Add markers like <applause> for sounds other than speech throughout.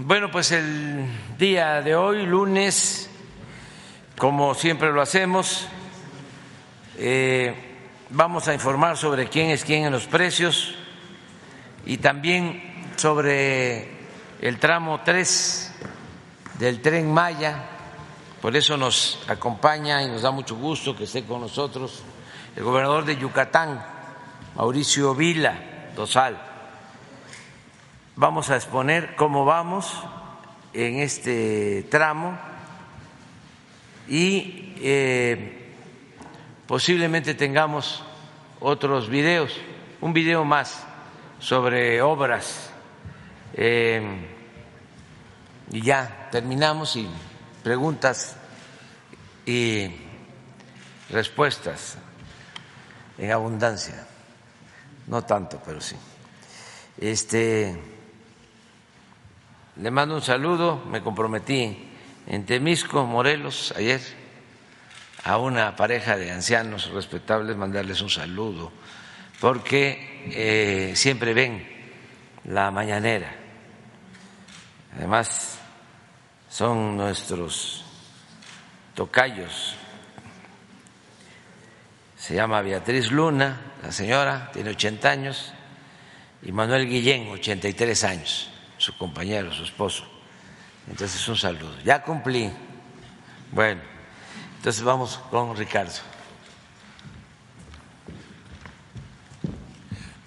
Bueno, pues el día de hoy, lunes, como siempre lo hacemos, eh, vamos a informar sobre quién es quién en los precios y también sobre el tramo 3 del tren Maya. Por eso nos acompaña y nos da mucho gusto que esté con nosotros el gobernador de Yucatán, Mauricio Vila Dosal Vamos a exponer cómo vamos en este tramo y eh, posiblemente tengamos otros videos, un video más sobre obras. Eh, y ya terminamos y preguntas y respuestas en abundancia. No tanto, pero sí. Este le mando un saludo, me comprometí en Temisco, Morelos, ayer, a una pareja de ancianos respetables, mandarles un saludo, porque eh, siempre ven la mañanera. Además, son nuestros tocayos. Se llama Beatriz Luna, la señora, tiene 80 años, y Manuel Guillén, 83 años su compañero, su esposo. Entonces un saludo. Ya cumplí. Bueno, entonces vamos con Ricardo.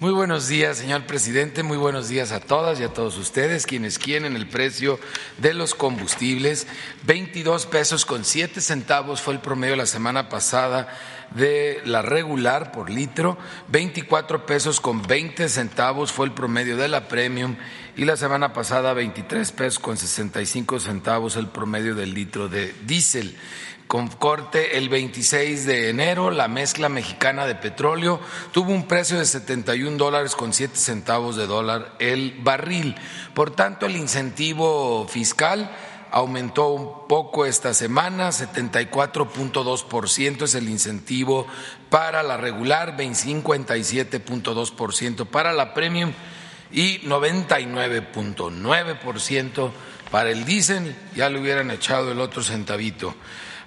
Muy buenos días, señor presidente. Muy buenos días a todas y a todos ustedes, quienes quieren el precio de los combustibles. 22 pesos con 7 centavos fue el promedio la semana pasada de la regular por litro, 24 pesos con 20 centavos fue el promedio de la premium y la semana pasada 23 pesos con 65 centavos el promedio del litro de diésel. Con corte el 26 de enero, la mezcla mexicana de petróleo tuvo un precio de 71 dólares con 7 centavos de dólar el barril. Por tanto, el incentivo fiscal aumentó un poco esta semana, 74.2% es el incentivo para la regular, 57.2% para la premium y 99.9% para el diésel, ya le hubieran echado el otro centavito.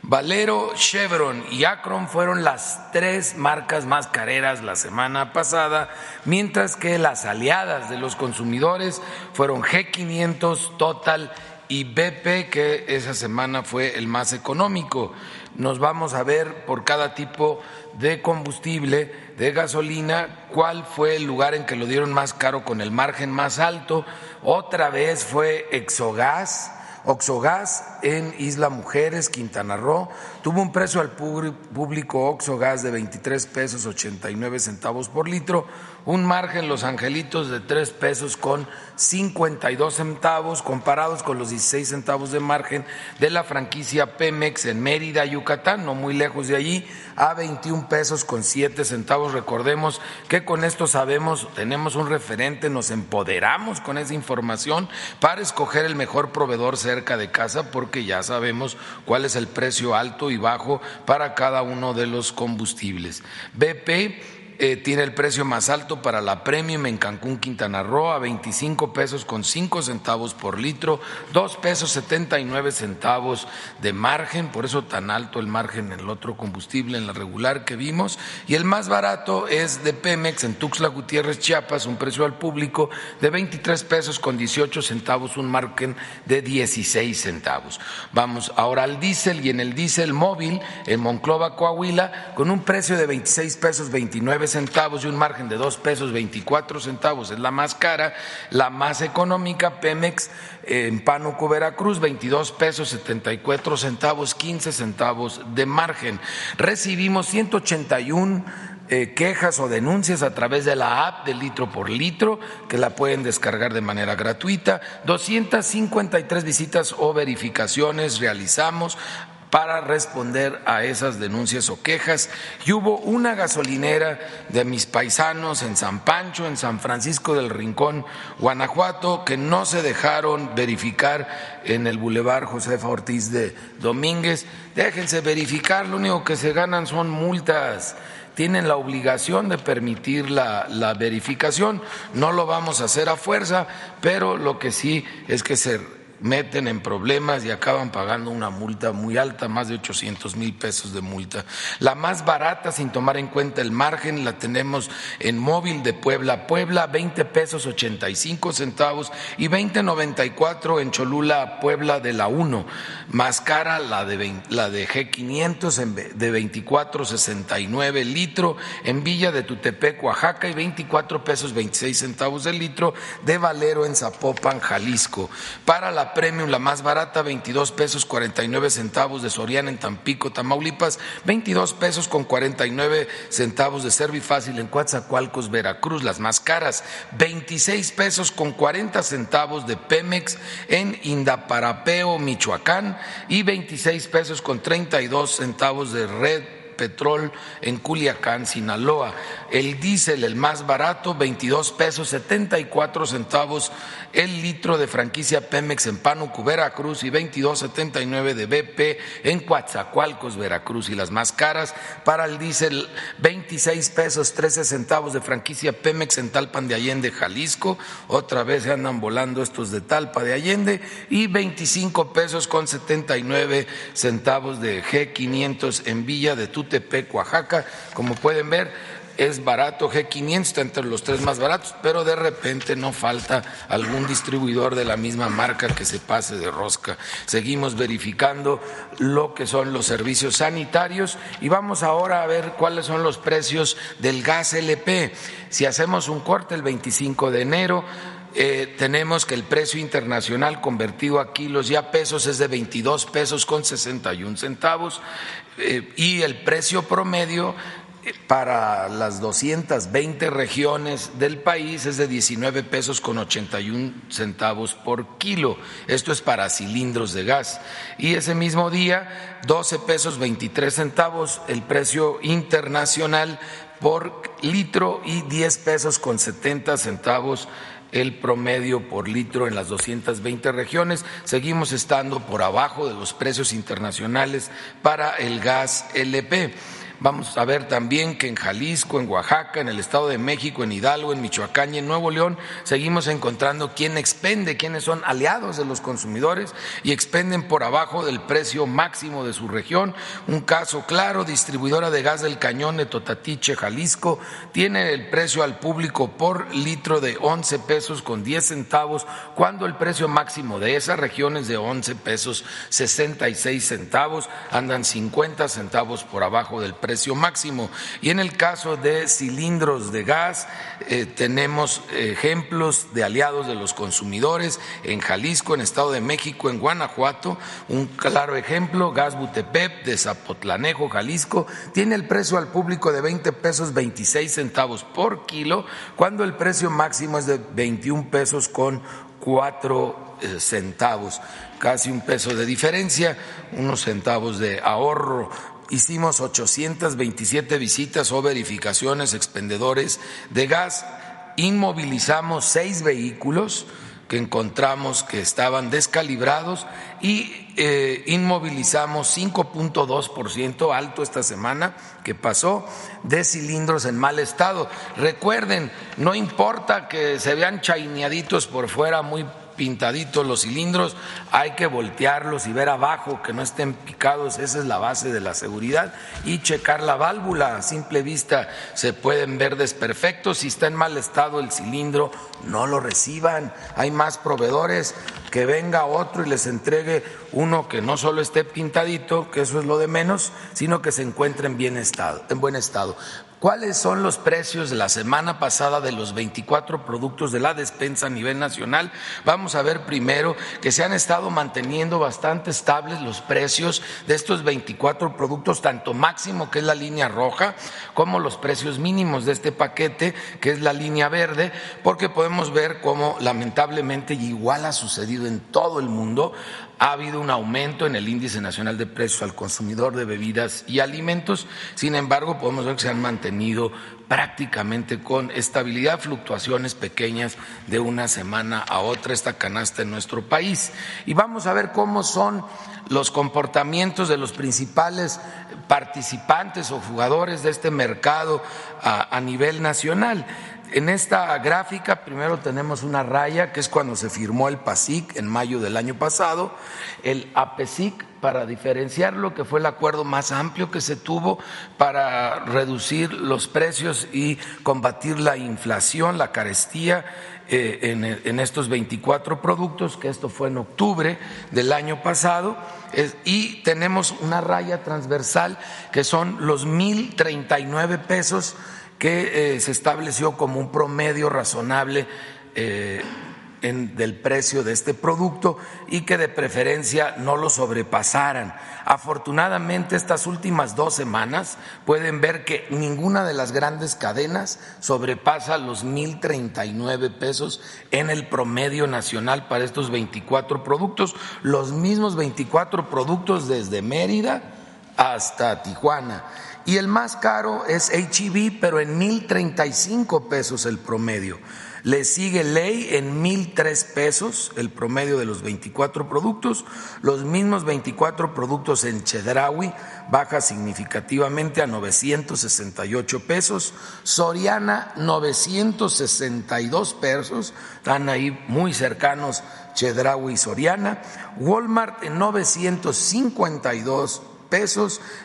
Valero, Chevron y Acron fueron las tres marcas más careras la semana pasada, mientras que las aliadas de los consumidores fueron G500, Total y BP, que esa semana fue el más económico. Nos vamos a ver por cada tipo de combustible, de gasolina, cuál fue el lugar en que lo dieron más caro con el margen más alto. Otra vez fue Exogas, Oxogas en Isla Mujeres, Quintana Roo, tuvo un precio al público Oxogas de 23 pesos 89 centavos por litro, un margen Los Angelitos de 3 pesos con 52 centavos, comparados con los 16 centavos de margen de la franquicia Pemex en Mérida, Yucatán, no muy lejos de allí, a 21 pesos con 7 centavos. Recordemos que con esto sabemos, tenemos un referente, nos empoderamos con esa información para escoger el mejor proveedor cerca de casa, porque ya sabemos cuál es el precio alto y bajo para cada uno de los combustibles. BP eh, tiene el precio más alto para la Premium en Cancún, Quintana Roo, a 25 pesos con 5 centavos por litro, 2 pesos 79 centavos de margen, por eso tan alto el margen en el otro combustible, en la regular que vimos. Y el más barato es de Pemex en Tuxtla Gutiérrez, Chiapas, un precio al público de 23 pesos con 18 centavos, un margen de 16 centavos. Vamos ahora al diésel y en el diésel móvil en Monclova, Coahuila, con un precio de 26 pesos 29 centavos y un margen de dos pesos 24 centavos es la más cara, la más económica, Pemex en Pánuco, Veracruz, 22 pesos 74 centavos, 15 centavos de margen. Recibimos 181 eh, quejas o denuncias a través de la app de litro por litro, que la pueden descargar de manera gratuita. 253 visitas o verificaciones realizamos para responder a esas denuncias o quejas. Y hubo una gasolinera de mis paisanos en San Pancho, en San Francisco del Rincón, Guanajuato, que no se dejaron verificar en el Boulevard Josefa Ortiz de Domínguez. Déjense verificar, lo único que se ganan son multas tienen la obligación de permitir la, la verificación. No lo vamos a hacer a fuerza, pero lo que sí es que se meten en problemas y acaban pagando una multa muy alta, más de 800 mil pesos de multa. La más barata, sin tomar en cuenta el margen, la tenemos en móvil de Puebla a Puebla, 20 pesos 85 centavos y 20.94 en Cholula Puebla de la 1. Más cara la de, la de G500 de 24.69 el litro en Villa de Tutepec, Oaxaca y 24 pesos 26 centavos el litro de Valero en Zapopan, Jalisco. Para la premium, la más barata, 22 pesos 49 centavos de Soriana en Tampico, Tamaulipas, 22 pesos con 49 centavos de Servifácil en Coatzacoalcos, Veracruz, las más caras, 26 pesos con 40 centavos de Pemex en Indaparapeo, Michoacán y 26 pesos con 32 centavos de Red Petrol en Culiacán, Sinaloa. El diésel, el más barato, 22 pesos 74 centavos el litro de franquicia Pemex en Pánuco, Veracruz y 22.79 de BP en Coatzacoalcos, Veracruz. Y las más caras para el diésel 26 pesos 13 centavos de franquicia Pemex en Talpan de Allende, Jalisco, otra vez se andan volando estos de Talpa de Allende. Y 25 pesos con 79 centavos de G500 en Villa de Tutepec, Oaxaca, como pueden ver es barato, G500 está entre los tres más baratos, pero de repente no falta algún distribuidor de la misma marca que se pase de rosca. Seguimos verificando lo que son los servicios sanitarios y vamos ahora a ver cuáles son los precios del gas LP. Si hacemos un corte el 25 de enero, eh, tenemos que el precio internacional convertido a kilos y a pesos es de 22 pesos con 61 centavos y el precio promedio para las 220 regiones del país es de 19 pesos con 81 centavos por kilo. Esto es para cilindros de gas. Y ese mismo día, 12 pesos 23 centavos el precio internacional por litro y 10 pesos con 70 centavos el promedio por litro en las 220 regiones. Seguimos estando por abajo de los precios internacionales para el gas LP. Vamos a ver también que en Jalisco, en Oaxaca, en el Estado de México, en Hidalgo, en Michoacán y en Nuevo León seguimos encontrando quién expende, quiénes son aliados de los consumidores y expenden por abajo del precio máximo de su región. Un caso claro, distribuidora de gas del cañón de Totatiche, Jalisco, tiene el precio al público por litro de 11 pesos con 10 centavos, cuando el precio máximo de esa región es de 11 pesos 66 centavos, andan 50 centavos por abajo del precio precio máximo. Y en el caso de cilindros de gas, eh, tenemos ejemplos de aliados de los consumidores en Jalisco, en Estado de México, en Guanajuato. Un claro ejemplo, Gas Butepep de Zapotlanejo, Jalisco, tiene el precio al público de 20 pesos 26 centavos por kilo, cuando el precio máximo es de 21 pesos con 4 eh, centavos, casi un peso de diferencia, unos centavos de ahorro hicimos 827 visitas o verificaciones expendedores de gas, inmovilizamos seis vehículos que encontramos que estaban descalibrados y eh, inmovilizamos 5.2% alto esta semana que pasó de cilindros en mal estado. Recuerden, no importa que se vean chaineaditos por fuera muy pintaditos los cilindros, hay que voltearlos y ver abajo que no estén picados, esa es la base de la seguridad, y checar la válvula, a simple vista se pueden ver desperfectos, si está en mal estado el cilindro, no lo reciban, hay más proveedores, que venga otro y les entregue uno que no solo esté pintadito, que eso es lo de menos, sino que se encuentre en, bien estado, en buen estado. ¿Cuáles son los precios de la semana pasada de los 24 productos de la despensa a nivel nacional? Vamos a ver primero que se han estado manteniendo bastante estables los precios de estos 24 productos, tanto máximo, que es la línea roja, como los precios mínimos de este paquete, que es la línea verde, porque podemos ver cómo lamentablemente, igual ha sucedido en todo el mundo, ha habido un aumento en el índice nacional de precios al consumidor de bebidas y alimentos, sin embargo, podemos ver que se han mantenido mantenido prácticamente con estabilidad, fluctuaciones pequeñas de una semana a otra esta canasta en nuestro país. Y vamos a ver cómo son los comportamientos de los principales participantes o jugadores de este mercado a, a nivel nacional. En esta gráfica primero tenemos una raya que es cuando se firmó el PASIC en mayo del año pasado, el APESIC para diferenciarlo, que fue el acuerdo más amplio que se tuvo para reducir los precios y combatir la inflación, la carestía eh, en, estos 24 productos, que esto fue en octubre del año pasado, y tenemos una raya transversal que son los 1.039 pesos que eh, se estableció como un promedio razonable eh, del precio de este producto y que de preferencia no lo sobrepasaran. Afortunadamente, estas últimas dos semanas pueden ver que ninguna de las grandes cadenas sobrepasa los 1.039 pesos en el promedio nacional para estos 24 productos, los mismos 24 productos desde Mérida hasta Tijuana y el más caro es HEB, pero en mil treinta y cinco pesos el promedio. Le sigue Ley en mil tres pesos el promedio de los 24 productos. Los mismos 24 productos en Chedraui baja significativamente a 968 pesos. Soriana 962 pesos, están ahí muy cercanos Chedraui y Soriana. Walmart en 952 pesos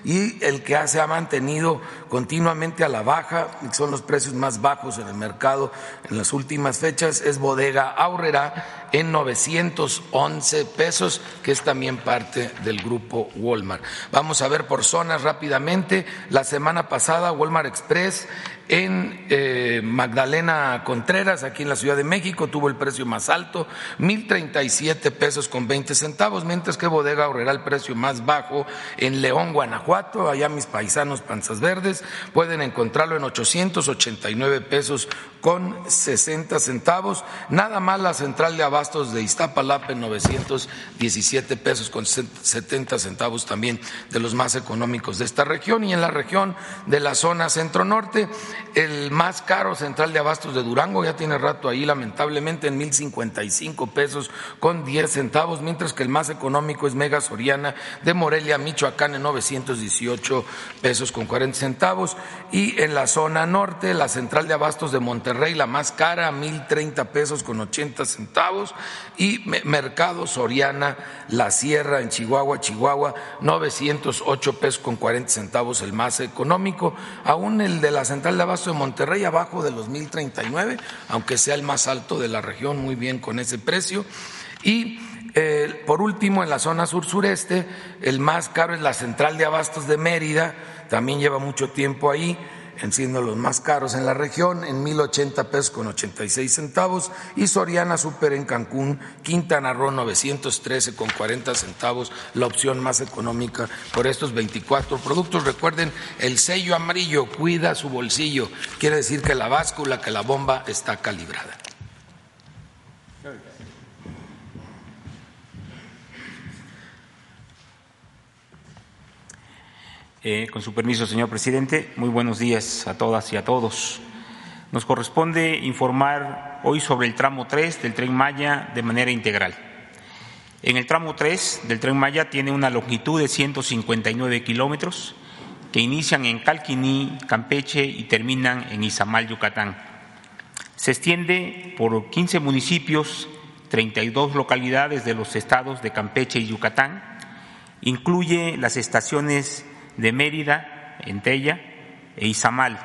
y el que se ha mantenido continuamente a la baja, son los precios más bajos en el mercado en las últimas fechas, es Bodega Aurrera en 911 pesos, que es también parte del grupo Walmart. Vamos a ver por zonas rápidamente. La semana pasada Walmart Express en eh, Magdalena Contreras, aquí en la Ciudad de México, tuvo el precio más alto, mil treinta y siete pesos con veinte centavos, mientras que Bodega ahorrará el precio más bajo en León, Guanajuato, allá mis paisanos panzas verdes, pueden encontrarlo en 889 pesos con 60 centavos. Nada más la central de abastos de Iztapalapa en 917 pesos con 70 centavos también de los más económicos de esta región y en la región de la zona centro-norte el más caro central de abastos de Durango ya tiene rato ahí, lamentablemente, en mil cincuenta y cinco pesos con diez centavos, mientras que el más económico es Mega Soriana de Morelia, Michoacán, en 918 pesos con cuarenta centavos. Y en la zona norte, la central de abastos de Monterrey, la más cara, mil treinta pesos con ochenta centavos. Y Mercado Soriana, La Sierra, en Chihuahua, Chihuahua, 908 pesos con cuarenta centavos, el más económico. Aún el de la central de de Monterrey abajo de los 1039, aunque sea el más alto de la región, muy bien con ese precio. Y eh, por último, en la zona sur-sureste, el más caro es la central de abastos de Mérida, también lleva mucho tiempo ahí, siendo los más caros en la región, en 1.080 pesos con 86 centavos, y Soriana Super en Cancún, Quintana Roo 913 con 40 centavos, la opción más económica por estos 24 productos. Recuerden, el sello amarillo cuida su bolsillo, quiere decir que la báscula, que la bomba está calibrada. Eh, con su permiso, señor presidente, muy buenos días a todas y a todos. Nos corresponde informar hoy sobre el tramo 3 del tren Maya de manera integral. En el tramo 3 del tren Maya tiene una longitud de 159 kilómetros que inician en Calquiní, Campeche y terminan en Izamal, Yucatán. Se extiende por 15 municipios, 32 localidades de los estados de Campeche y Yucatán. Incluye las estaciones de Mérida, Entella e Izamal,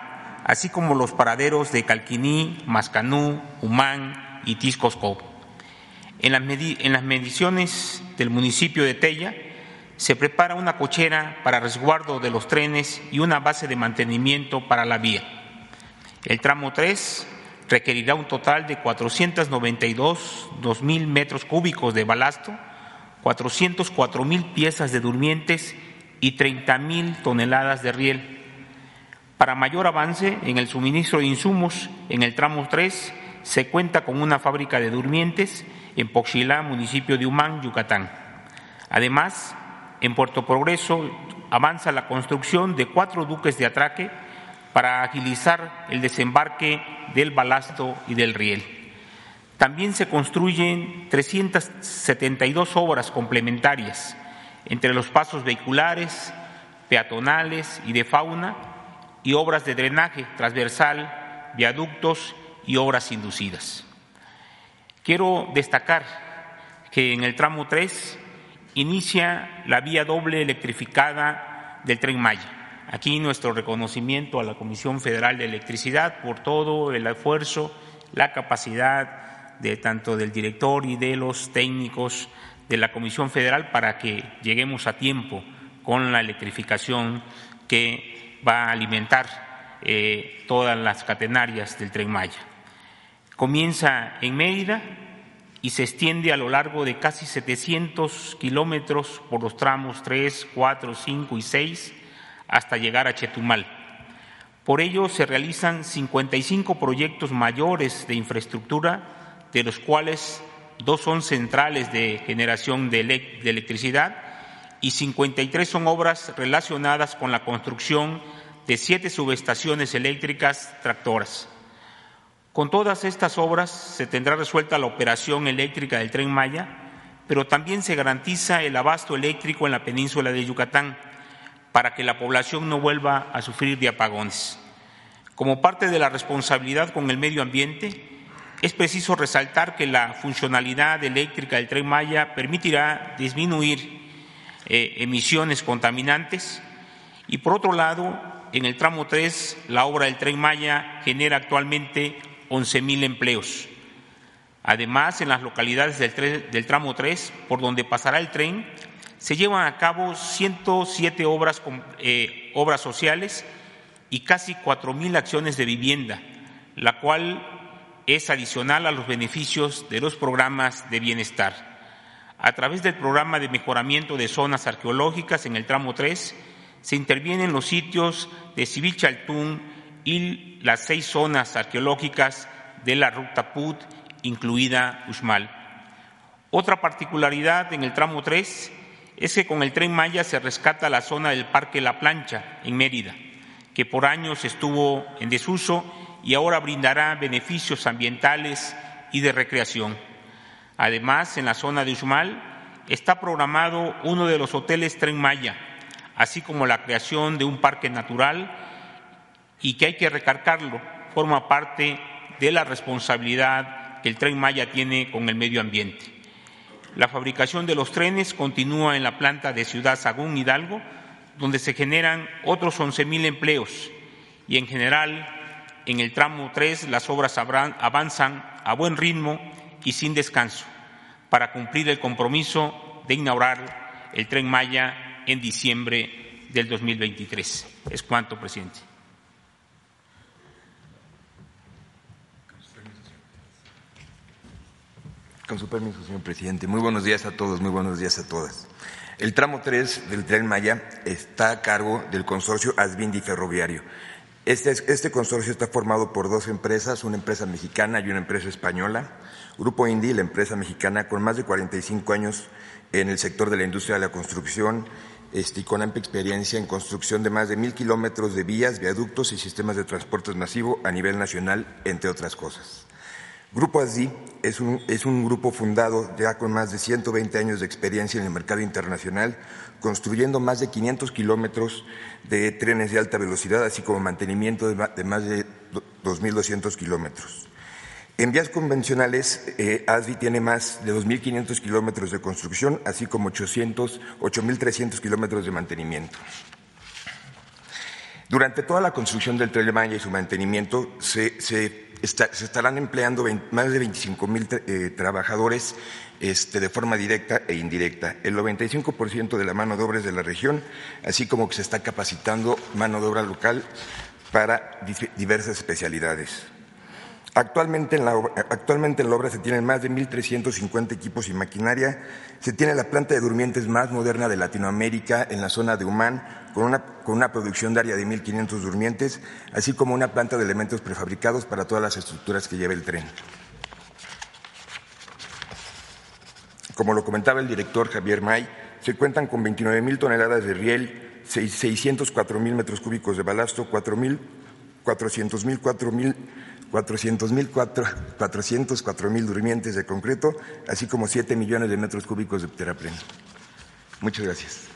así como los paraderos de Calquiní, Mascanú, Humán y Tiscosco. En las, en las mediciones del municipio de Tella se prepara una cochera para resguardo de los trenes y una base de mantenimiento para la vía. El tramo 3 requerirá un total de 492 mil metros cúbicos de balasto, 404 mil piezas de durmientes y 30 mil toneladas de riel. Para mayor avance en el suministro de insumos, en el tramo 3 se cuenta con una fábrica de durmientes en Poxilá, municipio de Humán, Yucatán. Además, en Puerto Progreso avanza la construcción de cuatro duques de atraque para agilizar el desembarque del balasto y del riel. También se construyen 372 obras complementarias entre los pasos vehiculares, peatonales y de fauna y obras de drenaje transversal, viaductos y obras inducidas. Quiero destacar que en el tramo 3 inicia la vía doble electrificada del tren Maya. Aquí nuestro reconocimiento a la Comisión Federal de Electricidad por todo el esfuerzo, la capacidad de tanto del director y de los técnicos de la Comisión Federal para que lleguemos a tiempo con la electrificación que va a alimentar eh, todas las catenarias del tren Maya. Comienza en Mérida y se extiende a lo largo de casi 700 kilómetros por los tramos 3, 4, 5 y 6 hasta llegar a Chetumal. Por ello se realizan 55 proyectos mayores de infraestructura, de los cuales dos son centrales de generación de, electricidad y 53 son obras relacionadas con la construcción de siete subestaciones eléctricas tractoras. Con todas estas obras se tendrá resuelta la operación eléctrica del tren Maya, pero también se garantiza el abasto eléctrico en la península de Yucatán para que la población no vuelva a sufrir de apagones. Como parte de la responsabilidad con el medio ambiente, es preciso resaltar que la funcionalidad eléctrica del tren Maya permitirá disminuir eh, emisiones contaminantes y, por otro lado, en el tramo 3, la obra del tren Maya genera actualmente 11.000 empleos. Además, en las localidades del, tramo 3, por donde pasará el tren, se llevan a cabo 107 obras, eh, obras sociales y casi 4.000 acciones de vivienda, la cual es adicional a los beneficios de los programas de bienestar. A través del programa de mejoramiento de zonas arqueológicas en el tramo 3, se intervienen los sitios de Chaltún y las seis zonas arqueológicas de la Ruta Put, incluida Uxmal. Otra particularidad en el tramo 3 es que con el tren Maya se rescata la zona del Parque La Plancha, en Mérida, que por años estuvo en desuso y ahora brindará beneficios ambientales y de recreación. Además, en la zona de Uxmal está programado uno de los hoteles Tren Maya, así como la creación de un parque natural y que hay que recargarlo, forma parte de la responsabilidad que el tren Maya tiene con el medio ambiente. La fabricación de los trenes continúa en la planta de Ciudad Sagún Hidalgo, donde se generan otros 11.000 empleos y en general en el tramo 3 las obras avanzan a buen ritmo y sin descanso para cumplir el compromiso de inaugurar el tren Maya en diciembre del 2023. Es cuanto, presidente. Con su permiso, señor presidente. Muy buenos días a todos, muy buenos días a todas. El tramo 3 del Tren Maya está a cargo del consorcio Asbindi Ferroviario. Este, este, consorcio está formado por dos empresas, una empresa mexicana y una empresa española. Grupo Indy, la empresa mexicana, con más de 45 años en el sector de la industria de la construcción este, y con amplia experiencia en construcción de más de mil kilómetros de vías, viaductos y sistemas de transporte masivo a nivel nacional, entre otras cosas. Grupo ASDI es un, es un grupo fundado ya con más de 120 años de experiencia en el mercado internacional, construyendo más de 500 kilómetros de trenes de alta velocidad, así como mantenimiento de más de 2.200 kilómetros. En vías convencionales, eh, tiene más de 2.500 kilómetros de construcción, así como 8.300 kilómetros de mantenimiento. Durante toda la construcción del Tren Maya y su mantenimiento se, se, estarán empleando más de 25 mil eh, trabajadores este, de forma directa e indirecta. El 95% de la mano de obra es de la región, así como que se está capacitando mano de obra local para diversas especialidades. Actualmente en, la, actualmente en la obra se tienen más de 1.350 equipos y maquinaria. Se tiene la planta de durmientes más moderna de Latinoamérica en la zona de Humán, con una, con una producción diaria de 1.500 durmientes, así como una planta de elementos prefabricados para todas las estructuras que lleva el tren. Como lo comentaba el director Javier May, se cuentan con 29.000 toneladas de riel, 604.000 metros cúbicos de balasto, 4.000 400 mil, 4 mil 400 mil, 404 mil durmientes de concreto, así como 7 millones de metros cúbicos de terraplén. Muchas gracias.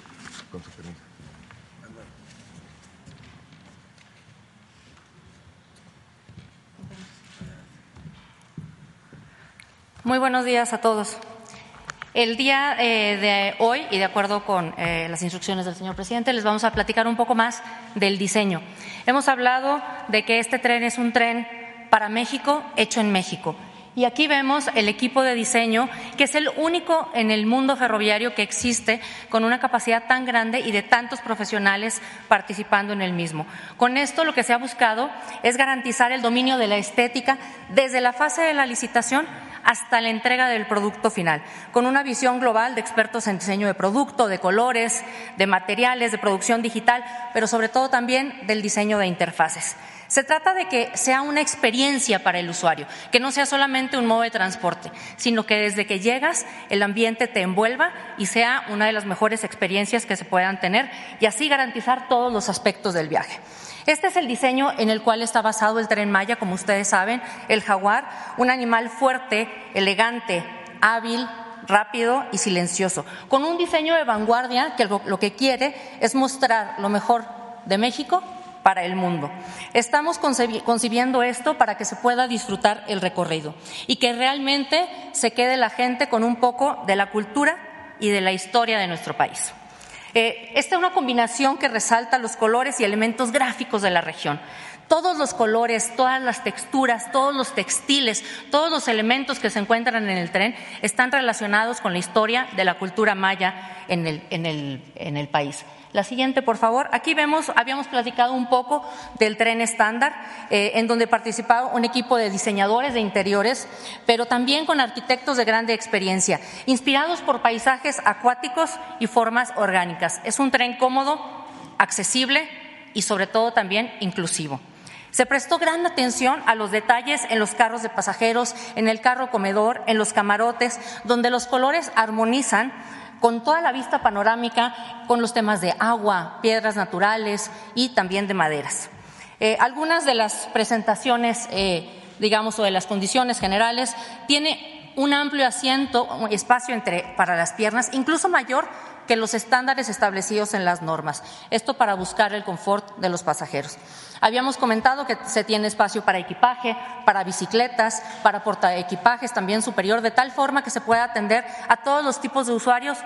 Muy buenos días a todos. El día eh, de hoy, y de acuerdo con eh, las instrucciones del señor presidente, les vamos a platicar un poco más del diseño. Hemos hablado de que este tren es un tren para México, hecho en México. Y aquí vemos el equipo de diseño, que es el único en el mundo ferroviario que existe con una capacidad tan grande y de tantos profesionales participando en el mismo. Con esto lo que se ha buscado es garantizar el dominio de la estética desde la fase de la licitación hasta la entrega del producto final, con una visión global de expertos en diseño de producto, de colores, de materiales, de producción digital, pero sobre todo también del diseño de interfaces. Se trata de que sea una experiencia para el usuario, que no sea solamente un modo de transporte, sino que desde que llegas el ambiente te envuelva y sea una de las mejores experiencias que se puedan tener y así garantizar todos los aspectos del viaje. Este es el diseño en el cual está basado el tren Maya, como ustedes saben, el jaguar, un animal fuerte, elegante, hábil, rápido y silencioso, con un diseño de vanguardia que lo, que quiere es mostrar lo mejor de México para el mundo. Estamos concibiendo esto para que se pueda disfrutar el recorrido y que realmente se quede la gente con un poco de la cultura y de la historia de nuestro país. Eh, esta es una combinación que resalta los colores y elementos gráficos de la región. Todos los colores, todas las texturas, todos los textiles, todos los elementos que se encuentran en el tren están relacionados con la historia de la cultura maya en el país. La siguiente, por favor. Aquí vemos, habíamos platicado un poco del tren estándar, eh, en donde participaba un equipo de diseñadores de interiores, pero también con arquitectos de grande experiencia, inspirados por paisajes acuáticos y formas orgánicas. Es un tren cómodo, accesible y sobre todo también inclusivo. Se prestó gran atención a los detalles en los carros de pasajeros, en el carro comedor, en los camarotes, donde los colores armonizan con toda la vista panorámica, con los temas de agua, piedras naturales y también de maderas. Eh, algunas de las presentaciones, eh, digamos, o de las condiciones generales, tiene un amplio asiento, un espacio entre, para las piernas, incluso mayor que los estándares establecidos en las normas. Esto para buscar el confort de los pasajeros. Habíamos comentado que se tiene espacio para equipaje, para bicicletas, para portaequipajes también superior, de tal forma que se pueda atender a todos los tipos de usuarios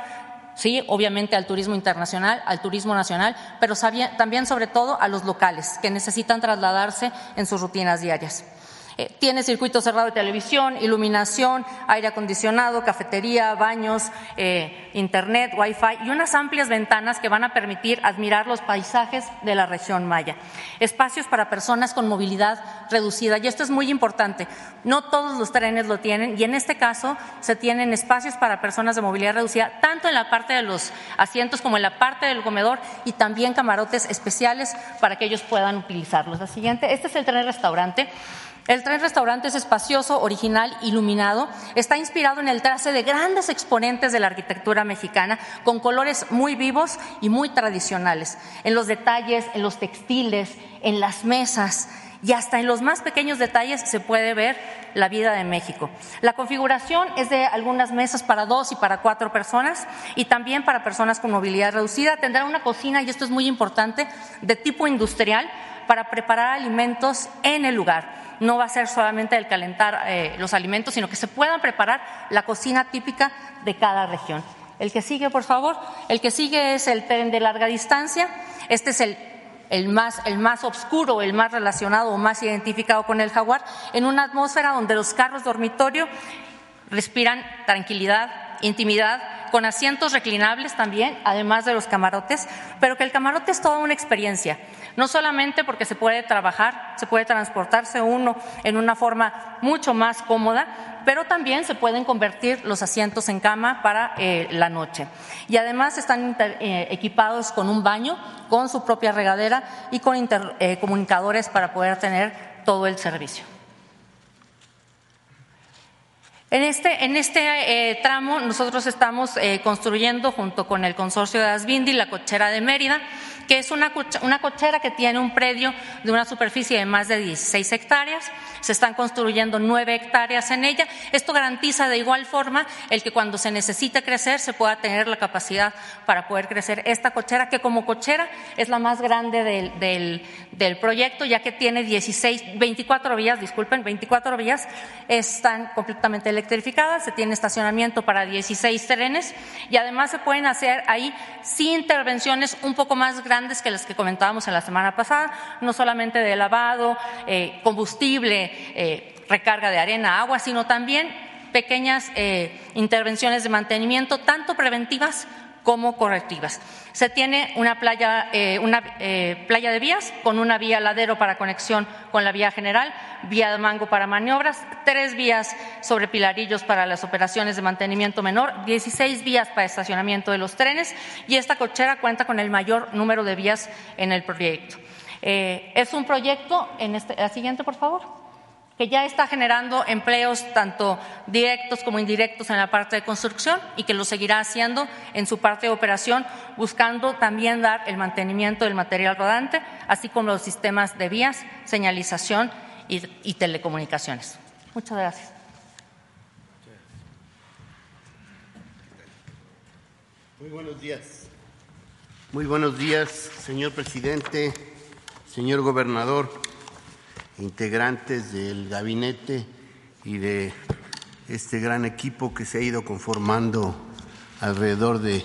sí, obviamente al turismo internacional, al turismo nacional, pero también sobre todo a los locales que necesitan trasladarse en sus rutinas diarias. Eh, tiene circuito cerrado de televisión, iluminación, aire acondicionado, cafetería, baños, eh, internet, wifi y unas amplias ventanas que van a permitir admirar los paisajes de la región maya. Espacios para personas con movilidad reducida. Y esto es muy importante. No todos los trenes lo tienen y en este caso se tienen espacios para personas de movilidad reducida, tanto en la parte de los asientos como en la parte del comedor y también camarotes especiales para que ellos puedan utilizarlos. La siguiente, este es el tren restaurante. El tren restaurante es espacioso, original, iluminado. Está inspirado en el trace de grandes exponentes de la arquitectura mexicana, con colores muy vivos y muy tradicionales. En los detalles, en los textiles, en las mesas y hasta en los más pequeños detalles se puede ver la vida de México. La configuración es de algunas mesas para dos y para cuatro personas y también para personas con movilidad reducida. Tendrá una cocina, y esto es muy importante, de tipo industrial para preparar alimentos en el lugar no va a ser solamente el calentar eh, los alimentos, sino que se puedan preparar la cocina típica de cada región. El que sigue, por favor. El que sigue es el tren de larga distancia. Este es el, el, más, el más oscuro, el más relacionado o más identificado con el jaguar, en una atmósfera donde los carros dormitorio respiran tranquilidad, intimidad, con asientos reclinables también, además de los camarotes, pero que el camarote es toda una experiencia no solamente porque se puede trabajar, se puede transportarse uno en una forma mucho más cómoda, pero también se pueden convertir los asientos en cama para eh, la noche. Y además están eh, equipados con un baño, con su propia regadera y con eh, comunicadores para poder tener todo el servicio. En este, en este tramo nosotros estamos construyendo junto con el consorcio de Asbindi la cochera de Mérida, que es una, una cochera que tiene un predio de una superficie de más de 16 hectáreas. Se están construyendo nueve hectáreas en ella. Esto garantiza de igual forma el que cuando se necesite crecer se pueda tener la capacidad para poder crecer esta cochera, que como cochera es la más grande del, del, proyecto, ya que tiene 16, 24 vías, disculpen, 24 vías, están completamente electrificadas, se tiene estacionamiento para 16 trenes y además se pueden hacer ahí sin intervenciones un poco más grandes grandes que las que comentábamos en la semana pasada, no solamente de lavado, eh, combustible, eh, recarga de arena, agua, sino también pequeñas eh, intervenciones de mantenimiento, tanto preventivas como correctivas. Se tiene una playa, eh, una, eh, playa de vías con una vía ladero para conexión con la vía general, vía de mango para maniobras, tres vías sobre pilarillos para las operaciones de mantenimiento menor, 16 vías para estacionamiento de los trenes y esta cochera cuenta con el mayor número de vías en el proyecto. Es un proyecto, en este, la siguiente por favor que ya está generando empleos tanto directos como indirectos en la parte de construcción y que lo seguirá haciendo en su parte de operación, buscando también dar el mantenimiento del material rodante, así como los sistemas de vías, señalización y, telecomunicaciones. Muchas gracias. Muy buenos días. Muy buenos días, señor presidente, señor gobernador integrantes del gabinete y de este gran equipo que se ha ido conformando alrededor del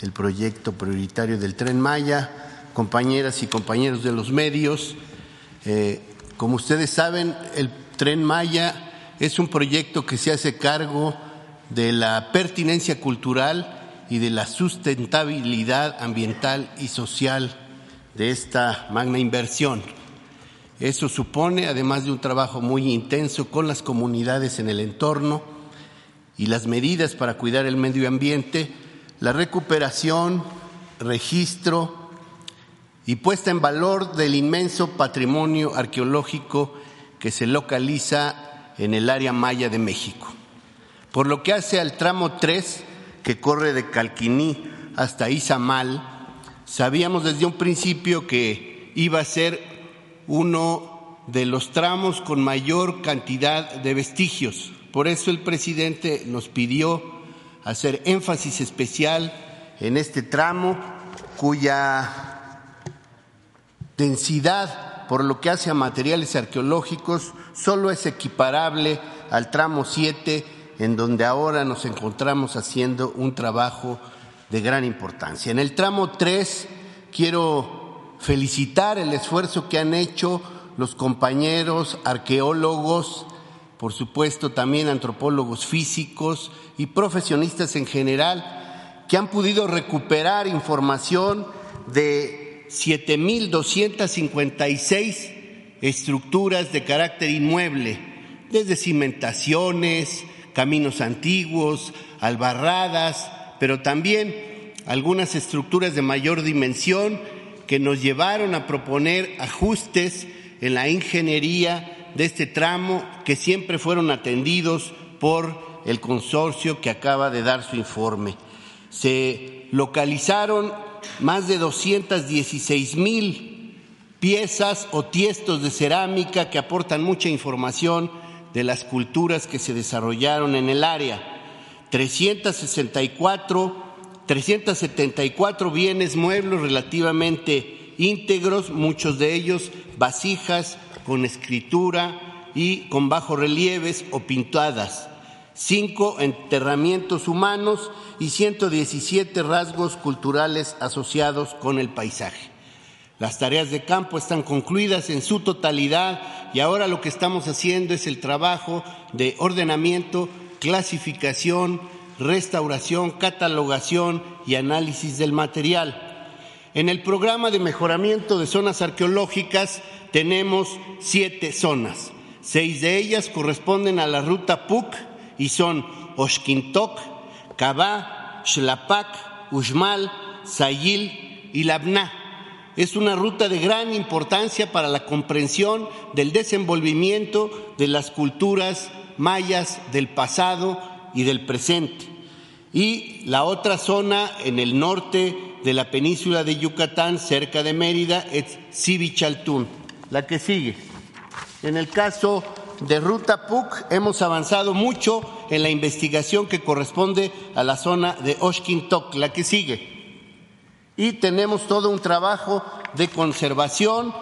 el proyecto prioritario del Tren Maya, compañeras y compañeros de los medios. Eh, como ustedes saben, el Tren Maya es un proyecto que se hace cargo de la pertinencia cultural y de la sustentabilidad ambiental y social de esta magna inversión. Eso supone, además de un trabajo muy intenso con las comunidades en el entorno y las medidas para cuidar el medio ambiente, la recuperación, registro y puesta en valor del inmenso patrimonio arqueológico que se localiza en el área maya de México. Por lo que hace al tramo 3, que corre de Calquiní hasta Izamal, sabíamos desde un principio que iba a ser uno de los tramos con mayor cantidad de vestigios. Por eso el presidente nos pidió hacer énfasis especial en este tramo cuya densidad por lo que hace a materiales arqueológicos solo es equiparable al tramo 7 en donde ahora nos encontramos haciendo un trabajo de gran importancia. En el tramo 3 quiero felicitar el esfuerzo que han hecho los compañeros arqueólogos, por supuesto también antropólogos físicos y profesionistas en general, que han podido recuperar información de 7.256 estructuras de carácter inmueble, desde cimentaciones, caminos antiguos, albarradas, pero también algunas estructuras de mayor dimensión que nos llevaron a proponer ajustes en la ingeniería de este tramo que siempre fueron atendidos por el consorcio que acaba de dar su informe. Se localizaron más de 216 mil piezas o tiestos de cerámica que aportan mucha información de las culturas que se desarrollaron en el área. 364 374 bienes muebles relativamente íntegros, muchos de ellos vasijas con escritura y con bajos relieves o pintadas, cinco enterramientos humanos y 117 rasgos culturales asociados con el paisaje. Las tareas de campo están concluidas en su totalidad y ahora lo que estamos haciendo es el trabajo de ordenamiento, clasificación, restauración, catalogación y análisis del material. En el programa de mejoramiento de zonas arqueológicas tenemos siete zonas. Seis de ellas corresponden a la ruta PUC y son Oshkintok, Cabá, Xlapac, Uxmal, Sayil y Labná. Es una ruta de gran importancia para la comprensión del desenvolvimiento de las culturas mayas del pasado y del presente. Y la otra zona en el norte de la península de Yucatán, cerca de Mérida, es Chaltún. La que sigue. En el caso de Ruta PUC hemos avanzado mucho en la investigación que corresponde a la zona de Oshkintok, la que sigue. Y tenemos todo un trabajo de conservación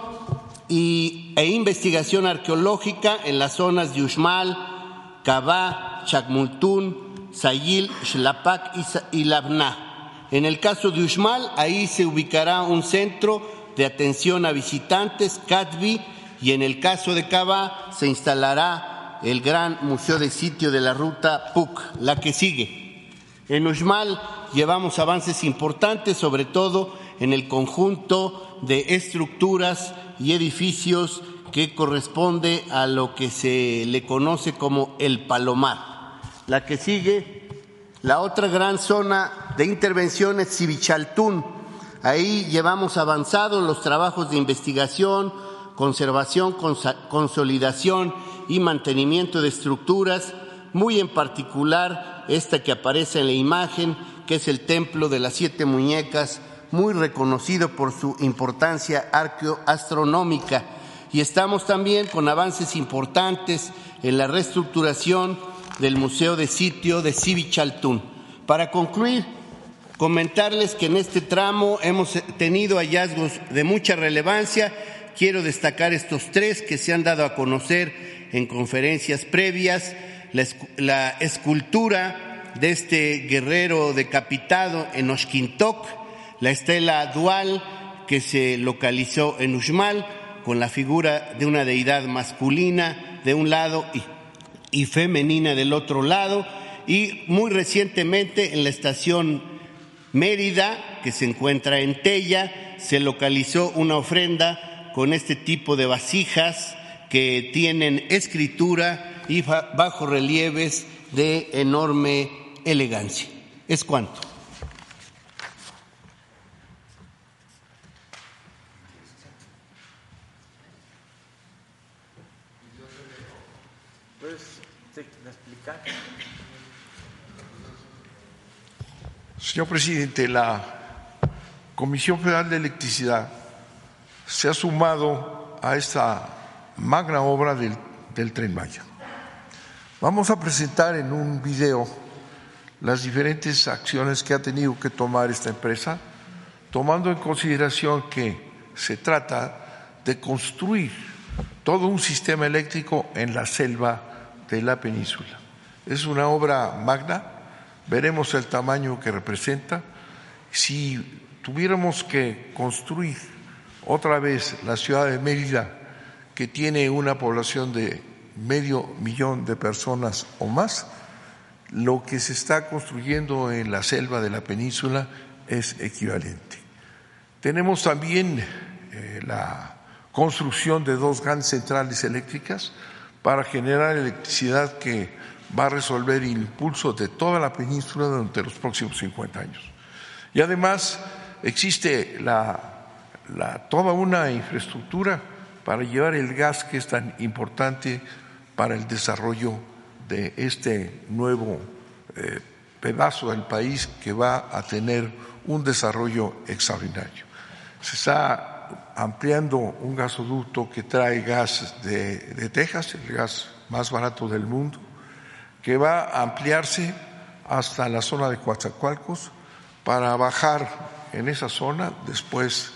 y, e investigación arqueológica en las zonas de Uxmal, Cabá, Chacmultún, Sayil, Xlapac y Labná. En el caso de Uxmal, ahí se ubicará un centro de atención a visitantes, CATBI, y en el caso de Cava se instalará el gran museo de sitio de la ruta PUC, la que sigue. En Uxmal llevamos avances importantes, sobre todo en el conjunto de estructuras y edificios que corresponde a lo que se le conoce como el Palomar. La que sigue, la otra gran zona de intervención es Civichaltún. Ahí llevamos avanzados los trabajos de investigación, conservación, consolidación y mantenimiento de estructuras, muy en particular esta que aparece en la imagen, que es el Templo de las Siete Muñecas, muy reconocido por su importancia arqueoastronómica. Y estamos también con avances importantes en la reestructuración del Museo de Sitio de Civichaltún. Para concluir, comentarles que en este tramo hemos tenido hallazgos de mucha relevancia quiero destacar estos tres que se han dado a conocer en conferencias previas, la, escultura de este guerrero decapitado en Oshkintok, la estela dual que se localizó en Uxmal, con la figura de una deidad masculina de un lado y, y femenina del otro lado, y muy recientemente en la estación Mérida, que se encuentra en Tella, se localizó una ofrenda con este tipo de vasijas que tienen escritura y bajo relieves de enorme elegancia. Es cuanto. Señor presidente, la Comisión Federal de Electricidad se ha sumado a esta magna obra del, tren Maya. Vamos a presentar en un video las diferentes acciones que ha tenido que tomar esta empresa, tomando en consideración que se trata de construir todo un sistema eléctrico en la selva de la península. Es una obra magna, veremos el tamaño que representa. Si tuviéramos que construir otra vez, la ciudad de Mérida, que tiene una población de medio millón de personas o más, lo que se está construyendo en la selva de la península es equivalente. Tenemos también eh, la construcción de dos grandes centrales eléctricas para generar electricidad que va a resolver el impulso de toda la península durante los próximos 50 años. Y además existe la toda una infraestructura para llevar el gas que es tan importante para el desarrollo de este nuevo eh, pedazo del país que va a tener un desarrollo extraordinario. Se está ampliando un gasoducto que trae gas de, de Texas, el gas más barato del mundo, que va a ampliarse hasta la zona de Coatzacoalcos para bajar en esa zona después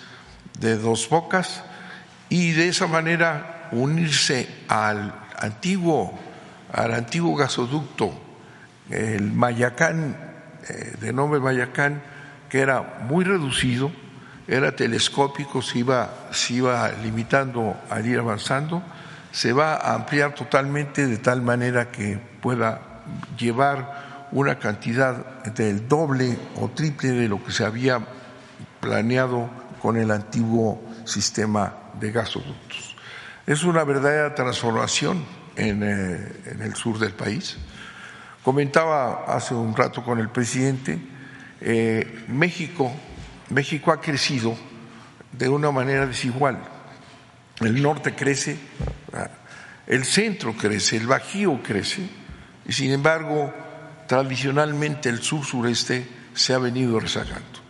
de dos bocas y de esa manera unirse al antiguo, al antiguo gasoducto, el Mayacán, eh, de nombre Mayacán, que era muy reducido, era telescópico, se iba, se iba limitando al ir avanzando, se va a ampliar totalmente de tal manera que pueda llevar una cantidad del doble o triple de lo que se había planeado con el antiguo sistema de gasoductos. Es una verdadera transformación en, eh, el sur del país. Comentaba hace un rato con el presidente, eh, México, México ha crecido de una manera desigual. El norte crece, el centro crece, el bajío crece, y sin embargo, tradicionalmente el sur-sureste se ha venido rezagando.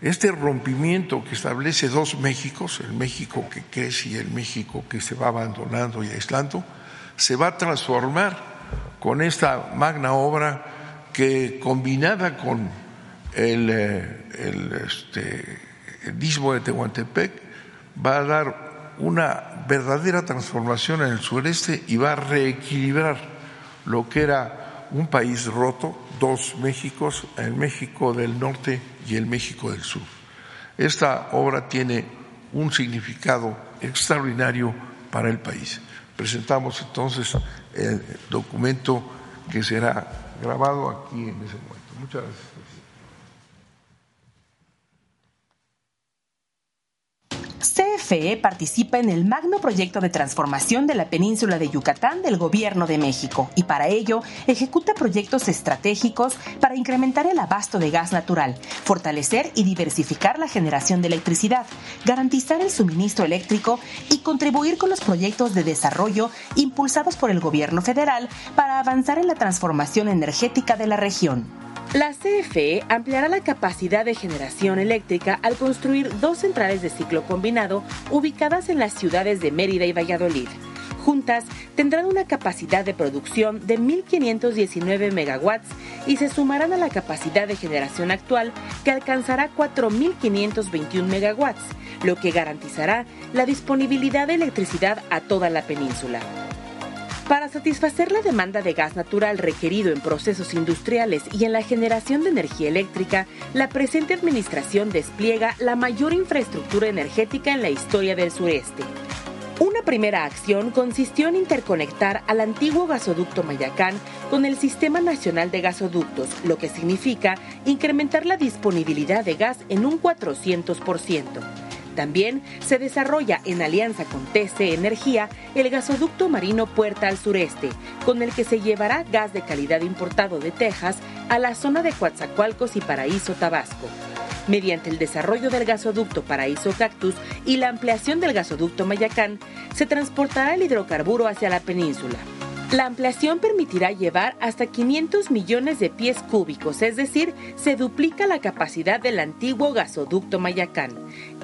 Este rompimiento que establece dos Méxicos, el México que crece y el México que se va abandonando y aislando, se va a transformar con esta magna obra que combinada con el, eh, el, este, de Tehuantepec va a dar una verdadera transformación en el sureste y va a reequilibrar lo que era un país roto, dos Méxicos, el México del norte y el México del sur. Esta obra tiene un significado extraordinario para el país. Presentamos entonces el documento que será grabado aquí en ese momento. Muchas gracias. CFE participa en el magno proyecto de transformación de la península de Yucatán del Gobierno de México y para ello ejecuta proyectos estratégicos para incrementar el abasto de gas natural, fortalecer y diversificar la generación de electricidad, garantizar el suministro eléctrico y contribuir con los proyectos de desarrollo impulsados por el Gobierno federal para avanzar en la transformación energética de la región. La CFE ampliará la capacidad de generación eléctrica al construir dos centrales de ciclo combinado ubicadas en las ciudades de Mérida y Valladolid. Juntas tendrán una capacidad de producción de 1.519 megawatts y se sumarán a la capacidad de generación actual que alcanzará 4.521 megawatts, lo que garantizará la disponibilidad de electricidad a toda la península. Para satisfacer la demanda de gas natural requerido en procesos industriales y en la generación de energía eléctrica, la presente administración despliega la mayor infraestructura energética en la historia del sureste. Una primera acción consistió en interconectar al antiguo gasoducto Mayacán con el Sistema Nacional de Gasoductos, lo que significa incrementar la disponibilidad de gas en un 400%. También se desarrolla en alianza con TC Energía el gasoducto marino Puerta al Sureste, con el que se llevará gas de calidad importado de Texas a la zona de Coatzacoalcos y Paraíso, Tabasco. Mediante el desarrollo del gasoducto Paraíso Cactus y la ampliación del gasoducto Mayacán, se transportará el hidrocarburo hacia la península. La ampliación permitirá llevar hasta 500 millones de pies cúbicos, es decir, se duplica la capacidad del antiguo gasoducto Mayacán.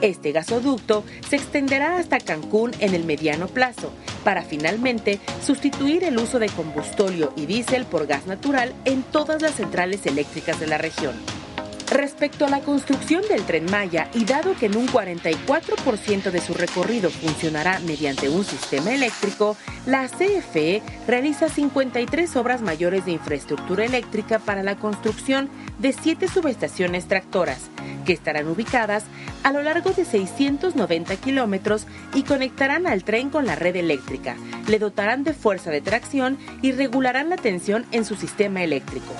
Este gasoducto se extenderá hasta Cancún en el mediano plazo, para finalmente sustituir el uso de combustóleo y diésel por gas natural en todas las centrales eléctricas de la región. Respecto a la construcción del tren Maya, y dado que en un 44% de su recorrido funcionará mediante un sistema eléctrico, la CFE realiza 53 obras mayores de infraestructura eléctrica para la construcción de siete subestaciones tractoras, que estarán ubicadas a lo largo de 690 kilómetros y conectarán al tren con la red eléctrica, le dotarán de fuerza de tracción y regularán la tensión en su sistema eléctrico.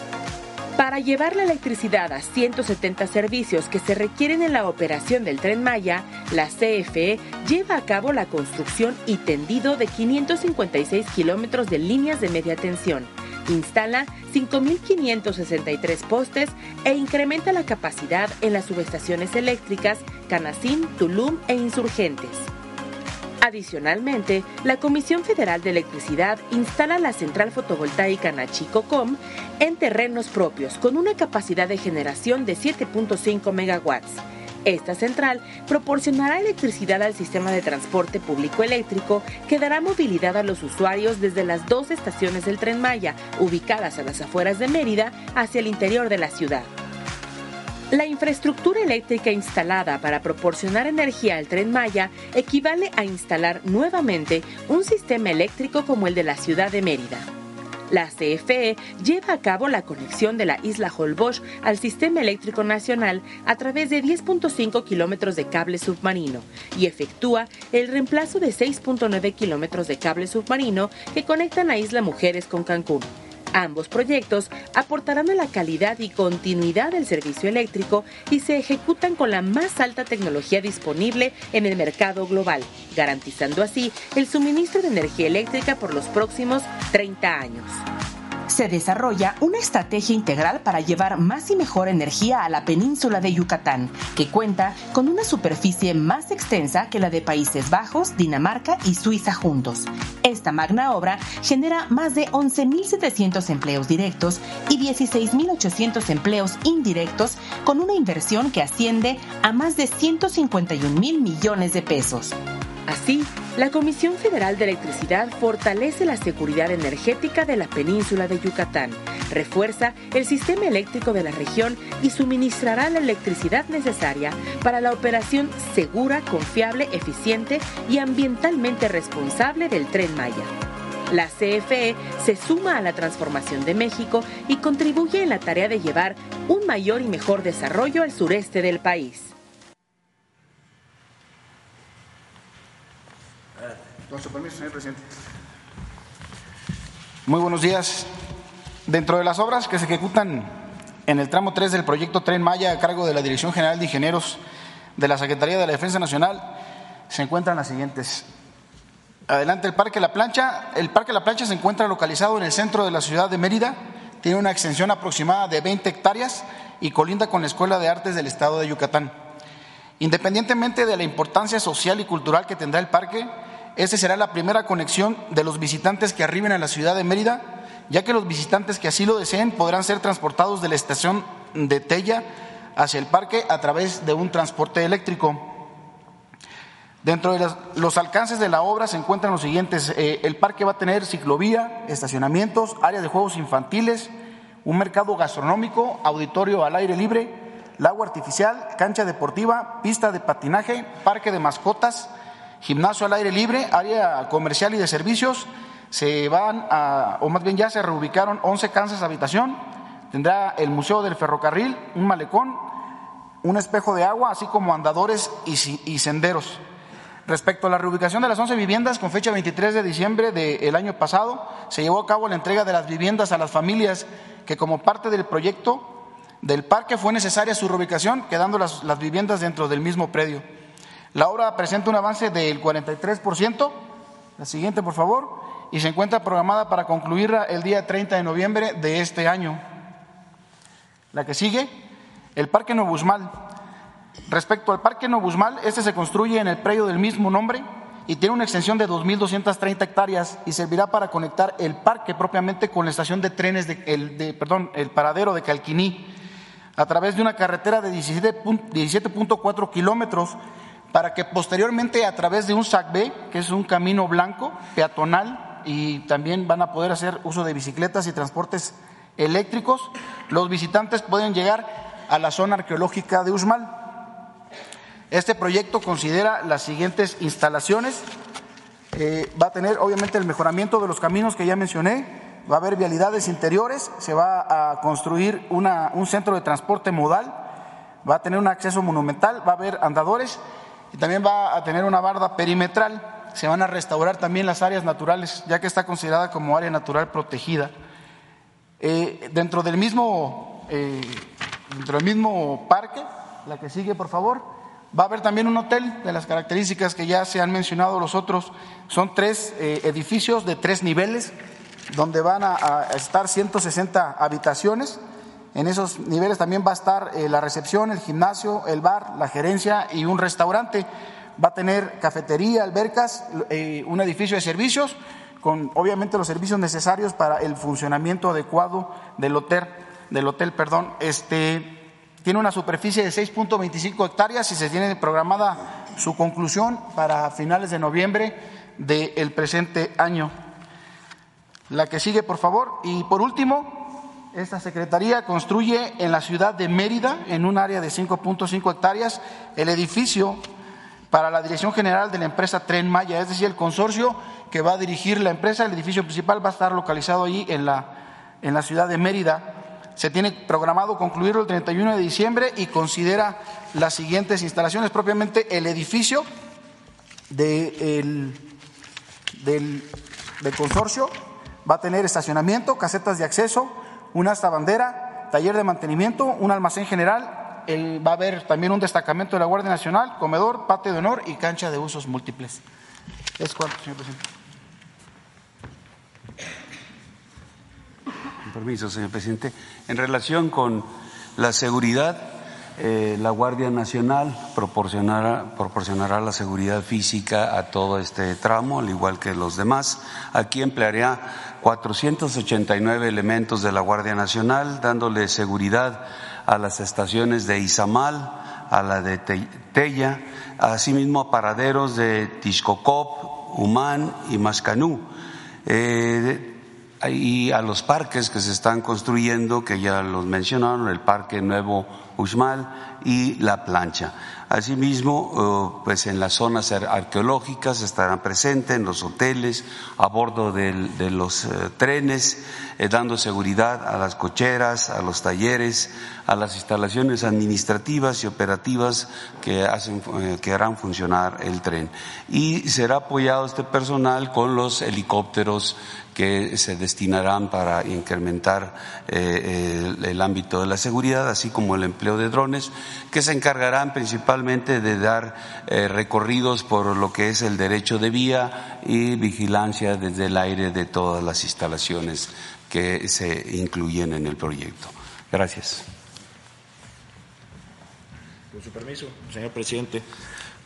Para llevar la electricidad a 170 servicios que se requieren en la operación del tren Maya, la CFE lleva a cabo la construcción y tendido de 556 kilómetros de líneas de media tensión. Instala 5.563 postes e incrementa la capacidad en las subestaciones eléctricas Canacín, Tulum e Insurgentes. Adicionalmente, la Comisión Federal de Electricidad instala la central fotovoltaica Nachicocom en terrenos propios con una capacidad de generación de 7.5 megawatts. Esta central proporcionará electricidad al sistema de transporte público eléctrico que dará movilidad a los usuarios desde las dos estaciones del tren Maya, ubicadas a las afueras de Mérida, hacia el interior de la ciudad. La infraestructura eléctrica instalada para proporcionar energía al tren Maya equivale a instalar nuevamente un sistema eléctrico como el de la ciudad de Mérida. La CFE lleva a cabo la conexión de la isla Holbox al sistema eléctrico nacional a través de 10.5 kilómetros de cable submarino y efectúa el reemplazo de 6.9 kilómetros de cable submarino que conectan a Isla Mujeres con Cancún. Ambos proyectos aportarán a la calidad y continuidad del servicio eléctrico y se ejecutan con la más alta tecnología disponible en el mercado global, garantizando así el suministro de energía eléctrica por los próximos 30 años. Se desarrolla una estrategia integral para llevar más y mejor energía a la península de Yucatán, que cuenta con una superficie más extensa que la de Países Bajos, Dinamarca y Suiza juntos. Esta magna obra genera más de 11.700 empleos directos y 16.800 empleos indirectos con una inversión que asciende a más de 151 mil millones de pesos. Así, la Comisión Federal de Electricidad fortalece la seguridad energética de la península de Yucatán, refuerza el sistema eléctrico de la región y suministrará la electricidad necesaria para la operación segura, confiable, eficiente y ambientalmente responsable del tren Maya. La CFE se suma a la transformación de México y contribuye en la tarea de llevar un mayor y mejor desarrollo al sureste del país. Con su permiso, señor presidente. Muy buenos días. Dentro de las obras que se ejecutan en el tramo 3 del proyecto Tren Maya a cargo de la Dirección General de Ingenieros de la Secretaría de la Defensa Nacional se encuentran las siguientes. Adelante el Parque La Plancha. El Parque La Plancha se encuentra localizado en el centro de la ciudad de Mérida. Tiene una extensión aproximada de 20 hectáreas y colinda con la Escuela de Artes del Estado de Yucatán. Independientemente de la importancia social y cultural que tendrá el parque, esta será la primera conexión de los visitantes que arriben a la ciudad de Mérida, ya que los visitantes que así lo deseen podrán ser transportados de la estación de Tella hacia el parque a través de un transporte eléctrico. Dentro de los alcances de la obra se encuentran los siguientes. Eh, el parque va a tener ciclovía, estacionamientos, áreas de juegos infantiles, un mercado gastronómico, auditorio al aire libre, lago artificial, cancha deportiva, pista de patinaje, parque de mascotas, gimnasio al aire libre, área comercial y de servicios. Se van a, o más bien ya se reubicaron 11 casas de habitación. Tendrá el Museo del Ferrocarril, un malecón, un espejo de agua, así como andadores y, senderos. Respecto a la reubicación de las 11 viviendas, con fecha 23 de diciembre del año pasado, se llevó a cabo la entrega de las viviendas a las familias que como parte del proyecto del parque fue necesaria su reubicación, quedando las viviendas dentro del mismo predio. La obra presenta un avance del 43%, la siguiente por favor, y se encuentra programada para concluirla el día 30 de noviembre de este año. La que sigue, el Parque Novusmal. Respecto al Parque Novusmal, este se construye en el predio del mismo nombre y tiene una extensión de 2.230 hectáreas y servirá para conectar el parque propiamente con la estación de trenes, de, el, de, perdón, el paradero de Calquiní, a través de una carretera de 17.4 kilómetros para que posteriormente a través de un SACB, que es un camino blanco, peatonal, y también van a poder hacer uso de bicicletas y transportes eléctricos, los visitantes pueden llegar a la zona arqueológica de Usmal. Este proyecto considera las siguientes instalaciones. Eh, va a tener obviamente el mejoramiento de los caminos que ya mencioné, va a haber vialidades interiores, se va a construir una, un centro de transporte modal, va a tener un acceso monumental, va a haber andadores y también va a tener una barda perimetral. Se van a restaurar también las áreas naturales, ya que está considerada como área natural protegida. Eh, dentro, del mismo, eh, dentro del mismo parque, la que sigue, por favor, va a haber también un hotel de las características que ya se han mencionado los otros. Son tres eh, edificios de tres niveles, donde van a, a estar 160 habitaciones en esos niveles también va a estar eh, la recepción, el gimnasio, el bar, la gerencia y un restaurante. Va a tener cafetería, albercas, eh, un edificio de servicios, con obviamente los servicios necesarios para el funcionamiento adecuado del hotel. Del hotel perdón. Este, tiene una superficie de 6.25 hectáreas y se tiene programada su conclusión para finales de noviembre del presente año. La que sigue, por favor. Y por último, esta secretaría construye en la ciudad de Mérida, en un área de 5.5 hectáreas, el edificio para la dirección general de la empresa Tren Maya, es decir, el consorcio que va a dirigir la empresa. El edificio principal va a estar localizado allí en la, en la ciudad de Mérida. Se tiene programado concluirlo el 31 de diciembre y considera las siguientes instalaciones, propiamente el edificio del, del consorcio va a tener estacionamiento, casetas de acceso, una hasta bandera, taller de mantenimiento, un almacén general, va a haber también un destacamento de la Guardia Nacional, comedor, patio de honor y cancha de usos múltiples. Es cuanto, señor presidente. Con permiso, señor presidente. En relación con la seguridad, eh, la Guardia Nacional proporcionará, proporcionará la seguridad física a todo este tramo, al igual que los demás. Aquí emplearía 489 elementos de la Guardia Nacional, dándole seguridad a las estaciones de Izamal, a la de Tella, asimismo a paraderos de Tixcocop, Humán y Mascanú. Eh, y a los parques que se están construyendo, que ya los mencionaron, el Parque Nuevo Uxmal y La Plancha. Asimismo, eh, pues en las zonas arqueológicas estarán presentes, en los hoteles, a bordo de los eh, trenes, eh, dando seguridad a las cocheras, a los talleres, a las instalaciones administrativas y operativas que, hacen, que harán funcionar el tren. Y será apoyado este personal con los helicópteros que se destinarán para incrementar el, ámbito de la seguridad, así como el empleo de drones, que se encargarán principalmente de dar eh, recorridos por lo que es el derecho de vía y vigilancia desde el aire de todas las instalaciones que se incluyen en el proyecto. Gracias. Con su permiso, señor presidente.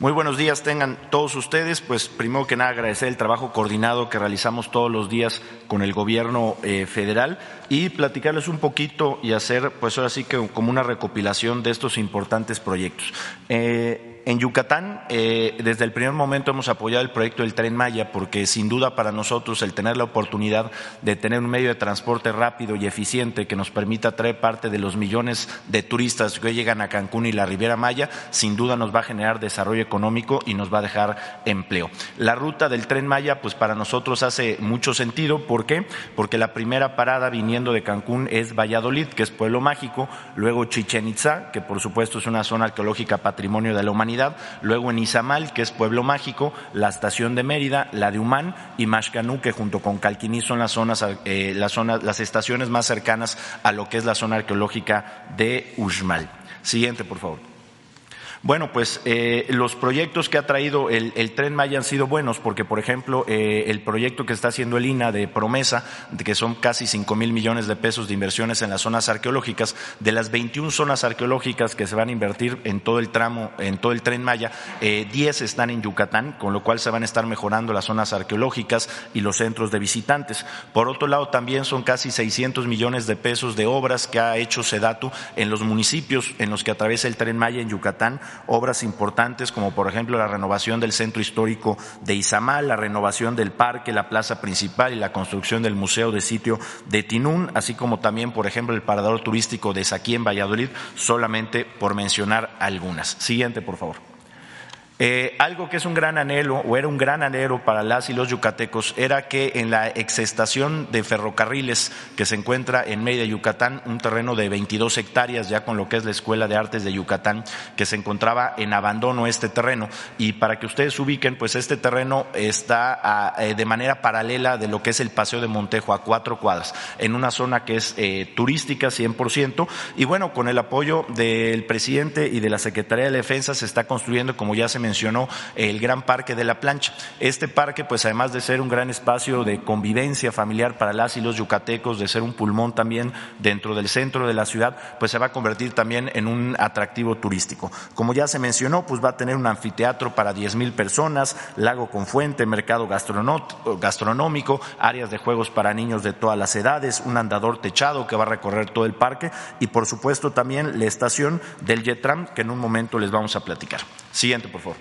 Muy buenos días tengan todos ustedes. Pues primero que nada agradecer el trabajo coordinado que realizamos todos los días con el gobierno eh, federal y platicarles un poquito y hacer pues ahora sí que como una recopilación de estos importantes proyectos. Eh, en Yucatán, eh, desde el primer momento hemos apoyado el proyecto del Tren Maya porque sin duda para nosotros el tener la oportunidad de tener un medio de transporte rápido y eficiente que nos permita traer parte de los millones de turistas que llegan a Cancún y la Riviera Maya, sin duda nos va a generar desarrollo económico y nos va a dejar empleo. La ruta del Tren Maya, pues para nosotros hace mucho sentido. ¿Por qué? Porque la primera parada viniendo de Cancún es Valladolid, que es pueblo mágico, luego Chichen Itza, que por supuesto es una zona arqueológica patrimonio de la humanidad luego en Izamal, que es Pueblo Mágico, la estación de Mérida, la de Humán y Mashcanú, que junto con Calquiní son las zonas, eh, las, las estaciones más cercanas a lo que es la zona arqueológica de Uxmal. Siguiente, por favor. Bueno, pues eh, los proyectos que ha traído el, tren Maya han sido buenos porque, por ejemplo, eh, el proyecto que está haciendo el INA de promesa, de que son casi cinco mil millones de pesos de inversiones en las zonas arqueológicas, de las 21 zonas arqueológicas que se van a invertir en todo el tramo, en todo el tren Maya, eh, 10 están en Yucatán, con lo cual se van a estar mejorando las zonas arqueológicas y los centros de visitantes. Por otro lado, también son casi 600 millones de pesos de obras que ha hecho Sedatu en los municipios en los que atraviesa el tren Maya en Yucatán obras importantes como por ejemplo la renovación del centro histórico de Izamal, la renovación del parque, la plaza principal y la construcción del museo de sitio de Tinún, así como también por ejemplo el parador turístico de Saquí en Valladolid, solamente por mencionar algunas. Siguiente, por favor. Eh, algo que es un gran anhelo, o era un gran anhelo para las y los yucatecos, era que en la exestación de ferrocarriles que se encuentra en Mérida, Yucatán, un terreno de 22 hectáreas, ya con lo que es la Escuela de Artes de Yucatán, que se encontraba en abandono este terreno. Y para que ustedes ubiquen, pues este terreno está eh, de manera paralela de lo que es el Paseo de Montejo, a cuatro cuadras, en una zona que es eh, turística 100%. Y bueno, con el apoyo del presidente y de la Secretaría de Defensa se está construyendo, como ya se mencionó el Gran Parque de la Plancha. Este parque, pues además de ser un gran espacio de convivencia familiar para las y los yucatecos, de ser un pulmón también dentro del centro de la ciudad, pues se va a convertir también en un atractivo turístico. Como ya se mencionó, pues va a tener un anfiteatro para diez mil personas, lago con fuente, mercado gastronómico, áreas de juegos para niños de todas las edades, un andador techado que va a recorrer todo el parque y por supuesto también la estación del Jetram que en un momento les vamos a platicar. Siguiente, por favor.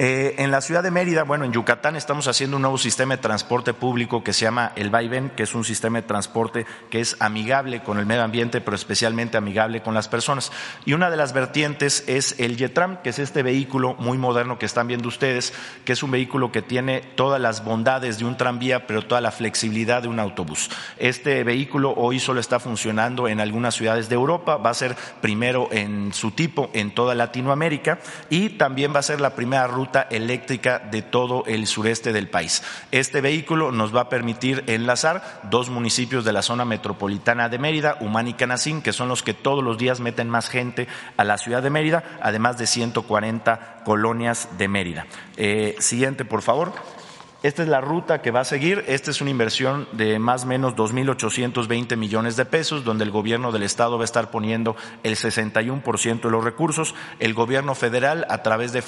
Eh, en la ciudad de Mérida, bueno, en Yucatán estamos haciendo un nuevo sistema de transporte público que se llama el Vaivén, que es un sistema de transporte que es amigable con el medio ambiente, pero especialmente amigable con las personas. Y una de las vertientes es el Yetram, que es este vehículo muy moderno que están viendo ustedes, que es un vehículo que tiene todas las bondades de un tranvía, pero toda la flexibilidad de un autobús. Este vehículo hoy solo está funcionando en algunas ciudades de Europa, va a ser primero en su tipo en toda Latinoamérica y también va a ser la primera ruta eléctrica de todo el sureste del país. Este vehículo nos va a permitir enlazar dos municipios de la zona metropolitana de Mérida, Humán y Canacín, que son los que todos los días meten más gente a la ciudad de Mérida, además de 140 colonias de Mérida. Eh, siguiente, por favor. Esta es la ruta que va a seguir. Esta es una inversión de más o menos 2.820 millones de pesos, donde el gobierno del Estado va a estar poniendo el 61% de los recursos, el gobierno federal a través de,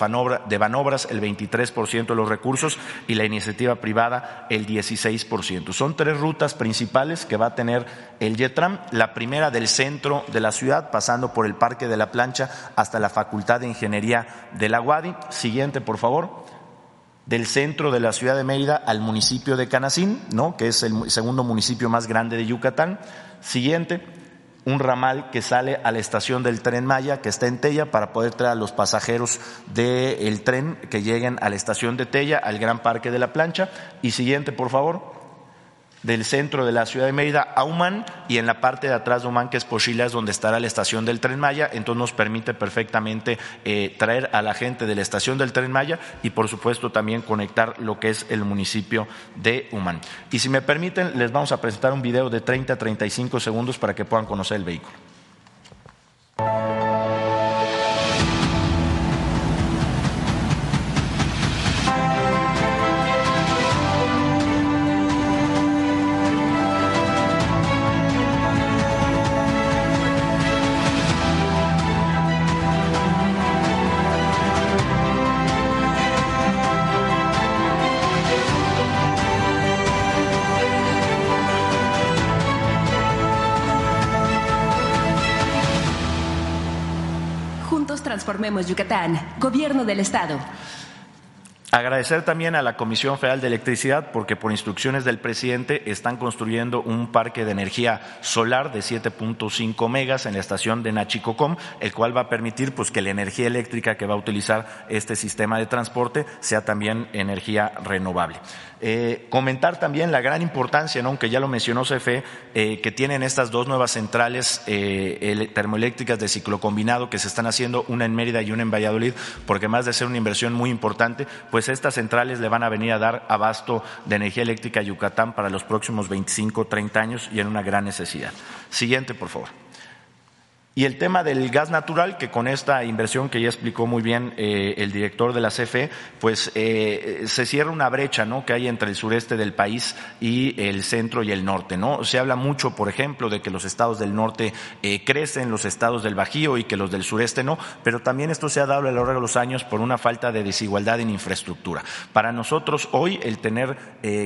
de Banobras el 23% de los recursos y la iniciativa privada el 16%. Son tres rutas principales que va a tener el YETRAM. La primera del centro de la ciudad, pasando por el Parque de la Plancha hasta la Facultad de Ingeniería de la UADI. Siguiente, por favor del centro de la ciudad de Mérida al municipio de Canacín, ¿no? que es el segundo municipio más grande de Yucatán. Siguiente, un ramal que sale a la estación del tren Maya, que está en Tella, para poder traer a los pasajeros del tren que lleguen a la estación de Tella, al Gran Parque de la Plancha. Y siguiente, por favor del centro de la ciudad de Mérida a Humán y en la parte de atrás de Humán, que es Pochilas, donde estará la estación del Tren Maya. Entonces nos permite perfectamente eh, traer a la gente de la estación del Tren Maya y por supuesto también conectar lo que es el municipio de Humán. Y si me permiten, les vamos a presentar un video de 30 a 35 segundos para que puedan conocer el vehículo. Transformemos Yucatán, Gobierno del Estado. Agradecer también a la Comisión Federal de Electricidad porque por instrucciones del presidente están construyendo un parque de energía solar de 7.5 megas en la estación de Nachicocom, el cual va a permitir pues, que la energía eléctrica que va a utilizar este sistema de transporte sea también energía renovable. Eh, comentar también la gran importancia, aunque ya lo mencionó CFE, eh, que tienen estas dos nuevas centrales eh, termoeléctricas de ciclo combinado que se están haciendo, una en Mérida y una en Valladolid, porque más de ser una inversión muy importante, pues estas centrales le van a venir a dar abasto de energía eléctrica a Yucatán para los próximos 25, 30 años y en una gran necesidad. Siguiente, por favor. Y el tema del gas natural, que con esta inversión que ya explicó muy bien eh, el director de la CFE, pues eh, se cierra una brecha ¿no? que hay entre el sureste del país y el centro y el norte. ¿no? Se habla mucho, por ejemplo, de que los estados del norte eh, crecen, los estados del Bajío y que los del sureste no, pero también esto se ha dado a lo largo de los años por una falta de desigualdad en infraestructura. Para nosotros hoy el tener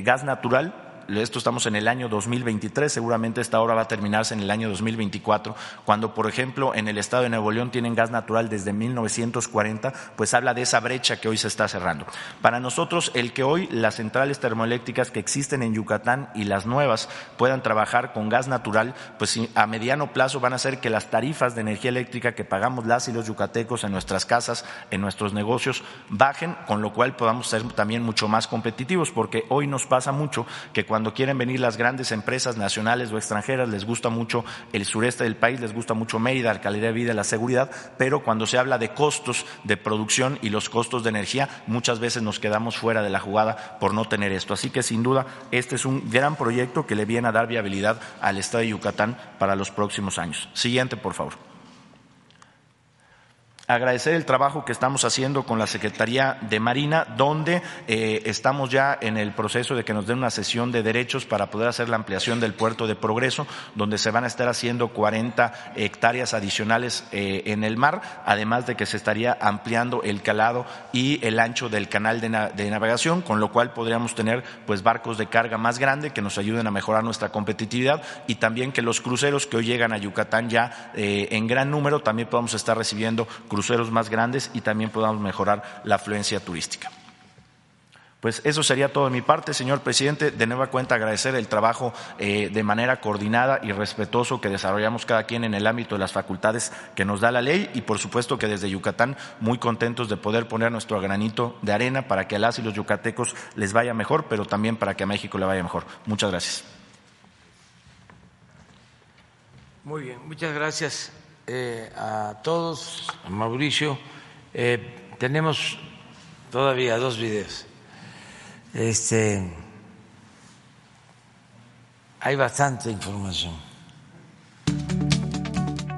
gas natural esto estamos en el año 2023, seguramente esta hora va a terminarse en el año 2024, cuando, por ejemplo, en el estado de Nuevo León tienen gas natural desde 1940, pues habla de esa brecha que hoy se está cerrando. Para nosotros, el que hoy las centrales termoeléctricas que existen en Yucatán y las nuevas puedan trabajar con gas natural, pues a mediano plazo van a hacer que las tarifas de energía eléctrica que pagamos las y los yucatecos en nuestras casas, en nuestros negocios, bajen, con lo cual podamos ser también mucho más competitivos, porque hoy nos pasa mucho que cuando cuando quieren venir las grandes empresas nacionales o extranjeras, les gusta mucho el sureste del país, les gusta mucho Mérida, la calidad de vida, la seguridad, pero cuando se habla de costos de producción y los costos de energía, muchas veces nos quedamos fuera de la jugada por no tener esto. Así que sin duda este es un gran proyecto que le viene a dar viabilidad al Estado de Yucatán para los próximos años. Siguiente, por favor agradecer el trabajo que estamos haciendo con la Secretaría de Marina, donde eh, estamos ya en el proceso de que nos den una sesión de derechos para poder hacer la ampliación del puerto de Progreso, donde se van a estar haciendo 40 hectáreas adicionales eh, en el mar, además de que se estaría ampliando el calado y el ancho del canal de, navegación, con lo cual podríamos tener pues barcos de carga más grandes que nos ayuden a mejorar nuestra competitividad y también que los cruceros que hoy llegan a Yucatán ya eh, en gran número también podamos estar recibiendo cruceros cruceros más grandes y también podamos mejorar la afluencia turística. Pues eso sería todo de mi parte, señor presidente. De nueva cuenta agradecer el trabajo eh, de manera coordinada y respetuoso que desarrollamos cada quien en el ámbito de las facultades que nos da la ley y por supuesto que desde Yucatán muy contentos de poder poner nuestro granito de arena para que a las y los yucatecos les vaya mejor, pero también para que a México le vaya mejor. Muchas gracias. Muy bien, muchas gracias. Eh, a todos, a Mauricio. Eh, tenemos todavía dos videos. Este, hay bastante información.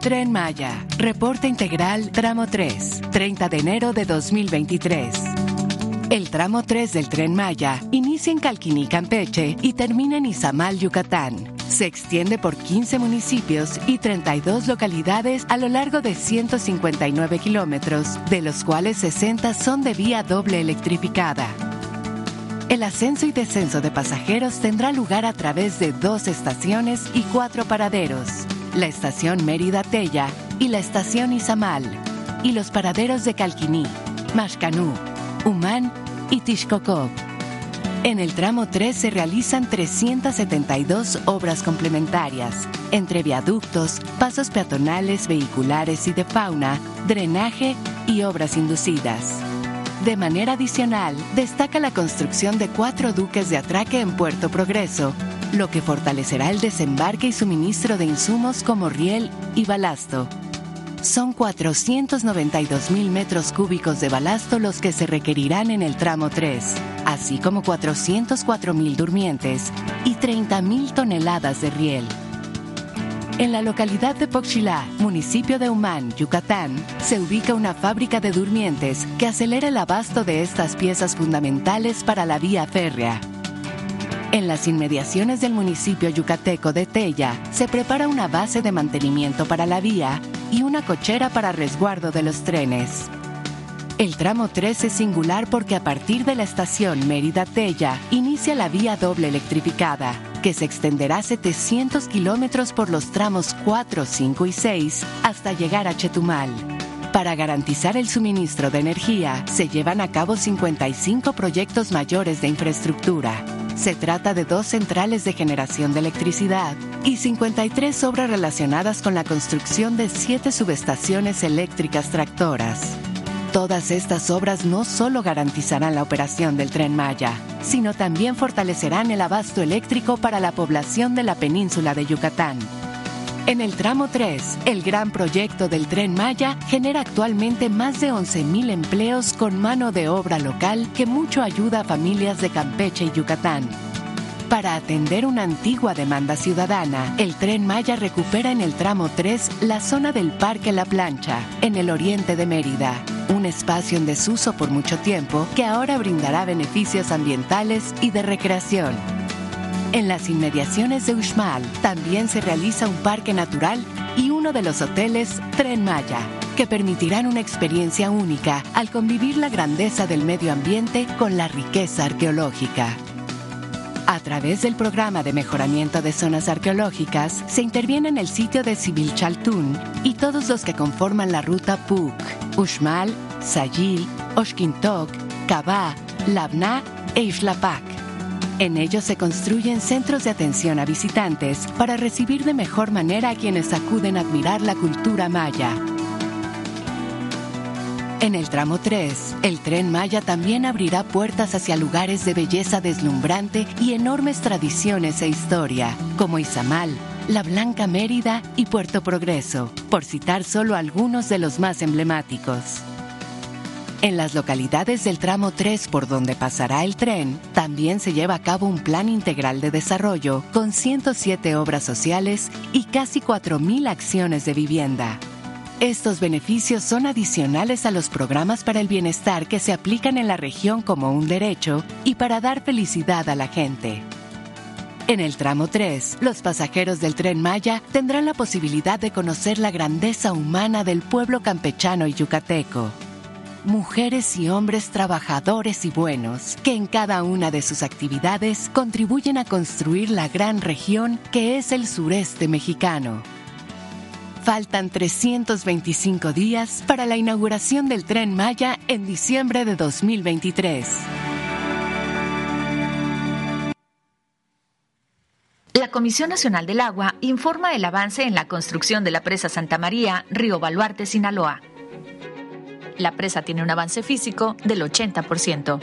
Tren Maya, reporte integral tramo 3, 30 de enero de 2023. El tramo 3 del tren Maya inicia en Calquiní, Campeche y termina en Izamal, Yucatán. Se extiende por 15 municipios y 32 localidades a lo largo de 159 kilómetros, de los cuales 60 son de vía doble electrificada. El ascenso y descenso de pasajeros tendrá lugar a través de dos estaciones y cuatro paraderos, la estación Mérida Tella y la estación Izamal, y los paraderos de Calquiní, Mashcanú, Humán y Tishkokov. En el tramo 3 se realizan 372 obras complementarias, entre viaductos, pasos peatonales, vehiculares y de fauna, drenaje y obras inducidas. De manera adicional, destaca la construcción de cuatro duques de atraque en Puerto Progreso, lo que fortalecerá el desembarque y suministro de insumos como riel y balasto. Son 492 mil metros cúbicos de balasto los que se requerirán en el tramo 3, así como 404 mil durmientes y 30 mil toneladas de riel. En la localidad de Pochilá, municipio de Humán, Yucatán, se ubica una fábrica de durmientes que acelera el abasto de estas piezas fundamentales para la vía férrea. En las inmediaciones del municipio yucateco de Tella se prepara una base de mantenimiento para la vía y una cochera para resguardo de los trenes. El tramo 3 es singular porque a partir de la estación Mérida-Tella inicia la vía doble electrificada, que se extenderá 700 kilómetros por los tramos 4, 5 y 6 hasta llegar a Chetumal. Para garantizar el suministro de energía, se llevan a cabo 55 proyectos mayores de infraestructura. Se trata de dos centrales de generación de electricidad y 53 obras relacionadas con la construcción de siete subestaciones eléctricas tractoras. Todas estas obras no solo garantizarán la operación del tren Maya, sino también fortalecerán el abasto eléctrico para la población de la península de Yucatán. En el tramo 3, el gran proyecto del tren Maya genera actualmente más de 11.000 empleos con mano de obra local que mucho ayuda a familias de Campeche y Yucatán. Para atender una antigua demanda ciudadana, el tren Maya recupera en el tramo 3 la zona del Parque La Plancha, en el oriente de Mérida, un espacio en desuso por mucho tiempo que ahora brindará beneficios ambientales y de recreación. En las inmediaciones de Uxmal también se realiza un parque natural y uno de los hoteles Tren Maya, que permitirán una experiencia única al convivir la grandeza del medio ambiente con la riqueza arqueológica. A través del programa de mejoramiento de zonas arqueológicas, se interviene en el sitio de Sibilchaltún y todos los que conforman la ruta PUC, Uxmal, Sayil, Oshkintok, Cabá, Labná e Ixlapac. En ellos se construyen centros de atención a visitantes para recibir de mejor manera a quienes acuden a admirar la cultura maya. En el tramo 3, el tren Maya también abrirá puertas hacia lugares de belleza deslumbrante y enormes tradiciones e historia, como Izamal, La Blanca Mérida y Puerto Progreso, por citar solo algunos de los más emblemáticos. En las localidades del tramo 3 por donde pasará el tren, también se lleva a cabo un plan integral de desarrollo con 107 obras sociales y casi 4.000 acciones de vivienda. Estos beneficios son adicionales a los programas para el bienestar que se aplican en la región como un derecho y para dar felicidad a la gente. En el tramo 3, los pasajeros del tren Maya tendrán la posibilidad de conocer la grandeza humana del pueblo campechano y yucateco. Mujeres y hombres trabajadores y buenos que en cada una de sus actividades contribuyen a construir la gran región que es el sureste mexicano. Faltan 325 días para la inauguración del tren Maya en diciembre de 2023. La Comisión Nacional del Agua informa el avance en la construcción de la presa Santa María, Río Baluarte, Sinaloa. La presa tiene un avance físico del 80%.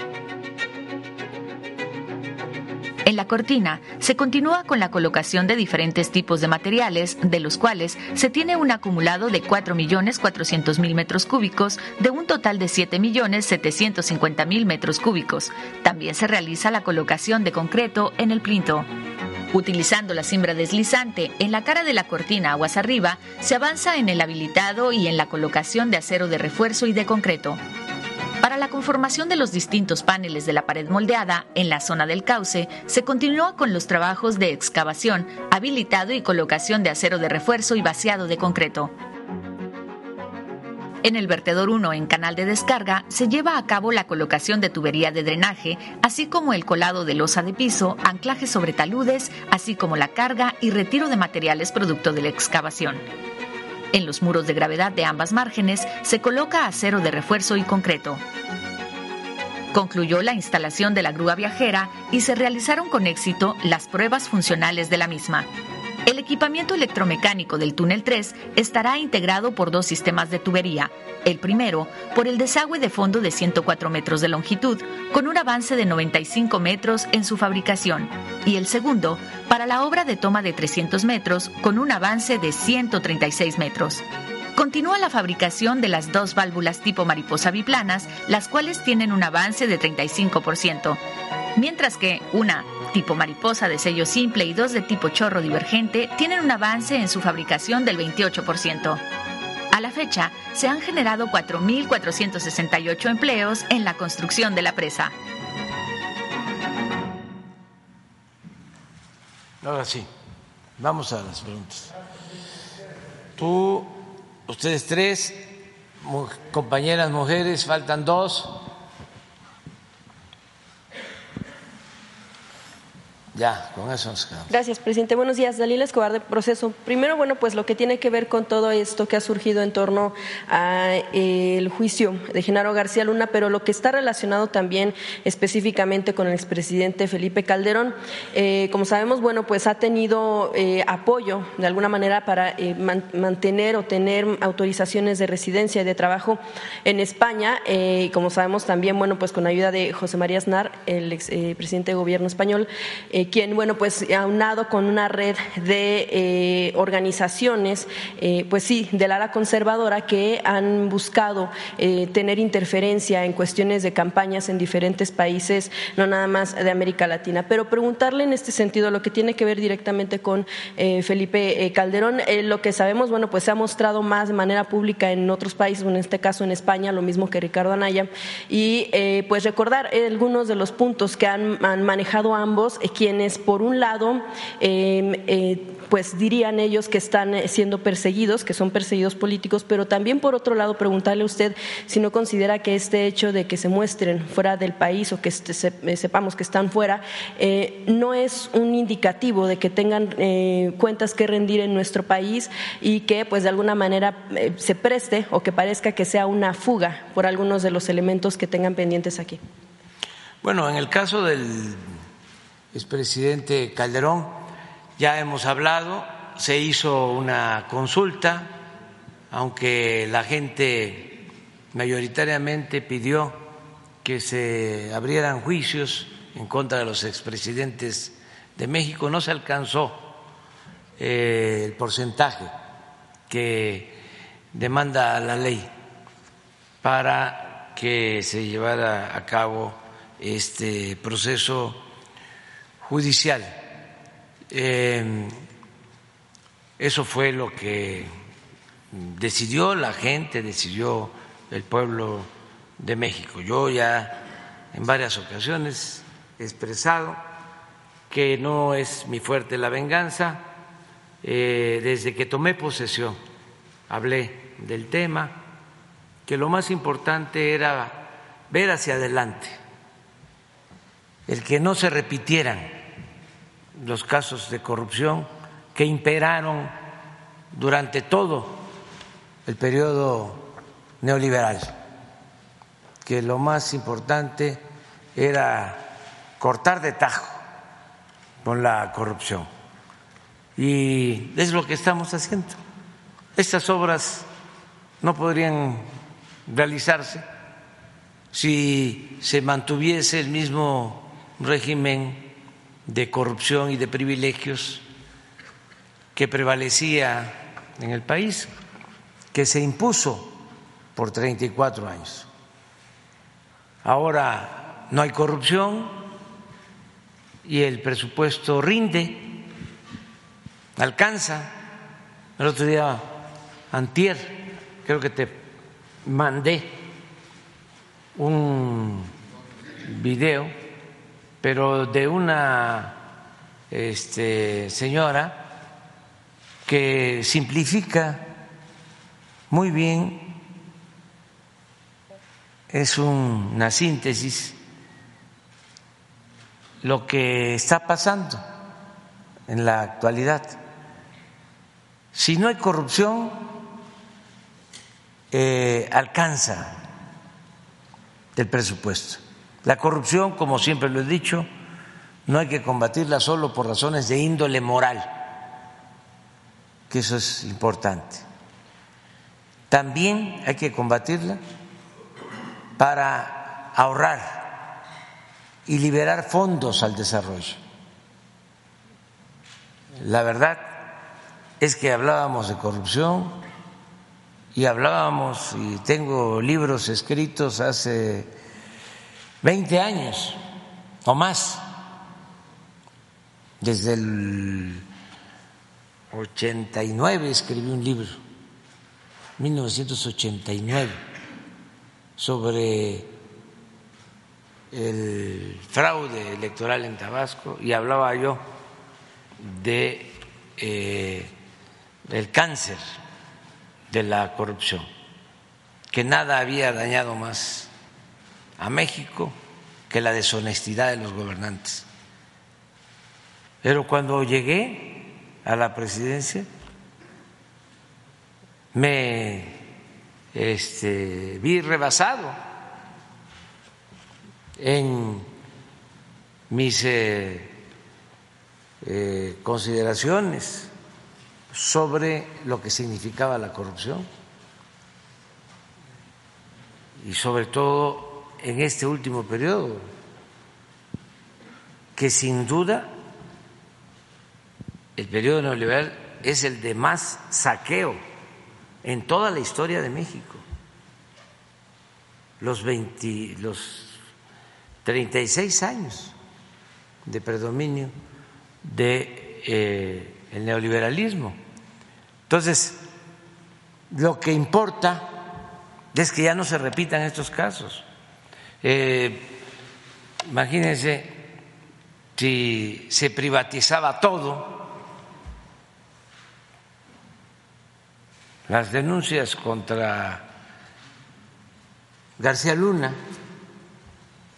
En la cortina se continúa con la colocación de diferentes tipos de materiales, de los cuales se tiene un acumulado de 4.400.000 metros cúbicos de un total de 7.750.000 metros cúbicos. También se realiza la colocación de concreto en el plinto. Utilizando la cimbra deslizante en la cara de la cortina aguas arriba, se avanza en el habilitado y en la colocación de acero de refuerzo y de concreto. Para la conformación de los distintos paneles de la pared moldeada en la zona del cauce, se continúa con los trabajos de excavación, habilitado y colocación de acero de refuerzo y vaciado de concreto. En el vertedor 1 en canal de descarga se lleva a cabo la colocación de tubería de drenaje, así como el colado de losa de piso, anclaje sobre taludes, así como la carga y retiro de materiales producto de la excavación. En los muros de gravedad de ambas márgenes se coloca acero de refuerzo y concreto. Concluyó la instalación de la grúa viajera y se realizaron con éxito las pruebas funcionales de la misma. El equipamiento electromecánico del túnel 3 estará integrado por dos sistemas de tubería. El primero, por el desagüe de fondo de 104 metros de longitud, con un avance de 95 metros en su fabricación. Y el segundo, para la obra de toma de 300 metros, con un avance de 136 metros. Continúa la fabricación de las dos válvulas tipo mariposa biplanas, las cuales tienen un avance de 35%, mientras que una tipo mariposa de sello simple y dos de tipo chorro divergente tienen un avance en su fabricación del 28%. A la fecha, se han generado 4.468 empleos en la construcción de la presa. Ahora sí, vamos a las preguntas. Tú, ustedes tres, compañeras mujeres, faltan dos. Gracias, presidente. Buenos días. Dalila Escobar de Proceso. Primero, bueno, pues lo que tiene que ver con todo esto que ha surgido en torno al eh, juicio de Genaro García Luna, pero lo que está relacionado también específicamente con el expresidente Felipe Calderón. Eh, como sabemos, bueno, pues ha tenido eh, apoyo de alguna manera para mantener o tener autorizaciones de residencia y de trabajo en España. y como sabemos también, bueno, pues con ayuda de José María Aznar, el expresidente de gobierno español, quien, bueno, pues aunado con una red de eh, organizaciones, eh, pues sí, del ala conservadora que han buscado eh, tener interferencia en cuestiones de campañas en diferentes países, no nada más de América Latina. Pero preguntarle en este sentido lo que tiene que ver directamente con Felipe Calderón, lo que sabemos, bueno, pues se ha mostrado más de manera pública en otros países, en este caso en España, lo mismo que Ricardo Anaya, y pues recordar algunos de los puntos que han, han manejado ambos, quienes por un lado, em, eh, pues dirían ellos que están eh, siendo perseguidos, que son perseguidos políticos, pero también por otro lado preguntarle a usted si no considera que este hecho de que se muestren fuera del país o que este, eh, sepamos que están fuera no es un indicativo de que tengan cuentas que rendir en nuestro país y que pues de alguna manera se preste o que parezca que sea una fuga por algunos de los elementos que tengan pendientes aquí. Bueno, en el caso del expresidente Calderón, ya hemos hablado, se hizo una consulta, aunque la gente mayoritariamente pidió que se abrieran juicios en contra de los expresidentes de México, no se alcanzó eh, el porcentaje que demanda la ley para que se llevara a cabo este proceso judicial. Eh, eso fue lo que decidió la gente, decidió el pueblo de México. Yo ya en varias ocasiones he expresado que no es mi fuerte la venganza. Eh, desde que tomé posesión hablé del tema, que lo más importante era ver hacia adelante, el que no se repitieran los casos de corrupción que imperaron durante todo el periodo neoliberal, que lo más importante era cortar de tajo con la corrupción. Y es lo que estamos haciendo. Estas obras no podrían realizarse si se mantuviese el mismo régimen de corrupción y de privilegios que prevalecía en el país, que se impuso por 34 años. Ahora no hay corrupción y el presupuesto rinde, alcanza. El otro día, antier, creo que te mandé un video, pero de una este, señora que simplifica muy bien, es una síntesis lo que está pasando en la actualidad. Si no hay corrupción, eh, alcanza el presupuesto. La corrupción, como siempre lo he dicho, no hay que combatirla solo por razones de índole moral, que eso es importante. También hay que combatirla para ahorrar y liberar fondos al desarrollo. La verdad es que hablábamos de corrupción y hablábamos, y tengo libros escritos hace 20 años o más, desde el 89 escribí un libro, 1989, sobre el fraude electoral en Tabasco y hablaba yo de eh, el cáncer de la corrupción, que nada había dañado más a México que la deshonestidad de los gobernantes. Pero cuando llegué a la presidencia me este, vi rebasado en mis eh, eh, consideraciones sobre lo que significaba la corrupción y sobre todo en este último periodo, que sin duda el periodo neoliberal es el de más saqueo en toda la historia de México. Los, 20, los 36 años de predominio del de, eh, neoliberalismo. Entonces, lo que importa es que ya no se repitan estos casos. Eh, imagínense si se privatizaba todo, las denuncias contra García Luna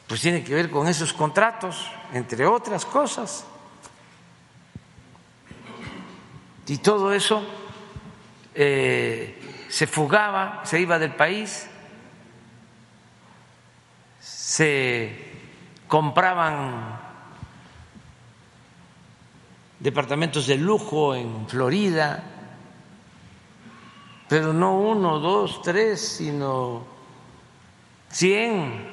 pues tiene que ver con esos contratos, entre otras cosas. Y todo eso eh, se fugaba, se iba del país, se compraban departamentos de lujo en Florida, pero no uno, dos, tres, sino cien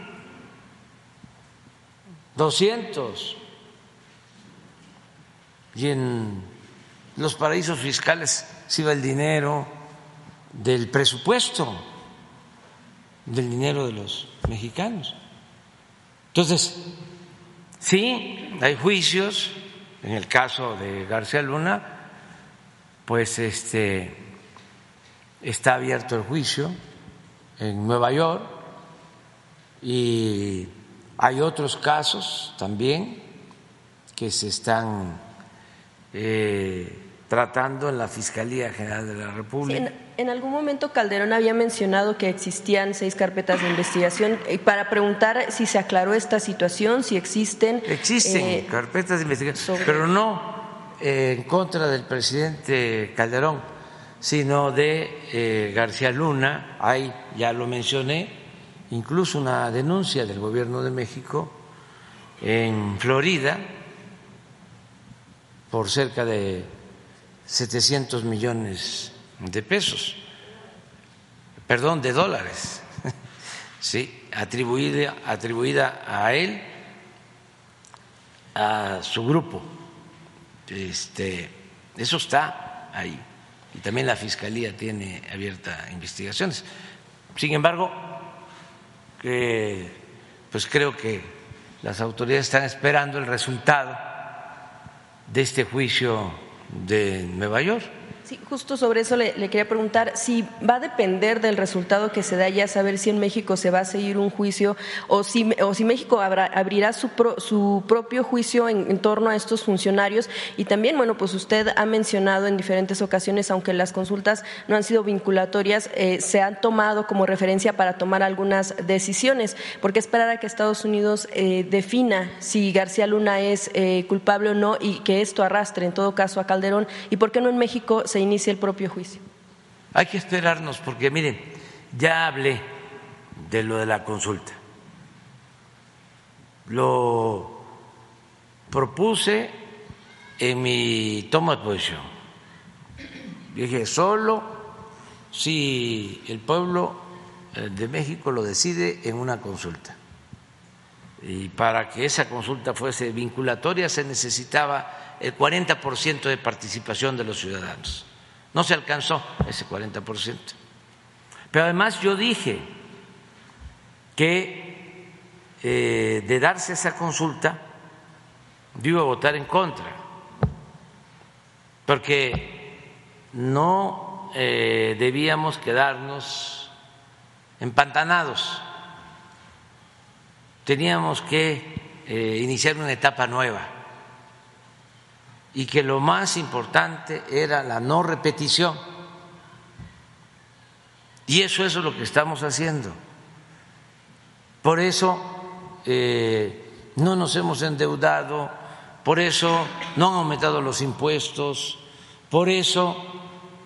200. Y en los paraísos fiscales se iba el dinero del presupuesto, del dinero de los mexicanos. Entonces, sí, hay juicios, en el caso de García Luna, pues este está abierto el juicio en Nueva York y hay otros casos también que se están eh, tratando en la Fiscalía General de la República. En, algún momento Calderón había mencionado que existían seis carpetas de investigación y para preguntar si se aclaró esta situación, si existen. Existen eh, carpetas de investigación, pero no eh, en contra del presidente Calderón, sino de García Luna. Ahí ya lo mencioné incluso una denuncia del gobierno de México en Florida por cerca de 700 millones de pesos, perdón, de dólares, <laughs> sí, atribuida, atribuida a él, a su grupo. Este, eso está ahí. Y también la Fiscalía tiene abierta investigaciones. Sin embargo, pues creo que las autoridades están esperando el resultado de este juicio de Nueva York. Sí, justo sobre eso le, quería preguntar si va a depender del resultado que se da ya saber si en México se va a seguir un juicio o si, o si México habrá, abrirá su, pro, su propio juicio en, torno a estos funcionarios y también, bueno, pues usted ha mencionado en diferentes ocasiones, aunque las consultas no han sido vinculatorias, eh, se han tomado como referencia para tomar algunas decisiones. ¿Por qué esperar a que Estados Unidos eh, defina si García Luna es eh, culpable o no y que esto arrastre en todo caso a Calderón? ¿Y por qué no en México se inicia el propio juicio? Hay que esperarnos porque, miren, ya hablé de lo de la consulta. Lo propuse en mi toma de posición. Dije, solo si el pueblo de México lo decide en una consulta. Y para que esa consulta fuese vinculatoria se necesitaba el 40% de participación de los ciudadanos. No se alcanzó ese 40%. Pero además yo dije que eh, de darse esa consulta yo iba a votar en contra, porque no eh, debíamos quedarnos empantanados, teníamos que eh, iniciar una etapa nueva y que lo más importante era la no repetición. Y eso, es lo que estamos haciendo. Por eso eh, no nos hemos endeudado, por eso no han aumentado los impuestos, por eso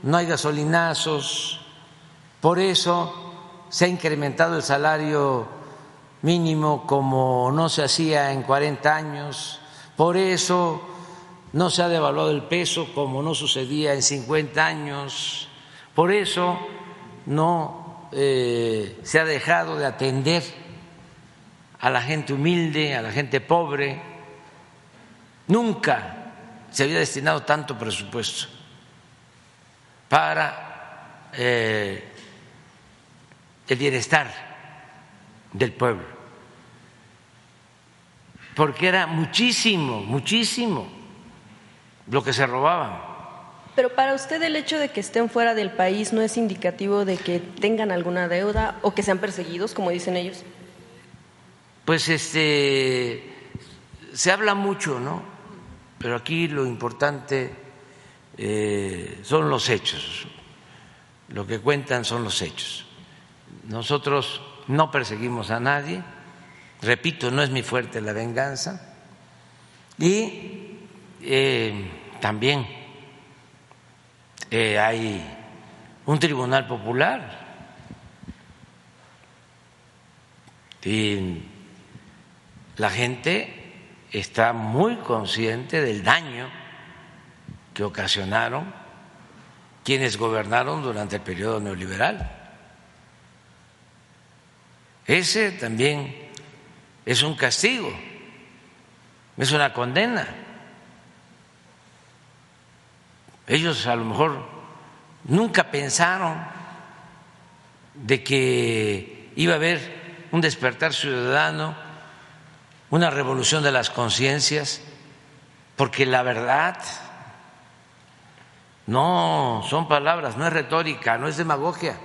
no hay gasolinazos, por eso se ha incrementado el salario mínimo como no se hacía en 40 años, por eso no se ha devaluado el peso como no sucedía en 50 años, por eso no eh, se ha dejado de atender a la gente humilde, a la gente pobre. Nunca se había destinado tanto presupuesto para eh, el bienestar del pueblo, porque era muchísimo, muchísimo lo que se robaban. Pero para usted el hecho de que estén fuera del país no es indicativo de que tengan alguna deuda o que sean perseguidos, como dicen ellos. Pues este se habla mucho, ¿no? Pero aquí lo importante eh, son los hechos. Lo que cuentan son los hechos. Nosotros no perseguimos a nadie, repito, no es mi fuerte la venganza y eh, también eh, hay un tribunal popular y la gente está muy consciente del daño que ocasionaron quienes gobernaron durante el periodo neoliberal. Ese también es un castigo, es una condena. Ellos a lo mejor nunca pensaron de que iba a haber un despertar ciudadano, una revolución de las conciencias, porque la verdad no son palabras, no es retórica, no es demagogia.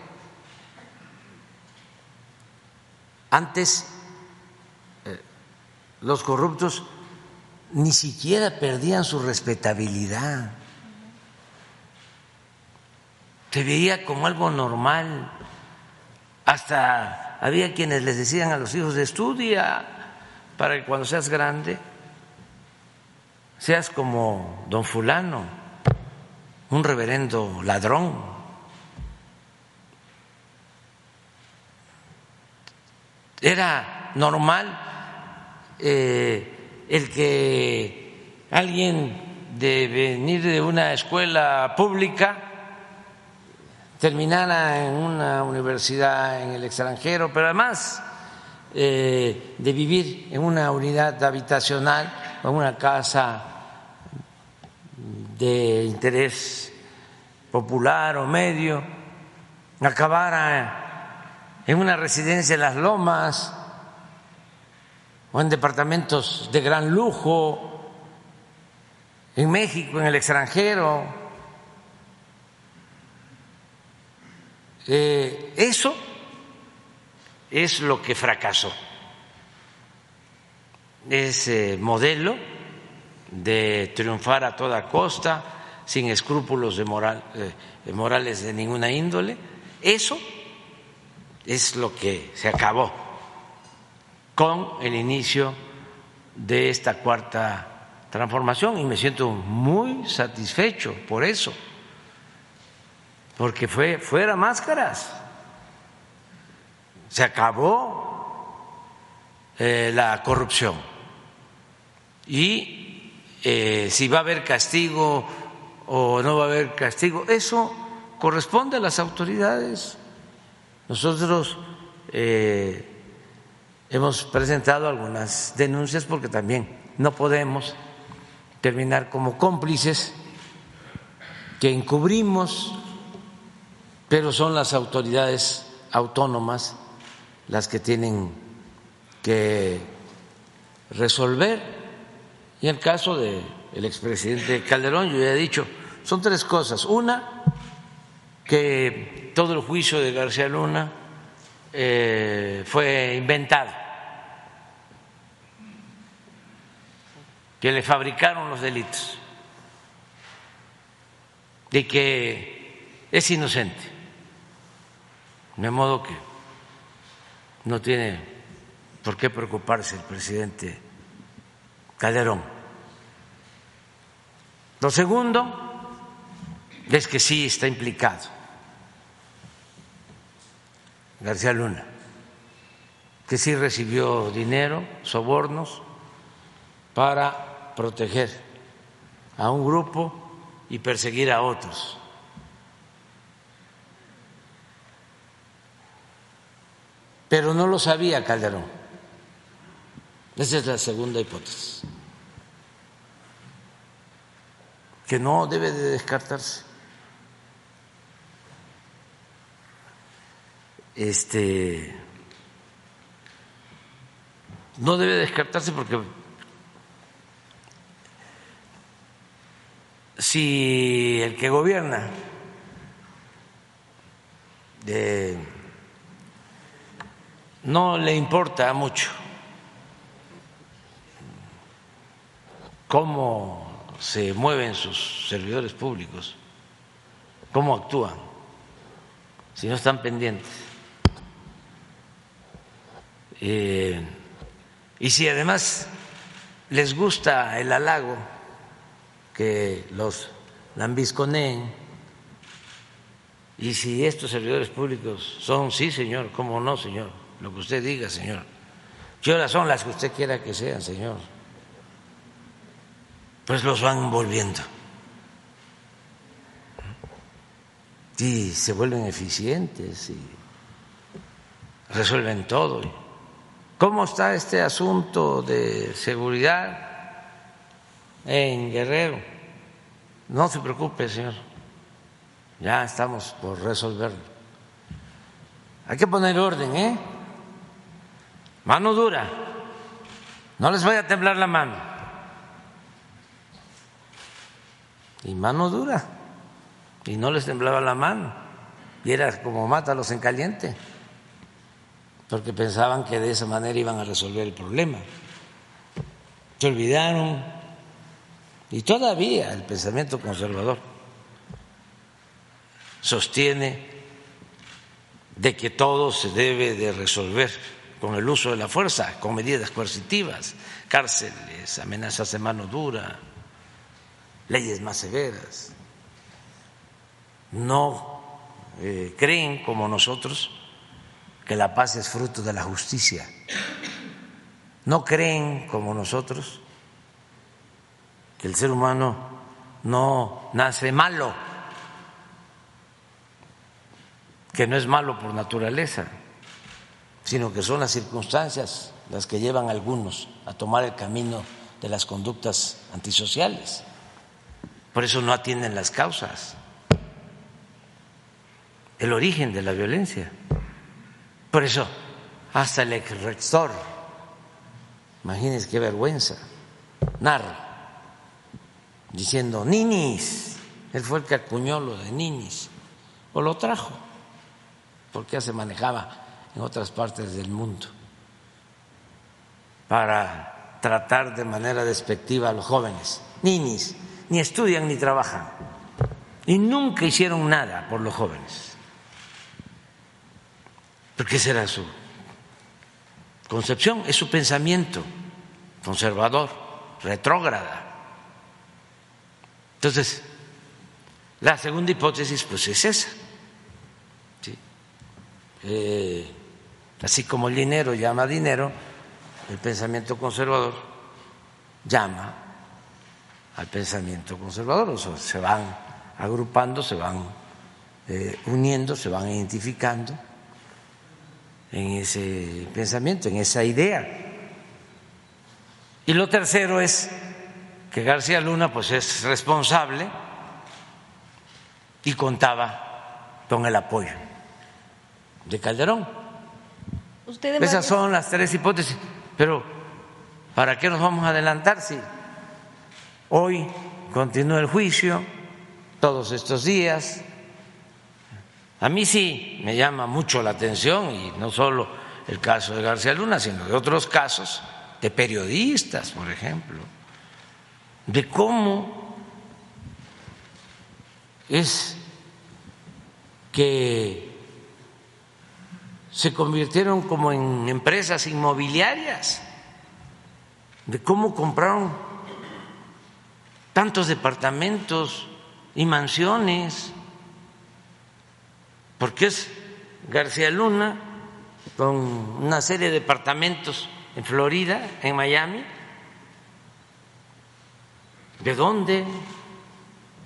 Antes eh, los corruptos ni siquiera perdían su respetabilidad. Se veía como algo normal. Hasta había quienes les decían a los hijos, estudia para que cuando seas grande seas como don fulano, un reverendo ladrón. Era normal eh, el que alguien de venir de una escuela pública terminara en una universidad en el extranjero, pero además eh, de vivir en una unidad habitacional o en una casa de interés popular o medio, acabara en una residencia en las lomas o en departamentos de gran lujo, en México, en el extranjero, Eh, eso es lo que fracasó. Ese modelo de triunfar a toda costa, sin escrúpulos de moral, eh, morales de ninguna índole, eso es lo que se acabó con el inicio de esta cuarta transformación y me siento muy satisfecho por eso, porque fue fuera máscaras, se acabó eh, la corrupción y eh, si va a haber castigo o no va a haber castigo, eso corresponde a las autoridades. Nosotros eh, hemos presentado algunas denuncias porque también no podemos terminar como cómplices que encubrimos, pero son las autoridades autónomas las que tienen que resolver. Y en el caso del expresidente Calderón, yo ya he dicho, son tres cosas. Una, que todo el juicio de García Luna eh, fue inventado, que le fabricaron los delitos y que es inocente, de modo que no tiene por qué preocuparse el presidente Calderón. Lo segundo es que sí está implicado García Luna, que sí recibió dinero, sobornos, para proteger a un grupo y perseguir a otros. Pero no lo sabía Calderón. Esa es la segunda hipótesis, que no debe de descartarse. este, no debe descartarse porque si el que gobierna no le importa mucho cómo se mueven sus servidores públicos, cómo actúan, si no están pendientes. Eh, y si además les gusta el halago que los lambisconeen, y si estos servidores públicos son, sí, señor, cómo no, señor, lo que usted diga, señor. ¿Qué horas son las que usted quiera que sean, señor? Pues los van volviendo. Y se vuelven eficientes y resuelven todo. ¿Cómo está este asunto de seguridad en Guerrero? No se preocupe, señor. Ya estamos por resolverlo. Hay que poner orden, ¿eh? Mano dura. No les vaya a temblar la mano. Y mano dura. Y no les temblaba la mano. Y era como mátalos en caliente porque pensaban que de esa manera iban a resolver el problema. Se olvidaron y todavía el pensamiento conservador sostiene de que todo se debe de resolver con el uso de la fuerza, con medidas coercitivas, cárceles, amenazas de mano dura, leyes más severas. No eh, creen como nosotros que la paz es fruto de la justicia. No creen como nosotros que el ser humano no nace malo, que no es malo por naturaleza, sino que son las circunstancias las que llevan a algunos a tomar el camino de las conductas antisociales. Por eso no atienden las causas, el origen de la violencia. Por eso, hasta el ex rector, imagínense qué vergüenza, narra, diciendo, ninis, él fue el que acuñó lo de ninis, o lo trajo, porque ya se manejaba en otras partes del mundo para tratar de manera despectiva a los jóvenes, ninis, ni estudian ni trabajan, y nunca hicieron nada por los jóvenes, porque esa era su concepción, es su pensamiento conservador, retrógrada. Entonces, la segunda hipótesis pues es esa. Eh, así como el dinero llama dinero, el pensamiento conservador llama al pensamiento conservador, o sea, se van agrupando, se van eh, uniendo, se van identificando en ese pensamiento, en esa idea. Y lo tercero es que García Luna pues es responsable y contaba con el apoyo de Calderón. Esas son las tres hipótesis, pero ¿para qué nos vamos a adelantar si hoy continúa el juicio, todos estos días? A mí sí me llama mucho la atención, y no solo el caso de García Luna, sino de otros casos, de periodistas, por ejemplo, de cómo es que se convirtieron como en empresas inmobiliarias, de cómo compraron tantos departamentos y mansiones, porque es García Luna con una serie de departamentos en Florida, en Miami, ¿de dónde?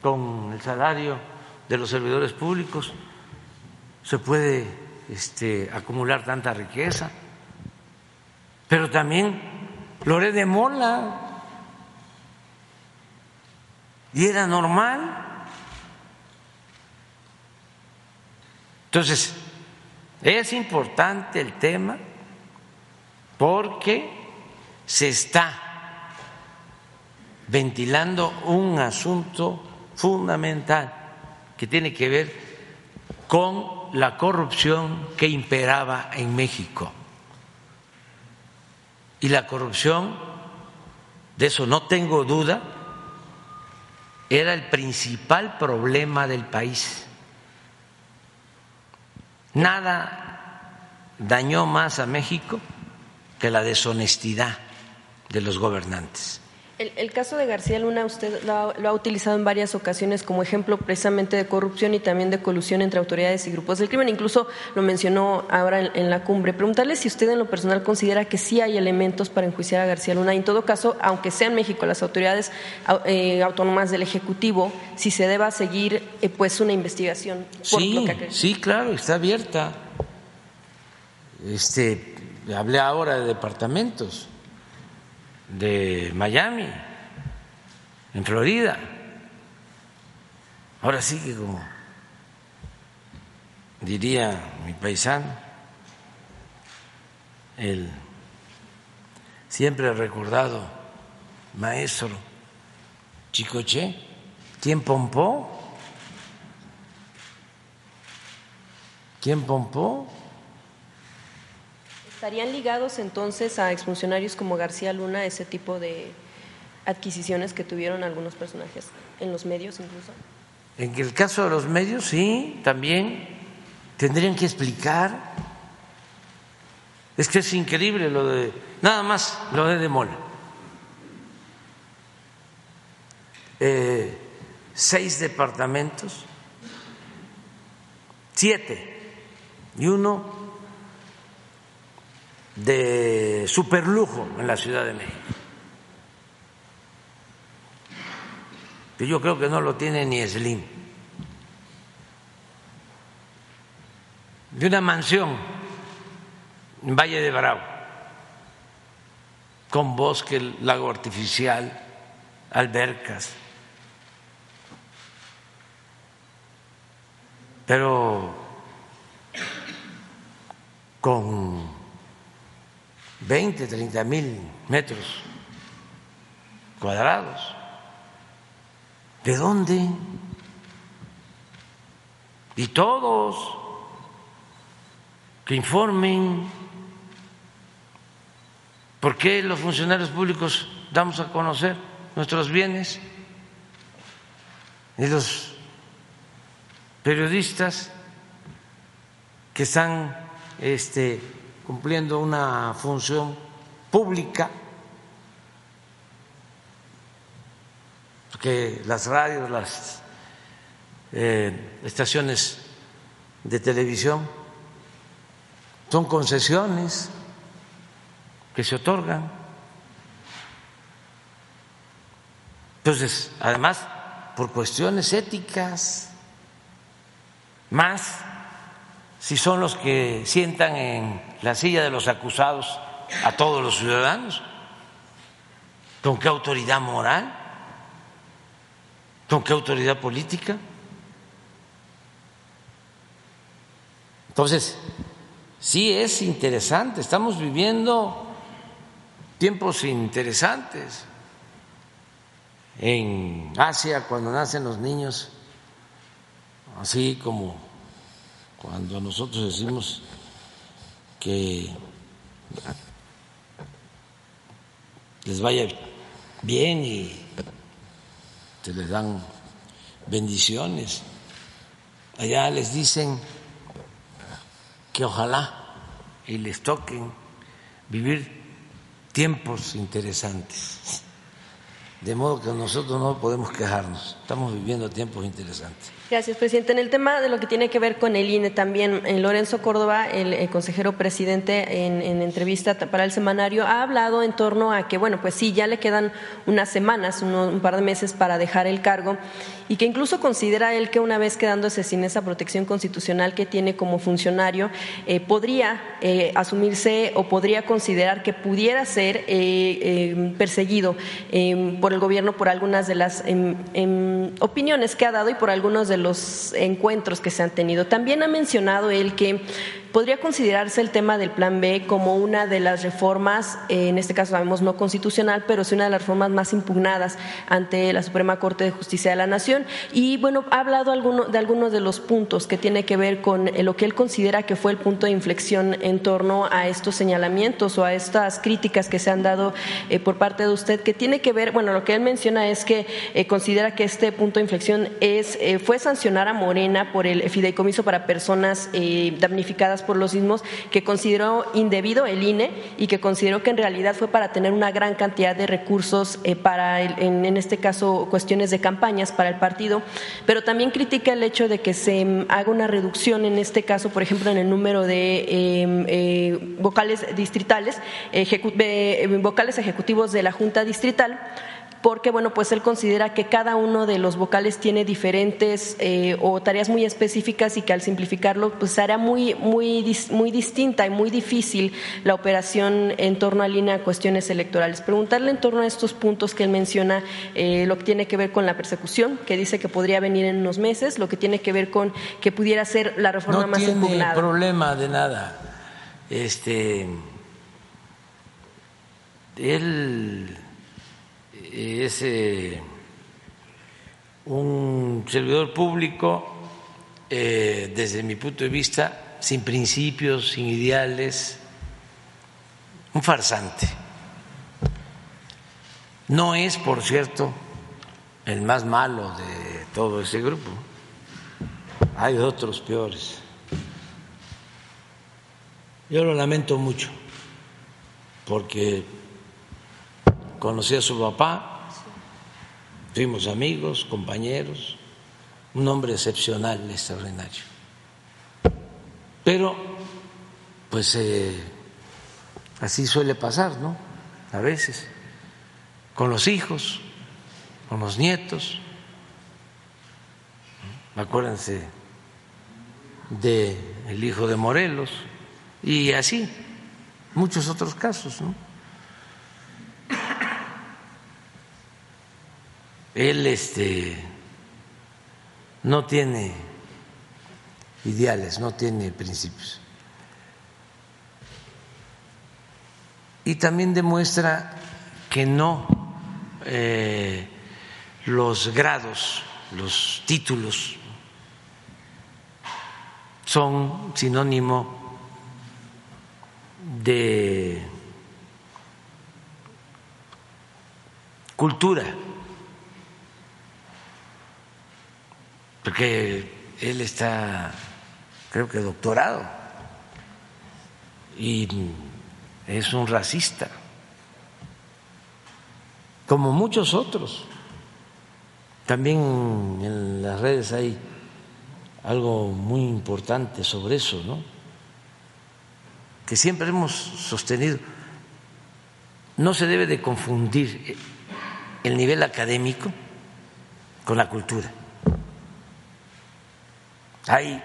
Con el salario de los servidores públicos. Se puede este, acumular tanta riqueza. Pero también Loré de Mola, y era normal. Entonces, es importante el tema porque se está ventilando un asunto fundamental que tiene que ver con la corrupción que imperaba en México. Y la corrupción, de eso no tengo duda, era el principal problema del país. Nada dañó más a México que la deshonestidad de los gobernantes. El, caso de García Luna usted lo ha, utilizado en varias ocasiones como ejemplo precisamente de corrupción y también de colusión entre autoridades y grupos del crimen. Incluso lo mencionó ahora en, la cumbre. Preguntarle si usted en lo personal considera que sí hay elementos para enjuiciar a García Luna. Y en todo caso, aunque sea en México las autoridades eh, autónomas del Ejecutivo, si se deba seguir eh, pues una investigación. sí, sí, claro, está abierta. Este, hablé ahora de departamentos de Miami, en Florida. Ahora sí que como diría mi paisano, el siempre recordado maestro Chicoche, ¿quién pompó? ¿Quién pompó? ¿Estarían ligados entonces a exfuncionarios como García Luna ese tipo de adquisiciones que tuvieron algunos personajes en los medios incluso? En el caso de los medios, sí, también tendrían que explicar. Es que es increíble lo de, nada más lo de Demola. Eh, seis departamentos, siete, y uno de superlujo en la Ciudad de México. Que yo creo que no lo tiene ni Slim. De una mansión en Valle de Bravo, con bosque, lago artificial, albercas. Pero con 20, 30 mil metros cuadrados. ¿De dónde? Y todos que informen por qué los funcionarios públicos damos a conocer nuestros bienes y los periodistas que están este, cumpliendo una función pública, que las radios, las eh, estaciones de televisión son concesiones que se otorgan. Entonces, además, por cuestiones éticas, más si son los que sientan en la silla de los acusados a todos los ciudadanos, ¿con qué autoridad moral? ¿Con qué autoridad política? Entonces, sí es interesante, estamos viviendo tiempos interesantes. En Asia, cuando nacen los niños, así como cuando nosotros decimos que les vaya bien y se les dan bendiciones. Allá les dicen que ojalá y les toquen vivir tiempos interesantes. De modo que nosotros no podemos quejarnos, estamos viviendo tiempos interesantes. Gracias, presidente. En el tema de lo que tiene que ver con el INE también, en Lorenzo Córdoba, el, consejero presidente, en, entrevista para el semanario, ha hablado en torno a que, bueno, pues sí, ya le quedan unas semanas, un par de meses para dejar el cargo y que incluso considera él que una vez quedándose sin esa protección constitucional que tiene como funcionario, eh, podría eh, asumirse o podría considerar que pudiera ser eh, perseguido por el gobierno por algunas de las em, em, opiniones que ha dado y por algunos de los encuentros que se han tenido. También ha mencionado él que podría considerarse el tema del Plan B como una de las reformas, eh, en este caso sabemos no constitucional, pero sí una de las reformas más impugnadas ante la Suprema Corte de Justicia de la Nación. Y bueno, ha hablado de algunos de los puntos que tiene que ver con eh, lo que él considera que fue el punto de inflexión en torno a estos señalamientos o a estas críticas que se han dado eh, por parte de usted, que tiene que ver, bueno, lo que él menciona es que considera que este punto de inflexión es, fue sancionar a Morena por el fideicomiso para personas damnificadas por los mismos, que consideró indebido el INE y que consideró que en realidad fue para tener una gran cantidad de recursos eh, para, en, este caso, cuestiones de campañas para el partido, pero también critica el hecho de que se mm, haga una reducción, en este caso, por ejemplo, en el número de em, eh, vocales distritales, vocales ejecutivos de la Junta Distrital porque bueno, pues él considera que cada uno de los vocales tiene diferentes eh, o tareas muy específicas y que al simplificarlo pues hará muy, muy, muy distinta y muy difícil la operación en torno a línea a cuestiones electorales. Preguntarle en torno a estos puntos que él menciona, eh, lo que tiene que ver con la persecución, que dice que podría venir en unos meses, lo que tiene que ver con que pudiera ser la reforma más impugnada. No tiene problema de nada. Este, él es eh, un servidor público, eh, desde mi punto de vista, sin principios, sin ideales, un farsante. No es, por cierto, el más malo de todo ese grupo. Hay otros peores. Yo lo lamento mucho, porque conocí a su papá, fuimos amigos, compañeros, un hombre excepcional, extraordinario. Pero, pues eh, así suele pasar, ¿no? A veces, con los hijos, con los nietos. Acuérdense del hijo de Morelos y así, muchos otros casos, ¿no? Él este, no tiene ideales, no tiene principios. Y también demuestra que no eh, los grados, los títulos son sinónimo de cultura, porque él está, creo que doctorado, y es un racista, como muchos otros. También en las redes hay algo muy importante sobre eso, ¿no? Que siempre hemos sostenido. No se debe de confundir el nivel académico con la cultura. Hay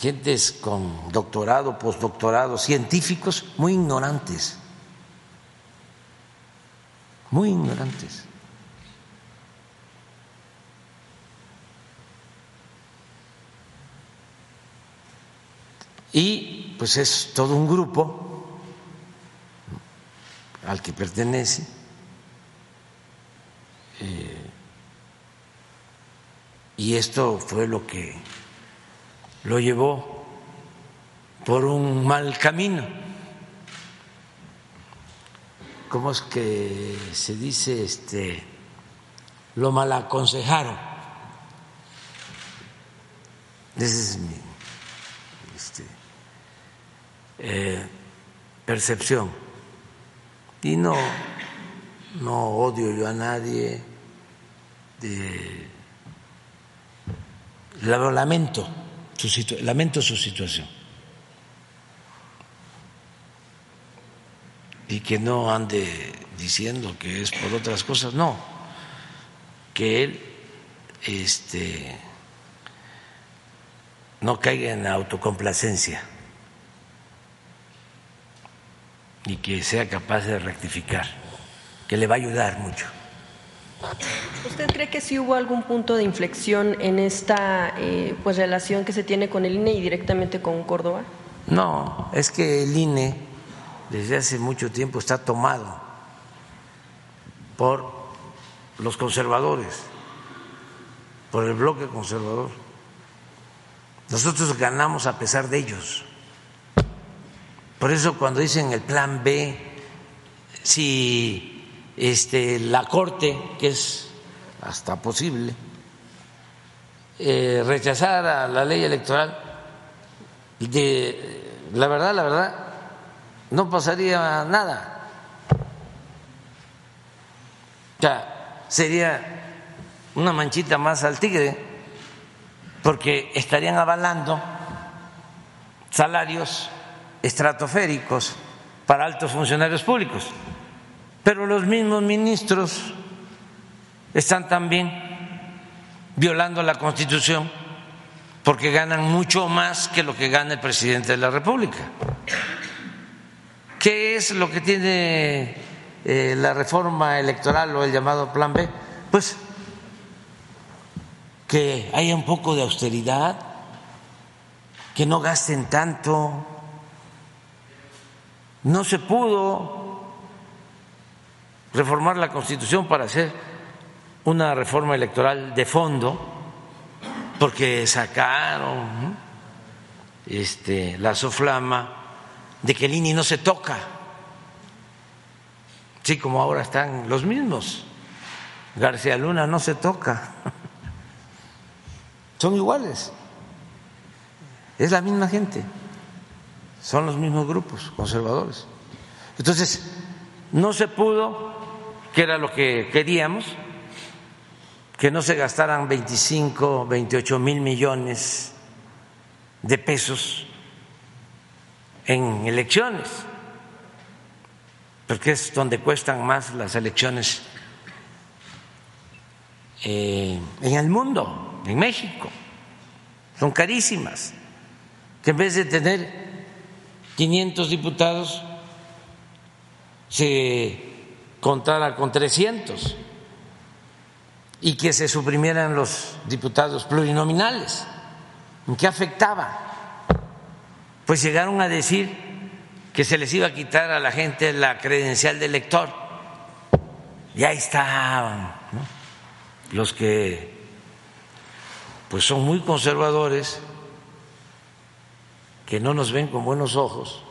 gentes con doctorado, postdoctorado, científicos muy ignorantes, muy ignorantes. Y pues es todo un grupo al que pertenece. Eh, y esto fue lo que lo llevó por un mal camino. ¿Cómo es que se dice este lo mal aconsejaron? Esa es mi este, eh, percepción. Y no, no odio yo a nadie. De, lamento su, lamento su situación. Y que no ande diciendo que es por otras cosas, no. Que él este, no caiga en autocomplacencia y que sea capaz de rectificar, que le va a ayudar mucho. ¿Usted cree que sí hubo algún punto de inflexión en esta eh, pues relación que se tiene con el INE y directamente con Córdoba? No, es que el INE desde hace mucho tiempo está tomado por los conservadores, por el bloque conservador. Nosotros ganamos a pesar de ellos. Por eso cuando dicen el plan B, si este, la Corte, que es hasta posible, eh, rechazara la ley electoral, de, la verdad, la verdad, no pasaría nada. O sea, sería una manchita más al tigre, porque estarían avalando salarios estratosféricos para altos funcionarios públicos. Pero los mismos ministros están también violando la Constitución porque ganan mucho más que lo que gana el presidente de la República. ¿Qué es lo que tiene eh, la reforma electoral o el llamado Plan B? Pues que haya un poco de austeridad, que no gasten tanto. No se pudo reformar la Constitución para hacer una reforma electoral de fondo, porque sacaron este, la soflama de que el INI no se toca, sí, como ahora están los mismos. García Luna no se toca, <laughs> son iguales, es la misma gente, son los mismos grupos conservadores. Entonces, no se pudo que era lo que queríamos, que no se gastaran 25, 28 mil millones de pesos en elecciones, porque es donde cuestan más las elecciones eh, en el mundo, en México, son carísimas, que en vez de tener 500 diputados, se contara con 300 y que se suprimieran los diputados plurinominales. ¿En qué afectaba? Pues llegaron a decir que se les iba a quitar a la gente la credencial de elector. Y ahí estaban los que pues son muy conservadores que no nos ven con buenos ojos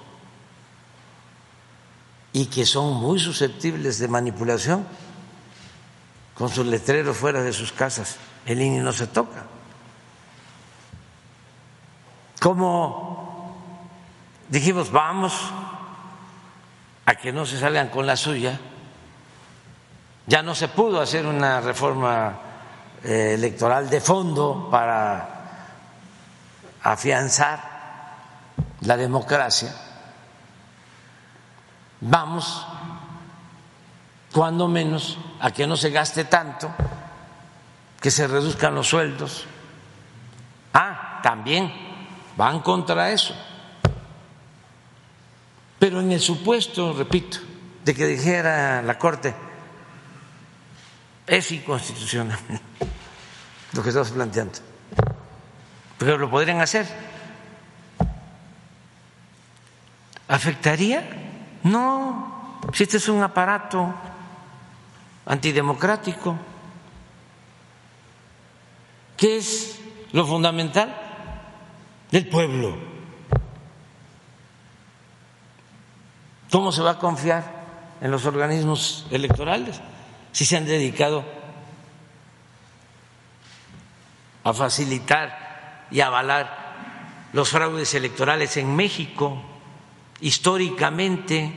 y que son muy susceptibles de manipulación con sus letreros fuera de sus casas. El INE no se toca. Como dijimos, vamos a que no se salgan con la suya, ya no se pudo hacer una reforma eh, electoral de fondo para afianzar la democracia, vamos, cuando menos, a que no se gaste tanto, que se reduzcan los sueldos. Ah, también van contra eso. Pero en el supuesto, repito, de que dijera la Corte, es inconstitucional <laughs> lo que estamos planteando. Pero lo podrían hacer. ¿Afectaría? No, si este es un aparato antidemocrático. ¿Qué es lo fundamental? Del pueblo. ¿Cómo se va a confiar en los organismos electorales si se han dedicado a facilitar y avalar los fraudes electorales en México? Históricamente.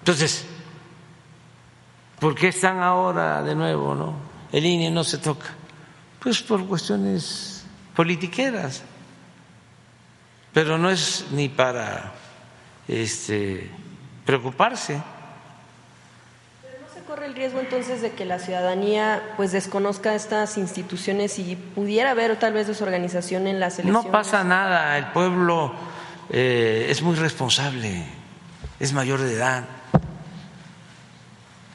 Entonces, ¿por qué están ahora de nuevo, no? El INE no se toca. Pues por cuestiones politiqueras. Pero no es ni para este preocuparse. Corre el riesgo entonces de que la ciudadanía pues desconozca estas instituciones y pudiera haber tal vez desorganización en las elecciones. No pasa nada, el pueblo eh, es muy responsable, es mayor de edad.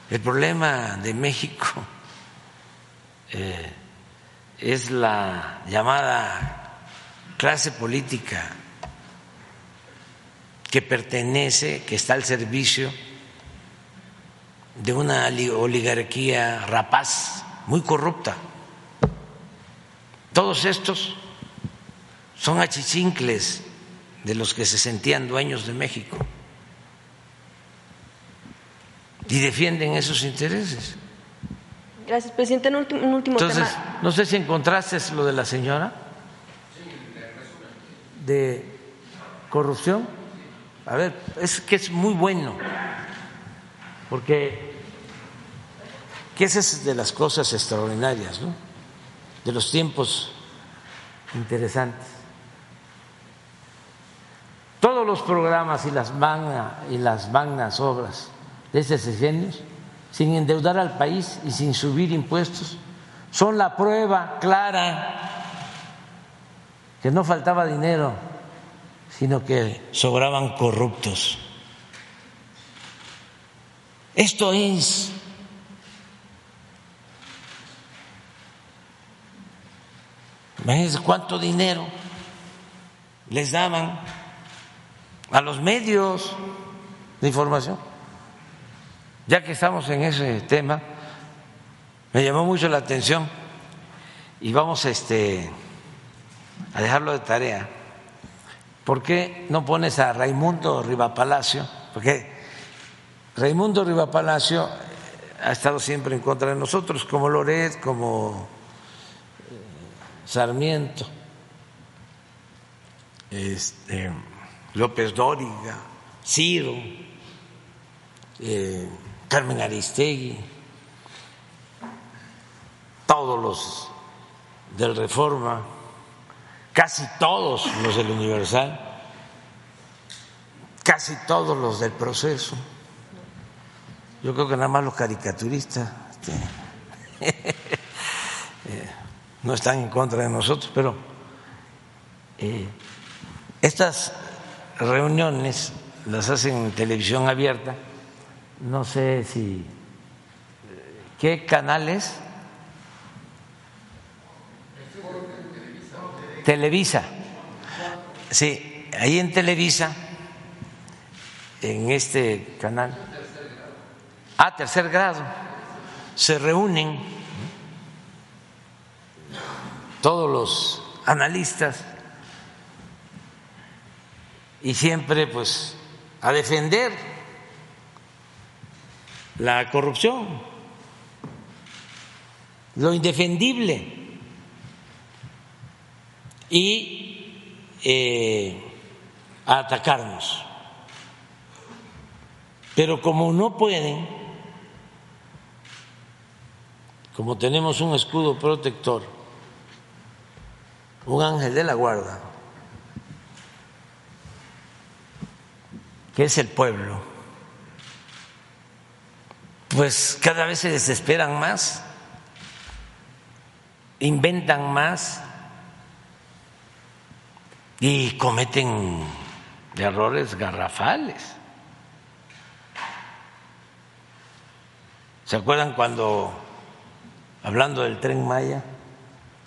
El problema de México <laughs> eh, es la llamada clase política que pertenece, que está al servicio de una oligarquía rapaz, muy corrupta. Todos estos son achichincles de los que se sentían dueños de México y defienden esos intereses. Gracias, presidente. Un último, un último Entonces, tema. no sé si encontraste lo de la señora de corrupción. A ver, es que es muy bueno, porque que esa es de las cosas extraordinarias, ¿no? De los tiempos interesantes. Todos los programas y las magnas obras de este sexenio, sin endeudar al país y sin subir impuestos, son la prueba clara que no faltaba dinero, sino que sobraban corruptos. Esto es Imagínense cuánto dinero les daban a los medios de información. Ya que estamos en ese tema, me llamó mucho la atención y vamos este, a dejarlo de tarea. ¿Por qué no pones a Raimundo Rivapalacio? Porque Raimundo Rivapalacio ha estado siempre en contra de nosotros, como Loret, como Sarmiento, este, López Dóriga, Ciro, eh, Carmen Aristegui, todos los del Reforma, casi todos los del Universal, casi todos los del proceso. Yo creo que nada más los caricaturistas este, <laughs> no están en contra de nosotros, pero eh, estas reuniones las hacen en televisión abierta, no sé si qué canales Televisa. Sí, ahí en Televisa, en este canal. A tercer grado. Se reúnen todos los analistas y siempre pues a defender la corrupción, lo indefendible y eh, a atacarnos. Pero como no pueden, como tenemos un escudo protector, un ángel de la guarda, que es el pueblo, pues cada vez se desesperan más, inventan más y cometen errores garrafales. ¿Se acuerdan cuando, hablando del tren Maya,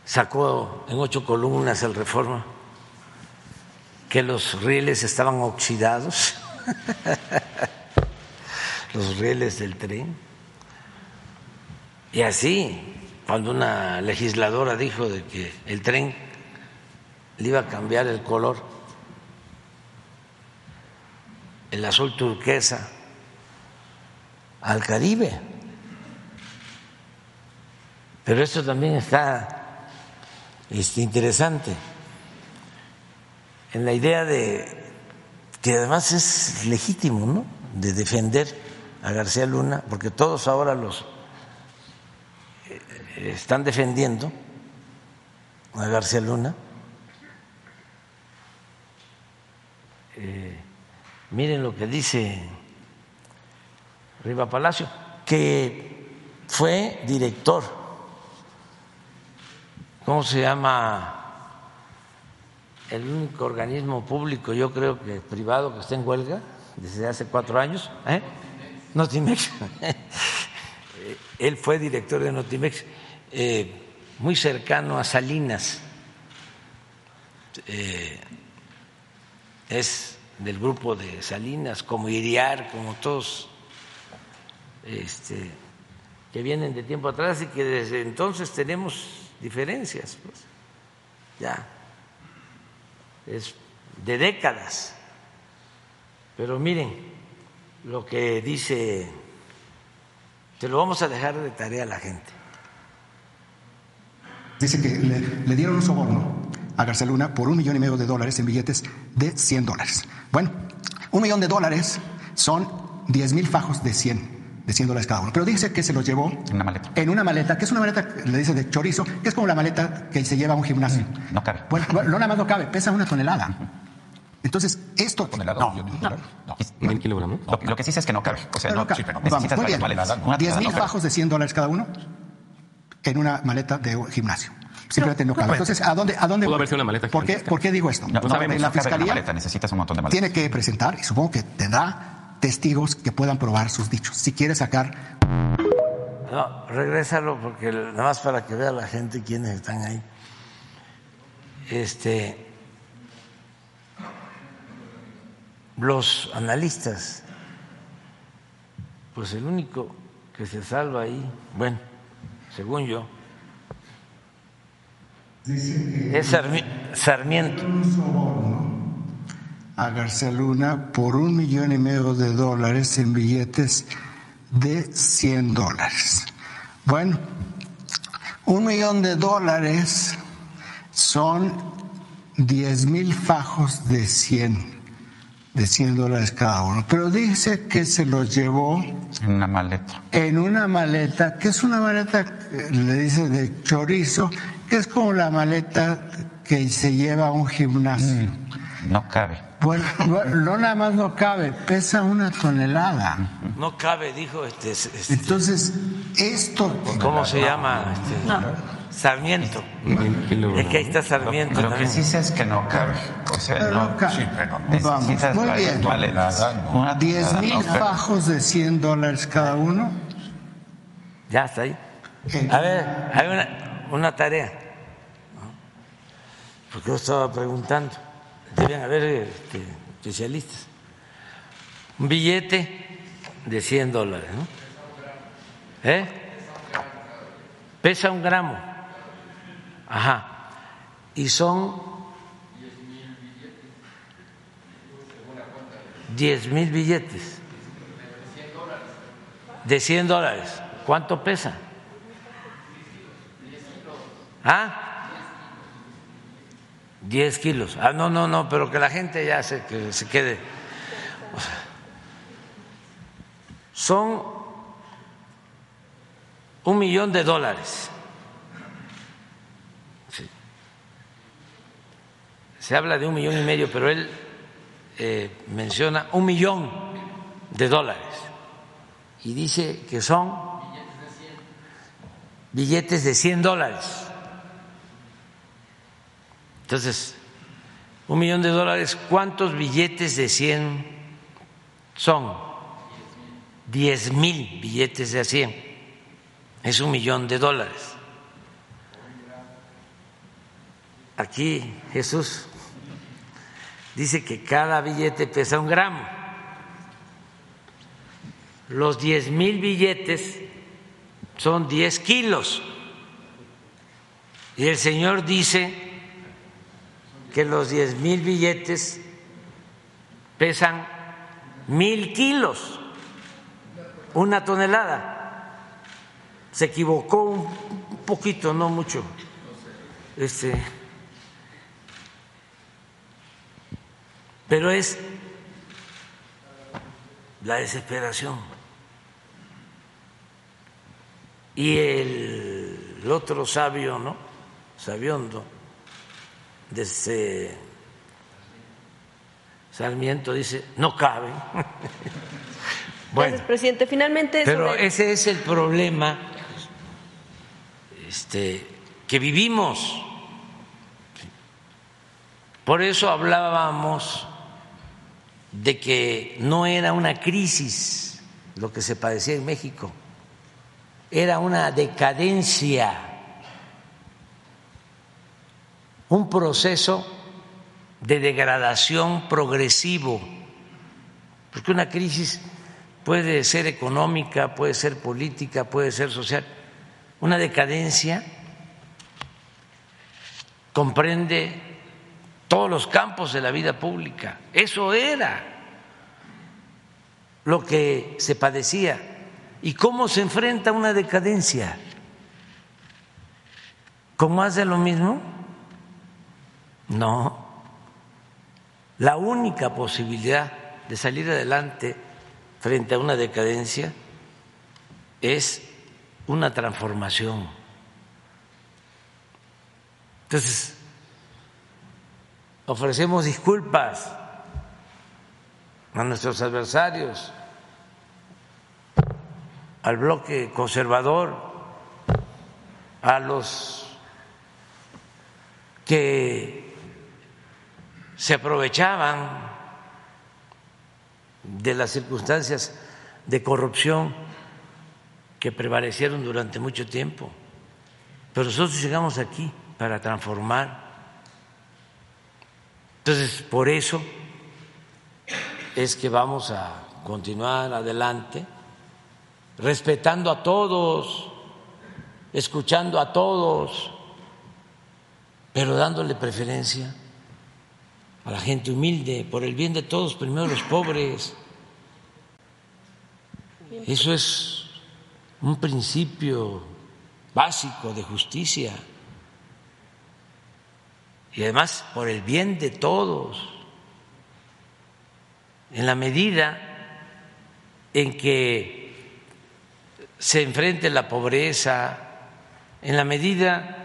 sacó en ocho columnas el reforma que los rieles estaban oxidados? <laughs> los rieles del tren. Y así, cuando una legisladora dijo de que el tren le iba a cambiar el color, el azul turquesa, al Caribe. Pero esto también está este, interesante en la idea de que además es legítimo, ¿no? De defender a García Luna, porque todos ahora los eh, están defendiendo a García Luna. Eh, miren lo que dice Riva Palacio, que fue director, ¿cómo se llama? El único organismo público, yo creo que privado, que está en huelga desde hace cuatro años, ¿eh? Notimex. <laughs> Él fue director de Notimex, eh, muy cercano a Salinas. Eh, es del grupo de Salinas, como Iriar, como todos este, que vienen de tiempo atrás y que desde entonces tenemos diferencias. Pues. Ya, es de décadas. Pero miren lo que dice, te lo vamos a dejar de tarea a la gente. Dice que le, dieron un soborno a García Luna por un millón y medio de dólares en billetes de 100 dólares. Bueno, un millón de dólares son 10 mil fajos de 100, de 100 dólares cada uno. Pero dice que se los llevó En una maleta. en una maleta, que es una maleta, le dice de chorizo, que es como la maleta que se lleva a un gimnasio. No cabe. Bueno, no nada más no cabe, pesa una tonelada. Entonces, esto... No, ¿Mil kilogramos? Lo, lo que sí es que no cabe. O sea, no, no, cabe. sí, pero Vamos, necesitas bien. maletas. Una 10 tonelada mil no fajos de 100 dólares cada uno en una maleta de gimnasio. Simplemente no cabe. puede. Entonces, ¿a dónde, a dónde Pudo voy? haber sido una maleta ¿Por qué, ¿Por qué digo esto? No, no sabemos en la no fiscalía maleta, necesitas un montón de maletas. tiene que presentar, y supongo que tendrá testigos que puedan probar sus dichos. Si quiere sacar No, regrésalo porque nada más para que vea la gente quiénes están ahí. Este, los analistas, pues el único que se salva ahí, bueno, según yo, es Sarmi- Sarmiento. A García Luna por un millón y medio de dólares en billetes de 100 dólares. Bueno, un millón de dólares son 10 mil fajos de 100, de 100 dólares cada uno. Pero dice que se los llevó En una maleta. en una maleta, que es una maleta, le dice de chorizo, que es como la maleta que se lleva a un gimnasio. No cabe. Bueno, bueno, no nada más no cabe, pesa una tonelada. No cabe, dijo este. este, Entonces, esto. ¿Cómo se llama? Este, Sarmiento. Es que ahí está Sarmiento. Lo que sí sé es que no cabe. O sea, Pero no, no cabe. sí, pero necesitas muy bien. Una 10 tonelada mil no fajos de 100 dólares cada uno. Ya está ahí. A ver, hay una, una tarea. Porque yo estaba preguntando. Deben haber este, especialistas. Un billete de 100 dólares, ¿no? ¿Eh? Pesa un gramo. Ajá. y son 10 mil billetes de 100 dólares. ¿Cuánto pesa? ¿Ah? 10 kilos. Ah, no, no, no, pero que la gente ya se, que se quede. Son un millón de dólares. Se habla de un millón y medio, pero él eh, menciona un millón de dólares y dice que son billetes de 100 dólares. Entonces, un millón de dólares, ¿cuántos billetes de 100 son? 10 mil billetes de 100. Es un millón de dólares. Aquí Jesús dice que cada billete pesa un gramo. Los 10 mil billetes son 10 kilos. Y el Señor dice que los 10 mil billetes pesan mil kilos, una tonelada. Se equivocó un poquito, no mucho. Este, pero es la desesperación. Y el, otro sabio, ¿no? Sabiondo, desde Sarmiento dice, no cabe. <laughs> bueno, Gracias, presidente. Finalmente. Pero sobre... ese es el problema este, que vivimos. Por eso hablábamos de que no era una crisis lo que se padecía en México, era una decadencia, un proceso de degradación progresivo, porque una crisis puede ser económica, puede ser política, puede ser social, una decadencia comprende todos los campos de la vida pública. Eso era lo que se padecía. ¿Y cómo se enfrenta una decadencia? ¿Cómo hace lo mismo? No. La única posibilidad de salir adelante frente a una decadencia es una transformación. Entonces, ofrecemos disculpas a nuestros adversarios, al bloque conservador, a los que se aprovechaban de las circunstancias de corrupción que prevalecieron durante mucho tiempo. Pero nosotros llegamos aquí para transformar entonces, por eso es que vamos a continuar adelante, respetando a todos, escuchando a todos, pero dándole preferencia a la gente humilde, por el bien de todos, primero los pobres. Eso es un principio básico de justicia y además por el bien de todos, en la medida en que se enfrente la pobreza, en la medida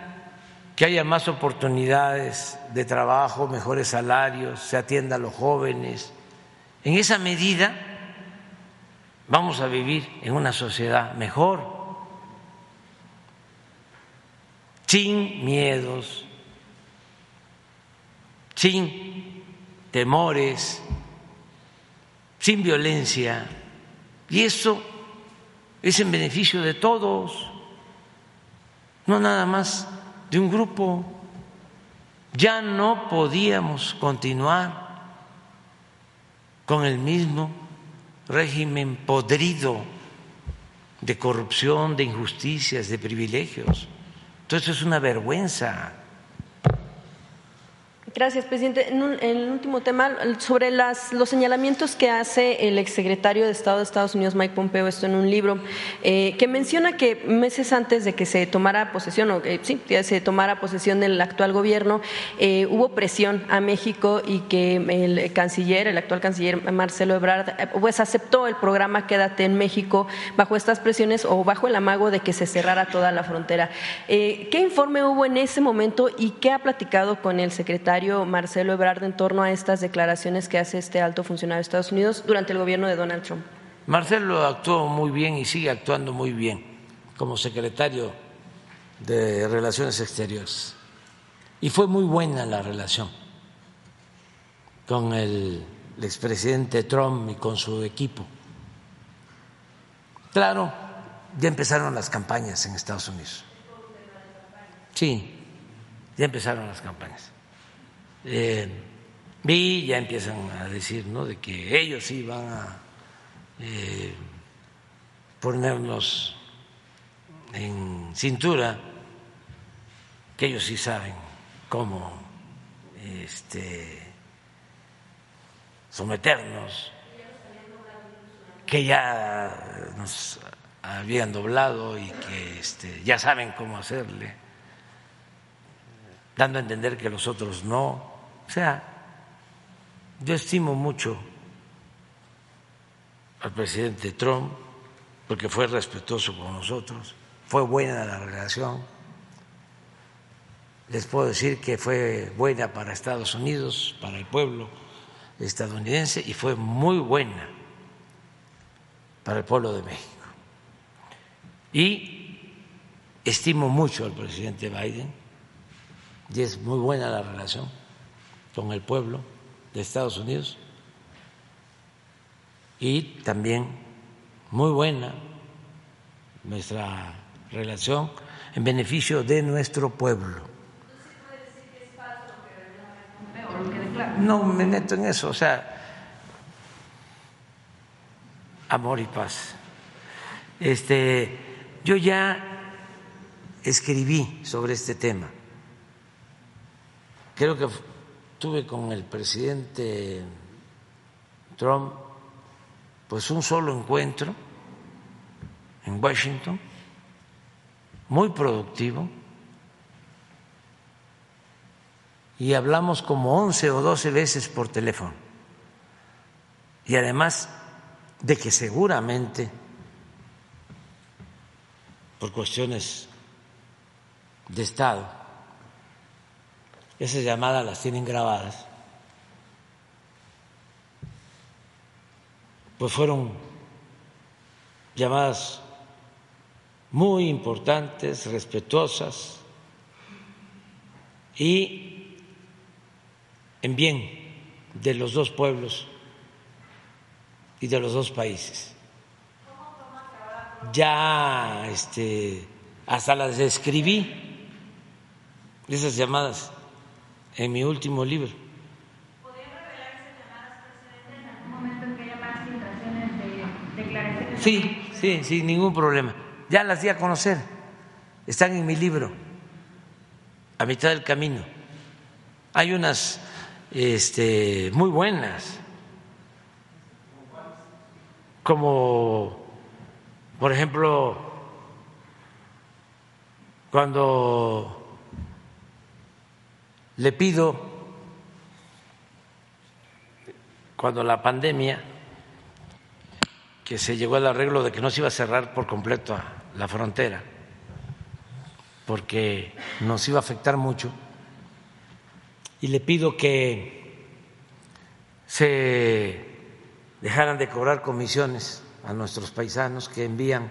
que haya más oportunidades de trabajo, mejores salarios, se atienda a los jóvenes, en esa medida vamos a vivir en una sociedad mejor, sin miedos, sin temores, sin violencia. Y eso es en beneficio de todos, no nada más de un grupo. Ya no podíamos continuar con el mismo régimen podrido de corrupción, de injusticias, de privilegios. Entonces es una vergüenza Gracias, presidente. En, un, el último tema, sobre las, los señalamientos que hace el exsecretario de Estado de Estados Unidos, Mike Pompeo, esto en un libro, eh, que menciona que meses antes de que se tomara posesión, o que sí, que se tomara posesión del actual gobierno, eh, hubo presión a México y que el canciller, el actual canciller Marcelo Ebrard, eh, pues aceptó el programa Quédate en México bajo estas presiones o bajo el amago de que se cerrara toda la frontera. ¿Qué informe hubo en ese momento y qué ha platicado con el secretario? Marcelo Ebrard en torno a estas declaraciones que hace este alto funcionario de Estados Unidos durante el gobierno de Donald Trump? Marcelo actuó muy bien y sigue actuando muy bien como secretario de Relaciones Exteriores. Y fue muy buena la relación con el expresidente Trump y con su equipo. Claro, ya empezaron las campañas en Estados Unidos. Sí, ya empezaron las campañas eh, y ya empiezan a decir ¿no? de que ellos iban a eh, ponernos en cintura, que ellos sí saben cómo este, someternos, que ya nos habían doblado y que este, ya saben cómo hacerle, dando a entender que los otros no. O sea, yo estimo mucho al presidente Trump porque fue respetuoso con nosotros, fue buena la relación. Les puedo decir que fue buena para Estados Unidos, para el pueblo estadounidense y fue muy buena para el pueblo de México. Y estimo mucho al presidente Biden y es muy buena la relación con el pueblo de Estados Unidos y también muy buena nuestra relación en beneficio de nuestro pueblo. No me meto en eso, o sea, amor y paz. Este, yo ya escribí sobre este tema. Creo que tuve con el presidente Trump pues un solo encuentro en Washington, muy productivo, y hablamos como 11 o 12 veces por teléfono. Y además de que seguramente, por cuestiones de Estado, esas llamadas las tienen grabadas, pues fueron llamadas muy importantes, respetuosas y en bien de los dos pueblos y de los dos países. Ya este, hasta las escribí, esas llamadas en mi último libro. Sí, sí, sin ningún problema. Ya las di a conocer. Están en mi libro, a mitad del camino. Hay unas este, muy buenas, como, por ejemplo, cuando le pido, cuando la pandemia, que se llegó al arreglo de que no se iba a cerrar por completo la frontera, porque nos iba a afectar mucho, y le pido que se dejaran de cobrar comisiones a nuestros paisanos que envían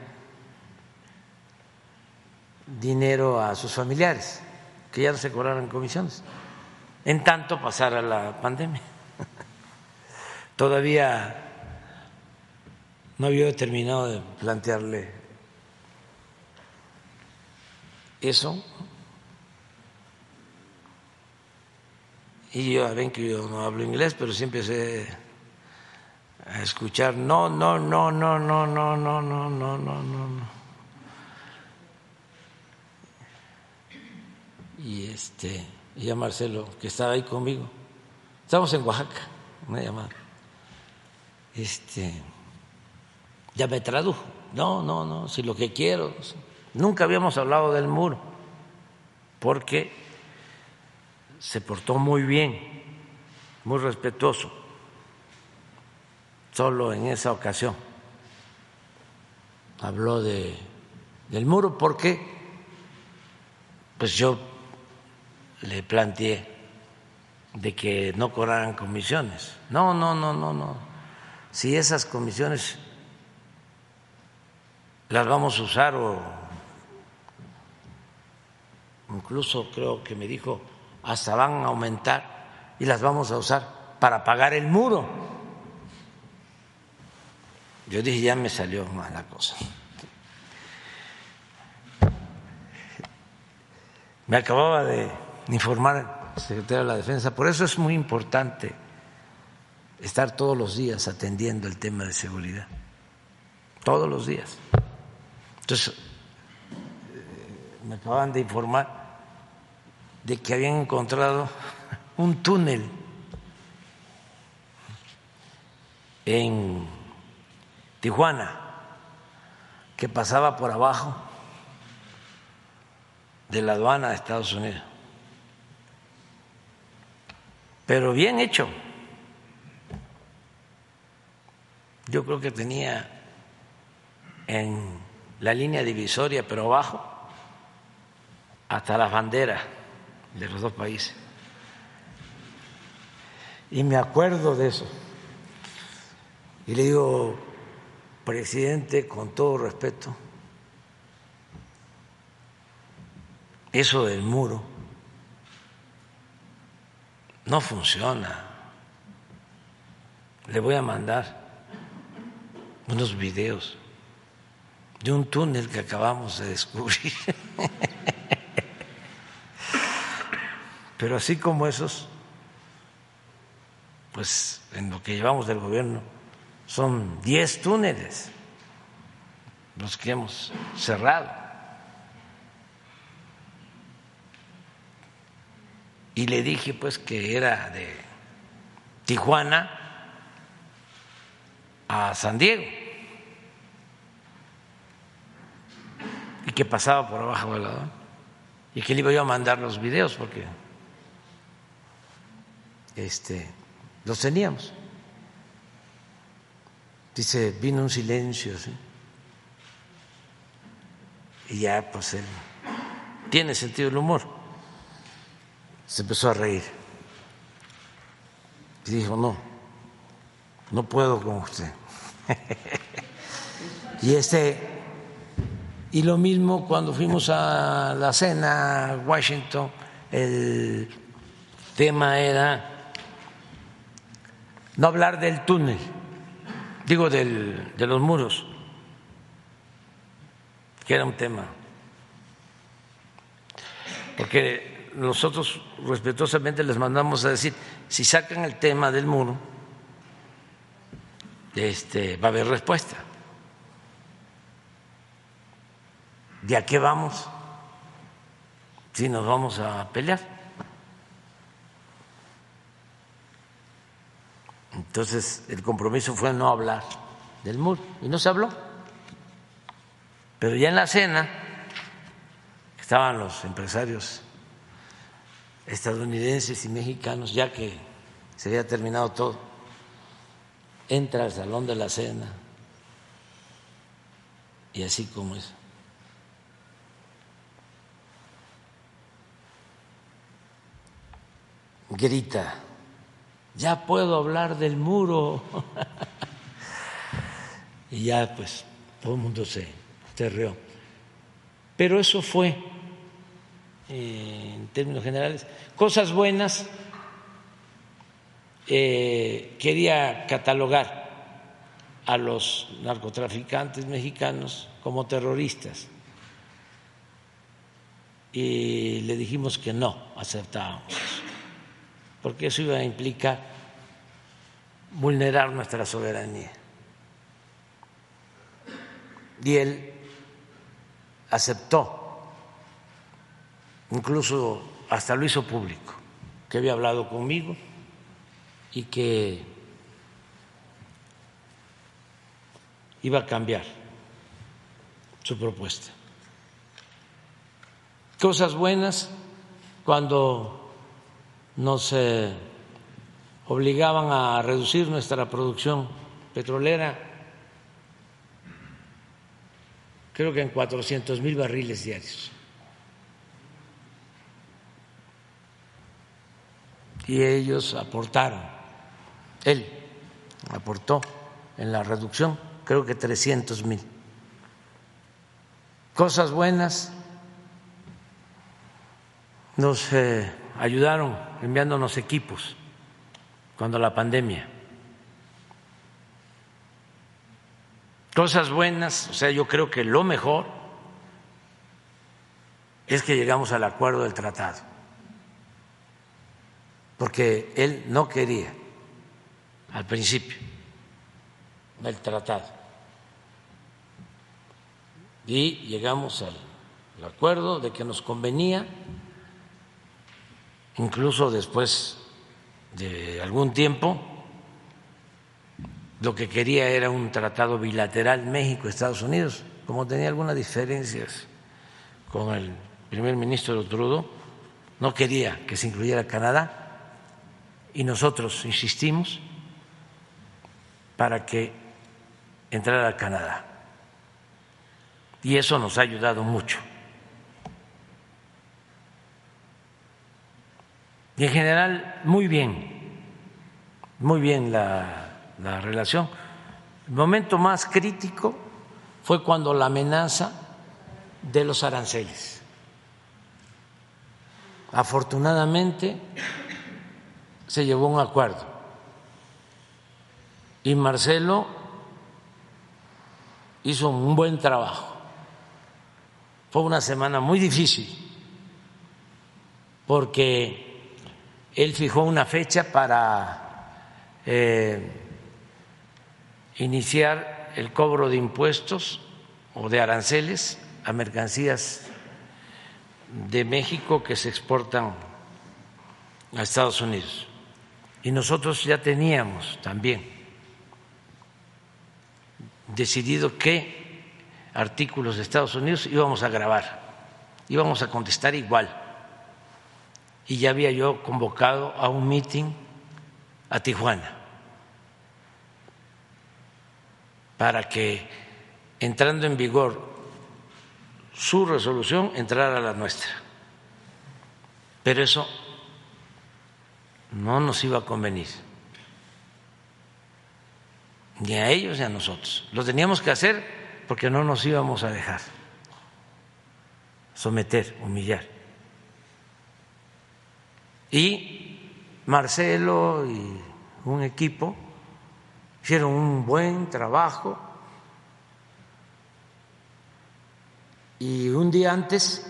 dinero a sus familiares que ya no se cobraran comisiones, en tanto pasara la pandemia. Todavía no había terminado de plantearle eso. Y yo ven que yo no hablo inglés, pero siempre empecé a escuchar no, no, no, no, no, no, no, no, no, no, no. y este y a Marcelo, que estaba ahí conmigo. Estamos en Oaxaca, una llamada. Este, ya me tradujo. No, no, no, si lo que quiero. Nunca habíamos hablado del muro, porque se portó muy bien, muy respetuoso, solo en esa ocasión habló de, del muro, porque pues yo le planteé de que no cobraran comisiones. No, no, no, no, no. Si esas comisiones las vamos a usar o incluso creo que me dijo hasta van a aumentar y las vamos a usar para pagar el muro. Yo dije, ya me salió mal la cosa. Me acababa de informar el secretario de la Defensa, por eso es muy importante estar todos los días atendiendo el tema de seguridad, todos los días. Entonces, me acaban de informar de que habían encontrado <laughs> un túnel en Tijuana que pasaba por abajo de la aduana de Estados Unidos. Pero bien hecho. Yo creo que tenía en la línea divisoria, pero abajo, hasta las banderas de los dos países. Y me acuerdo de eso. Y le digo, presidente, con todo respeto, eso del muro no funciona. Le voy a mandar unos videos de un túnel que acabamos de descubrir. <laughs> Pero así como esos, pues en lo que llevamos del gobierno son 10 túneles los que hemos cerrado. Y le dije pues que era de Tijuana a San Diego y que pasaba por abajo lado y que le iba yo a mandar los videos porque este, los teníamos. Dice, vino un silencio, ¿sí? Y ya, pues él tiene sentido del humor. Se empezó a reír. Y dijo, no, no puedo con usted. <laughs> y este, y lo mismo cuando fuimos a la cena Washington, el tema era no hablar del túnel, digo del, de los muros, que era un tema. Porque nosotros respetuosamente les mandamos a decir, si sacan el tema del muro, este, va a haber respuesta. ¿De a qué vamos? Si nos vamos a pelear. Entonces el compromiso fue no hablar del muro y no se habló. Pero ya en la cena estaban los empresarios estadounidenses y mexicanos, ya que se había terminado todo, entra al salón de la cena y así como es. Grita ya puedo hablar del muro. <laughs> y ya pues todo el mundo se, se rió. Pero eso fue, en términos generales, cosas buenas. Eh, quería catalogar a los narcotraficantes mexicanos como terroristas y le dijimos que no aceptábamos porque eso iba a implicar vulnerar nuestra soberanía. Y él aceptó incluso hasta lo hizo público, que había hablado conmigo y que iba a cambiar su propuesta. Cosas buenas cuando nos eh, obligaban a reducir nuestra producción petrolera, creo que en 400 mil barriles diarios. Y ellos aportaron, él aportó en la reducción, creo que 300 mil. Cosas buenas, nos eh, ayudaron enviándonos equipos cuando la pandemia. Cosas buenas, o sea, yo creo que lo mejor es que llegamos al acuerdo del tratado, porque él no quería al principio del tratado. Y llegamos al acuerdo de que nos convenía, incluso después de algún tiempo, lo que quería era un tratado bilateral México-Estados Unidos, como tenía algunas diferencias con el primer ministro Trudeau, no quería que se incluyera Canadá y nosotros insistimos para que entrara Canadá. Y eso nos ha ayudado mucho. Y en general, muy bien, muy bien la, la relación. El momento más crítico fue cuando la amenaza de los aranceles. Afortunadamente se llevó un acuerdo y Marcelo hizo un buen trabajo. Fue una semana muy difícil porque él fijó una fecha para eh, iniciar el cobro de impuestos o de aranceles a mercancías de México que se exportan a Estados Unidos. Y nosotros ya teníamos también decidido qué artículos de Estados Unidos íbamos a grabar, íbamos a contestar igual y ya había yo convocado a un meeting a Tijuana para que entrando en vigor su resolución entrara la nuestra. Pero eso no nos iba a convenir, ni a ellos ni a nosotros. Lo teníamos que hacer porque no nos íbamos a dejar someter, humillar. Y Marcelo y un equipo hicieron un buen trabajo y un día antes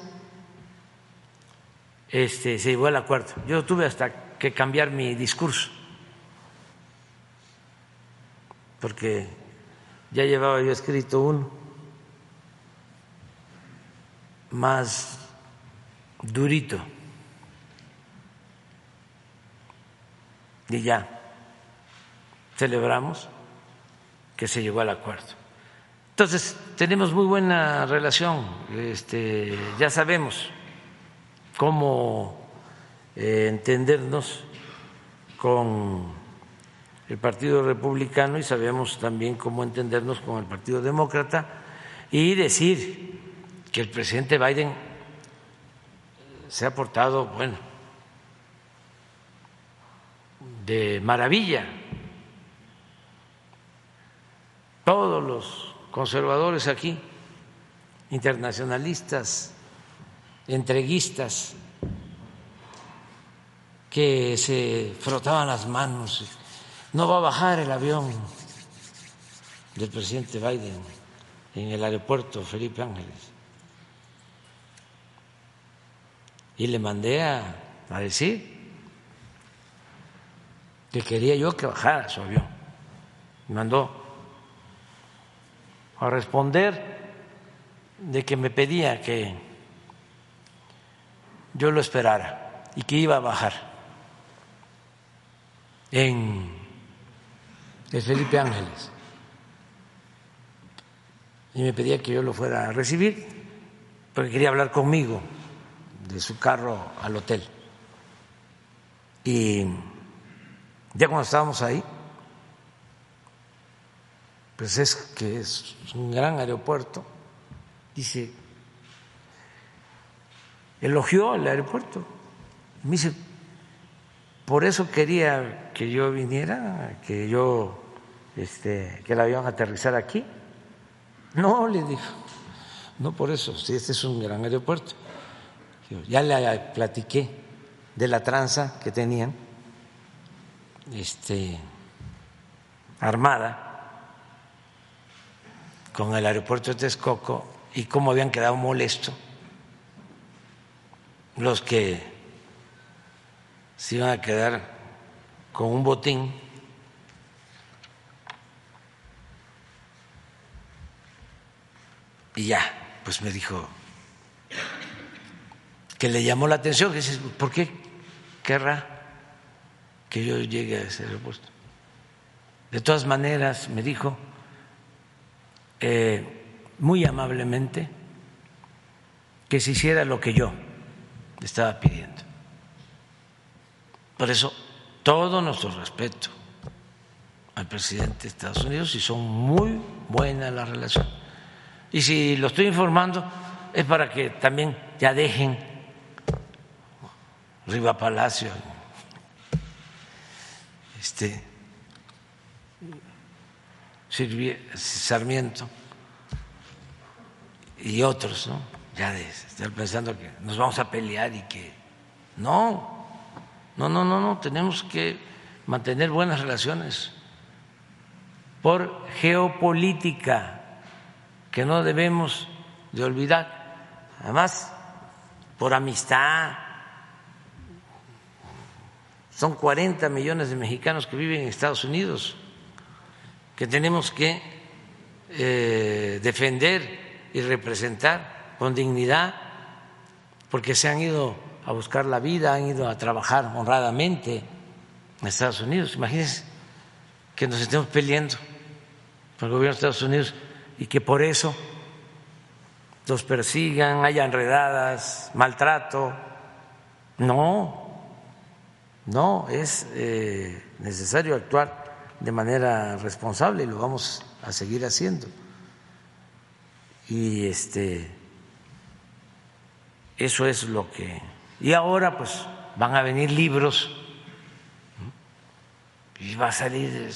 este, se llegó al acuerdo. Yo tuve hasta que cambiar mi discurso porque ya llevaba yo escrito uno más durito. y ya celebramos que se llegó al acuerdo. Entonces, tenemos muy buena relación, este, ya sabemos cómo entendernos con el Partido Republicano y sabemos también cómo entendernos con el Partido Demócrata y decir que el presidente Biden se ha portado, bueno, de maravilla. Todos los conservadores aquí, internacionalistas, entreguistas, que se frotaban las manos, no va a bajar el avión del presidente Biden en el aeropuerto Felipe Ángeles. Y le mandé a, a decir que quería yo que bajara su avión. Me mandó a responder de que me pedía que yo lo esperara. y que iba a bajar en el Felipe Ángeles. Y me pedía que yo lo fuera a recibir, porque quería hablar conmigo de su carro al hotel. Y ya cuando estábamos ahí, pues es que es un gran aeropuerto, dice, elogió el aeropuerto. Me dice, por eso quería que yo viniera, que yo, este, que el avión aterrizar aquí. No, le dijo, no por eso, si este es un gran aeropuerto. Ya le platiqué de la tranza que tenían este, armada con el aeropuerto de Texcoco y cómo habían quedado molestos los que se iban a quedar con un botín y ya, pues me dijo que le llamó la atención, que dice, ¿por qué querrá que yo llegue a ese aeropuerto? De todas maneras, me dijo eh, muy amablemente que se hiciera lo que yo estaba pidiendo. Por eso, todo nuestro respeto al presidente de Estados Unidos y son muy buenas las relaciones. Y si lo estoy informando es para que también ya dejen Riva Palacio, este, Sarmiento y otros, ¿no? Ya de estar pensando que nos vamos a pelear y que no, no, no, no, no, tenemos que mantener buenas relaciones por geopolítica que no debemos de olvidar, además por amistad. Son 40 millones de mexicanos que viven en Estados Unidos, que tenemos que eh, defender y representar con dignidad, porque se han ido a buscar la vida, han ido a trabajar honradamente en Estados Unidos. Imagínense que nos estemos peleando con el gobierno de Estados Unidos y que por eso los persigan, haya enredadas, maltrato. No, no, es eh, necesario actuar de manera responsable y lo vamos a seguir haciendo. Y este eso es lo que... Y ahora pues van a venir libros. Y va a salir,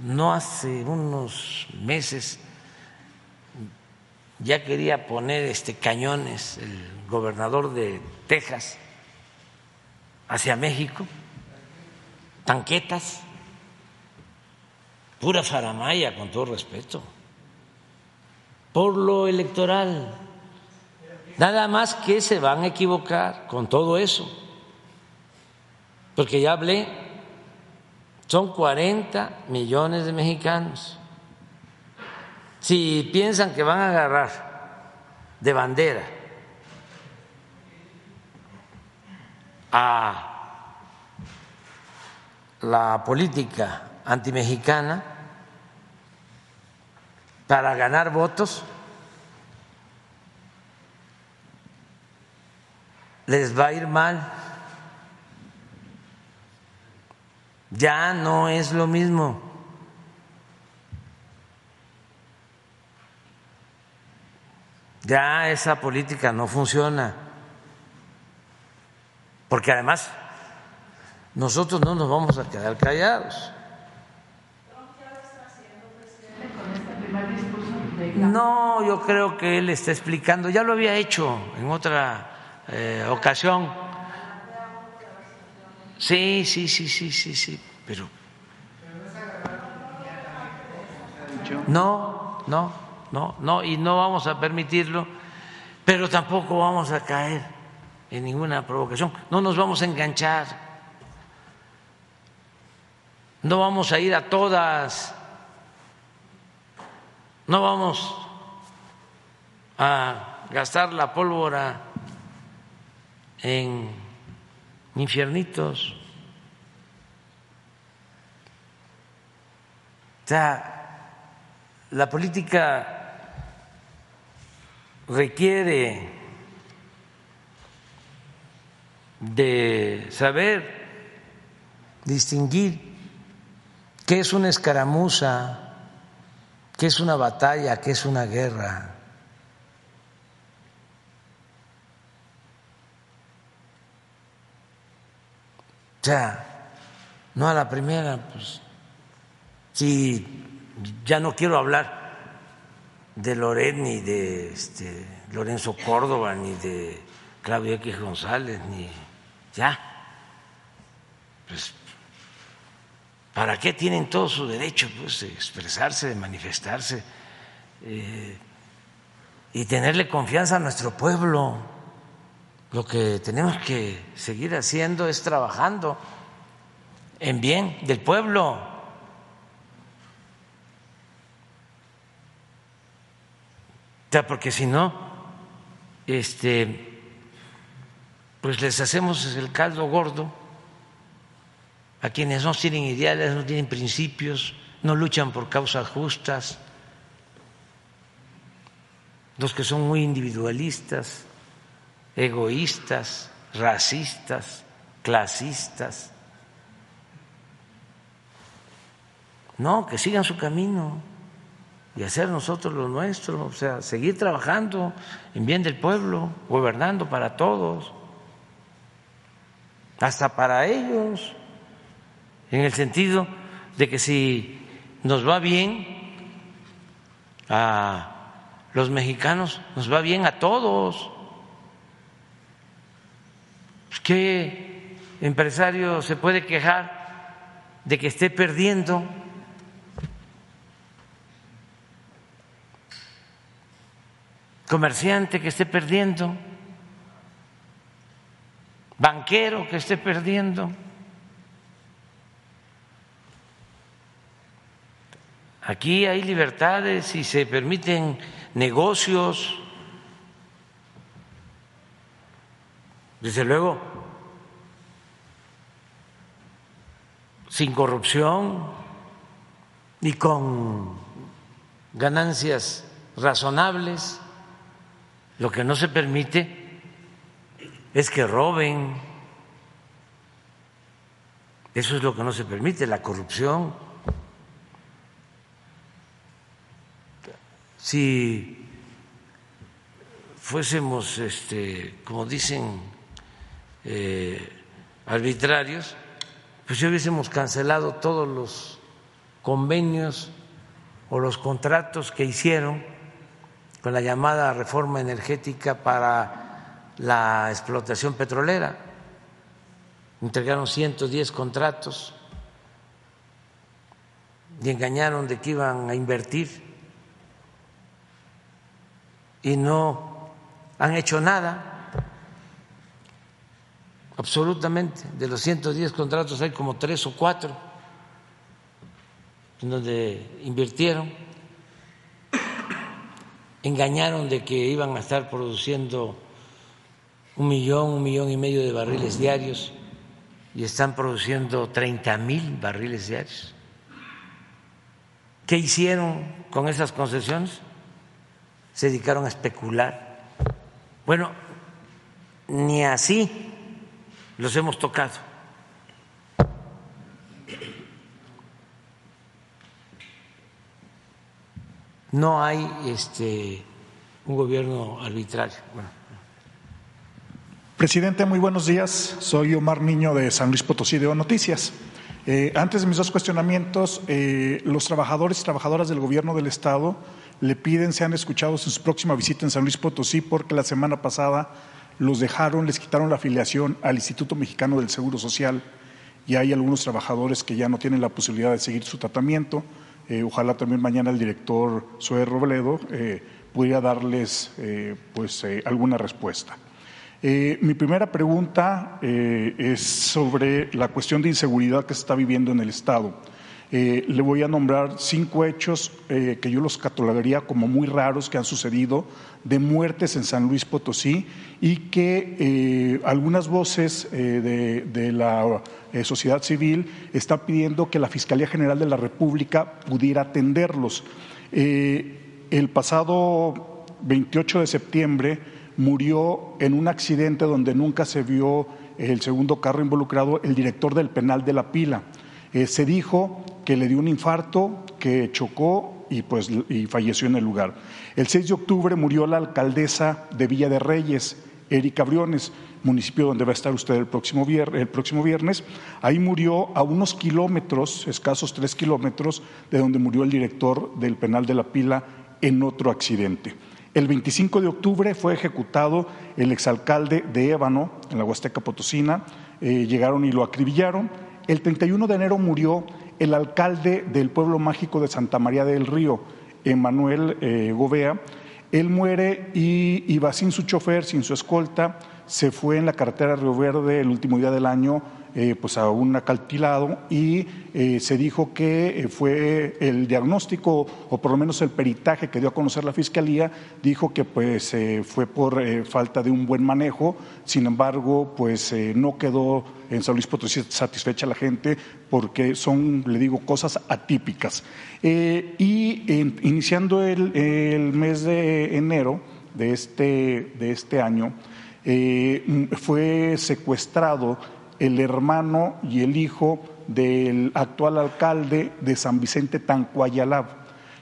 no hace unos meses ya quería poner este cañones el gobernador de Texas hacia México, tanquetas, pura faramaya con todo respeto, por lo electoral. Nada más que se van a equivocar con todo eso, porque ya hablé, son 40 millones de mexicanos. Si piensan que van a agarrar de bandera a la política antimexicana para ganar votos, les va a ir mal. Ya no es lo mismo. Ya esa política no funciona. Porque además nosotros no nos vamos a quedar callados. No, yo creo que él está explicando, ya lo había hecho en otra eh, ocasión. Sí, sí, sí, sí, sí, sí, pero no, no, no, no, y no vamos a permitirlo, pero tampoco vamos a caer en ninguna provocación, no nos vamos a enganchar, no vamos a ir a todas, no vamos a gastar la pólvora en infiernitos. O sea, la política requiere de saber distinguir qué es una escaramuza, qué es una batalla, qué es una guerra. Sea, no a la primera, pues si ya no quiero hablar de Loret ni de este, Lorenzo Córdoba ni de Claudio X González ni ya pues ¿para qué tienen todo su derecho pues, de expresarse, de manifestarse eh, y tenerle confianza a nuestro pueblo? Lo que tenemos que seguir haciendo es trabajando en bien del pueblo. O porque si no, este, pues les hacemos el caldo gordo a quienes no tienen ideales, no tienen principios, no luchan por causas justas, los que son muy individualistas, egoístas, racistas, clasistas. No, que sigan su camino y hacer nosotros lo nuestro, o sea, seguir trabajando en bien del pueblo, gobernando para todos, hasta para ellos en el sentido de que si nos va bien a los mexicanos, nos va bien a todos. ¿Qué empresario se puede quejar de que esté perdiendo? Comerciante que esté perdiendo, banquero que esté perdiendo. Aquí hay libertades y se permiten negocios. Desde luego, sin corrupción y con ganancias razonables. Lo que no se permite es que roben. Eso es lo que no se permite, la corrupción. si fuésemos, este, como dicen, eh, arbitrarios, pues ya hubiésemos cancelado todos los convenios o los contratos que hicieron con la llamada reforma energética para la explotación petrolera. Entregaron 110 contratos y engañaron de que iban a invertir y no han hecho nada. Absolutamente. De los 110 contratos hay como tres o cuatro en donde invirtieron, engañaron de que iban a estar produciendo un millón, un millón y medio de barriles diarios y están produciendo 30 mil barriles diarios. ¿Qué hicieron con esas concesiones? se dedicaron a especular. Bueno, ni así los hemos tocado. No hay este un gobierno arbitrario. Presidente, muy buenos días. Soy Omar Niño de San Luis Potosí de O Noticias. Eh, antes de mis dos cuestionamientos, eh, los trabajadores y trabajadoras del gobierno del Estado le piden sean escuchados en su próxima visita en San Luis Potosí porque la semana pasada los dejaron, les quitaron la afiliación al Instituto Mexicano del Seguro Social y hay algunos trabajadores que ya no tienen la posibilidad de seguir su tratamiento. Eh, ojalá también mañana el director Zoe Robledo eh, pudiera darles eh, pues, alguna respuesta. mi primera pregunta es sobre la cuestión de inseguridad que se está viviendo en el Estado. Eh, le voy a nombrar cinco hechos eh, que yo los catalogaría como muy raros que han sucedido de muertes en San Luis Potosí y que eh, algunas voces de, de, la sociedad civil están pidiendo que la Fiscalía General de la República pudiera atenderlos. el pasado 28 de septiembre murió en un accidente donde nunca se vio el segundo carro involucrado el director del penal de la pila. se dijo que le dio un infarto, que chocó y, pues, y falleció en el lugar. El 6 de octubre murió la alcaldesa de Villa de Reyes, Erika Briones, municipio donde va a estar usted el próximo, viernes. Ahí murió a unos kilómetros, escasos tres kilómetros, de donde murió el director del penal de la pila en otro accidente. El 25 de octubre fue ejecutado el exalcalde de Ébano, en la Huasteca Potosina. Eh, llegaron y lo acribillaron. El 31 de enero murió el alcalde del pueblo mágico de Santa María del Río, Emanuel eh, Govea, él muere y iba sin su chofer, sin su escolta, se fue en la carretera Río Verde el último día del año eh, pues a un acantilado y eh, se dijo que eh, fue el diagnóstico o por lo menos el peritaje que dio a conocer la fiscalía dijo que pues fue por falta de un buen manejo. Sin embargo pues no quedó en San Luis Potosí satisfecha la gente porque son le digo cosas atípicas. Y iniciando el, el, mes de enero de este de este año fue secuestrado el hermano y el hijo del actual alcalde de San Vicente Tancuayalab,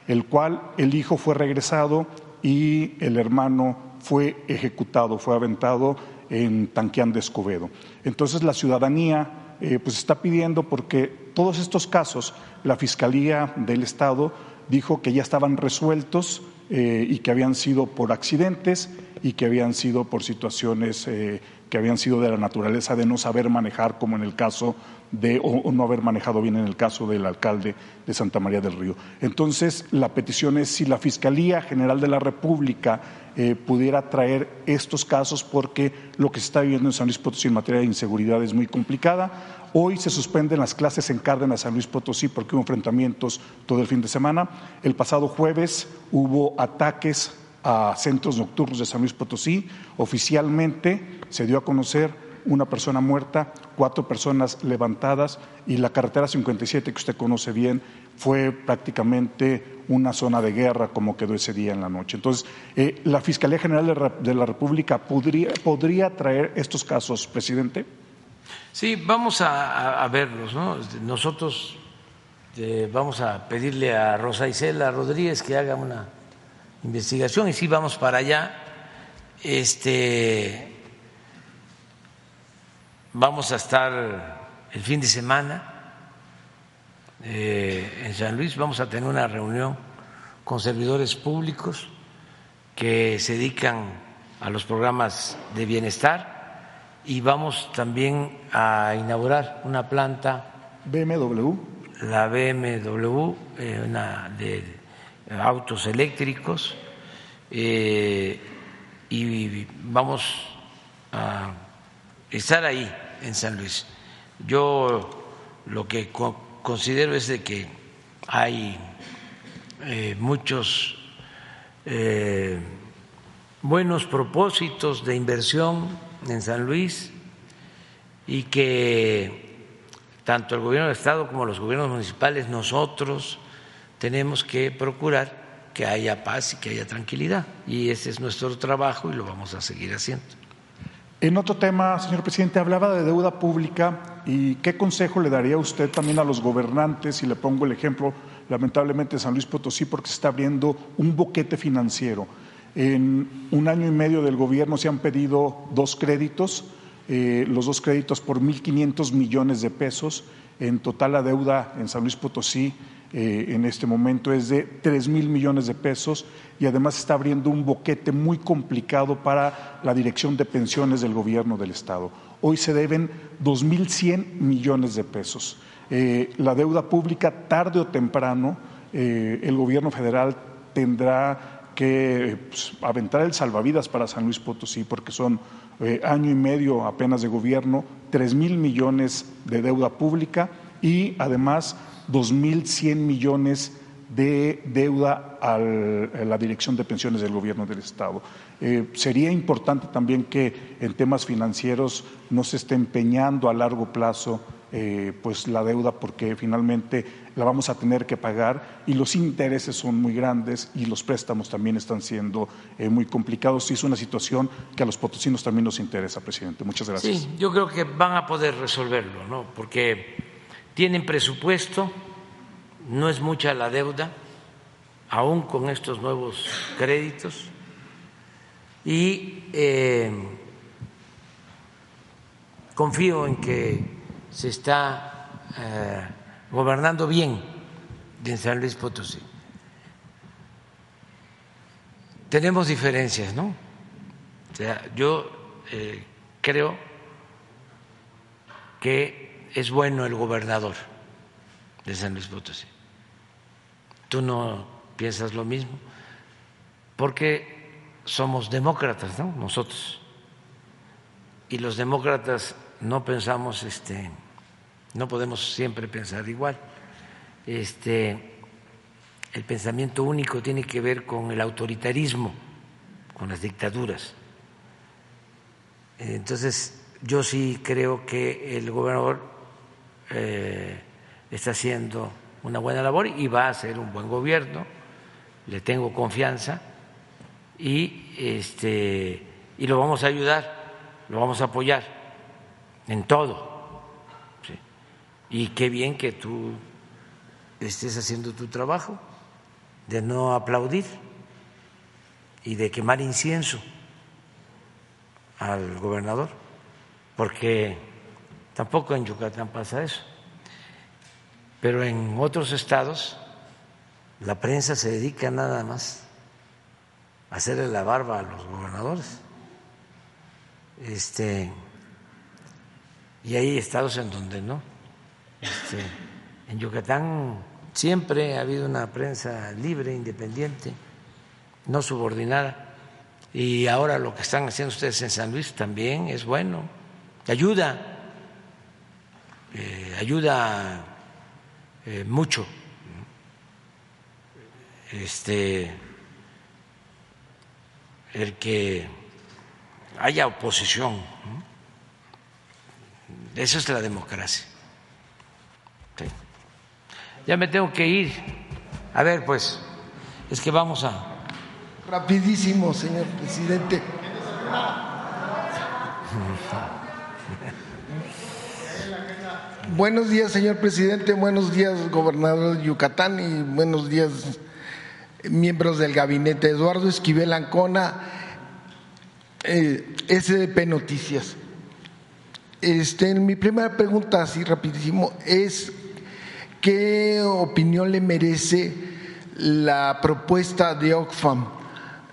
el cual el hijo fue regresado y el hermano fue ejecutado, fue aventado en Tanquián de Escobedo. Entonces la ciudadanía eh, pues está pidiendo porque todos estos casos la Fiscalía del Estado dijo que ya estaban resueltos eh, y que habían sido por accidentes y que habían sido por situaciones eh, que habían sido de la naturaleza de no saber manejar, como en el caso de, o, no haber manejado bien en el caso del alcalde de Santa María del Río. Entonces, la petición es si la Fiscalía General de la República eh, pudiera traer estos casos, porque lo que se está viviendo en San Luis Potosí en materia de inseguridad es muy complicada. Hoy se suspenden las clases en Cárdenas, San Luis Potosí, porque hubo enfrentamientos todo el fin de semana. El pasado jueves hubo ataques a centros nocturnos de San Luis Potosí. Oficialmente se dio a conocer una persona muerta, cuatro personas levantadas y la carretera 57 que usted conoce bien fue prácticamente una zona de guerra como quedó ese día en la noche. Entonces, eh, ¿la Fiscalía General de la República podría, podría traer estos casos, presidente? Sí, vamos a, verlos. ¿no? Nosotros eh, vamos a pedirle a Rosa Isela Rodríguez que haga una investigación y sí vamos para allá. Este, vamos a estar el fin de semana eh, en San Luis, vamos a tener una reunión con servidores públicos que se dedican a los programas de bienestar y vamos también a inaugurar una planta. BMW. La BMW, eh, una de autos eléctricos eh, y vamos a estar ahí en San Luis. Yo lo que considero es de que hay eh, muchos eh, buenos propósitos de inversión en San Luis y que tanto el gobierno del Estado como los gobiernos municipales, nosotros, tenemos que procurar que haya paz y que haya tranquilidad. Y ese es nuestro trabajo y lo vamos a seguir haciendo. En otro tema, señor presidente, hablaba de deuda pública y qué consejo le daría usted también a los gobernantes, y le pongo el ejemplo, lamentablemente, de San Luis Potosí, porque se está abriendo un boquete financiero. En un año y medio del gobierno se han pedido dos créditos, eh, los dos créditos por 1.500 millones de pesos. En total la deuda en San Luis Potosí eh, en este momento es de tres mil millones de pesos y además está abriendo un boquete muy complicado para la dirección de pensiones del gobierno del Estado. Hoy se deben dos mil cien millones de pesos. Eh, la deuda pública, tarde o temprano, eh, el gobierno federal tendrá que pues, aventar el salvavidas para San Luis Potosí, porque son año y medio apenas de gobierno, tres mil millones de deuda pública y además 2.100 millones de deuda a la Dirección de Pensiones del Gobierno del Estado. Eh, sería importante también que en temas financieros no se esté empeñando a largo plazo eh, pues la deuda porque finalmente la vamos a tener que pagar y los intereses son muy grandes y los préstamos también están siendo eh, muy complicados y es una situación que a los potosinos también nos interesa, presidente. Muchas gracias. Sí, yo creo que van a poder resolverlo, ¿no? Porque tienen presupuesto, no es mucha la deuda, aún con estos nuevos créditos y eh, confío en que se está eh, gobernando bien en San Luis Potosí. Tenemos diferencias, ¿no? O sea, yo eh, creo que es bueno el gobernador de San Luis Potosí. Tú no piensas lo mismo, porque somos demócratas, ¿no? Nosotros. Y los demócratas no pensamos, este, no podemos siempre pensar igual. Este, el pensamiento único tiene que ver con el autoritarismo, con las dictaduras. Entonces, yo sí creo que el gobernador eh, está haciendo una buena labor y va a hacer un buen gobierno. Le tengo confianza y, este, y lo vamos a ayudar, lo vamos a apoyar en todo. Y qué bien que tú estés haciendo tu trabajo, de no aplaudir y de quemar incienso al gobernador, porque tampoco en Yucatán pasa eso. Pero en otros estados la prensa se dedica nada más hacerle la barba a los gobernadores. Este, y hay estados en donde no. Este, en Yucatán siempre ha habido una prensa libre, independiente, no subordinada. Y ahora lo que están haciendo ustedes en San Luis también es bueno, ayuda, eh, ayuda eh, mucho. Este, el que haya oposición. Eso es la democracia. Ya me tengo que ir. A ver, pues, es que vamos a... Rapidísimo, señor presidente. <laughs> Buenos días, señor presidente. Buenos días, gobernador de Yucatán. Y buenos días, miembros del gabinete, Eduardo Esquivel Ancona, eh, SDP Noticias. Este, mi primera pregunta, así rapidísimo, es ¿qué opinión le merece la propuesta de Oxfam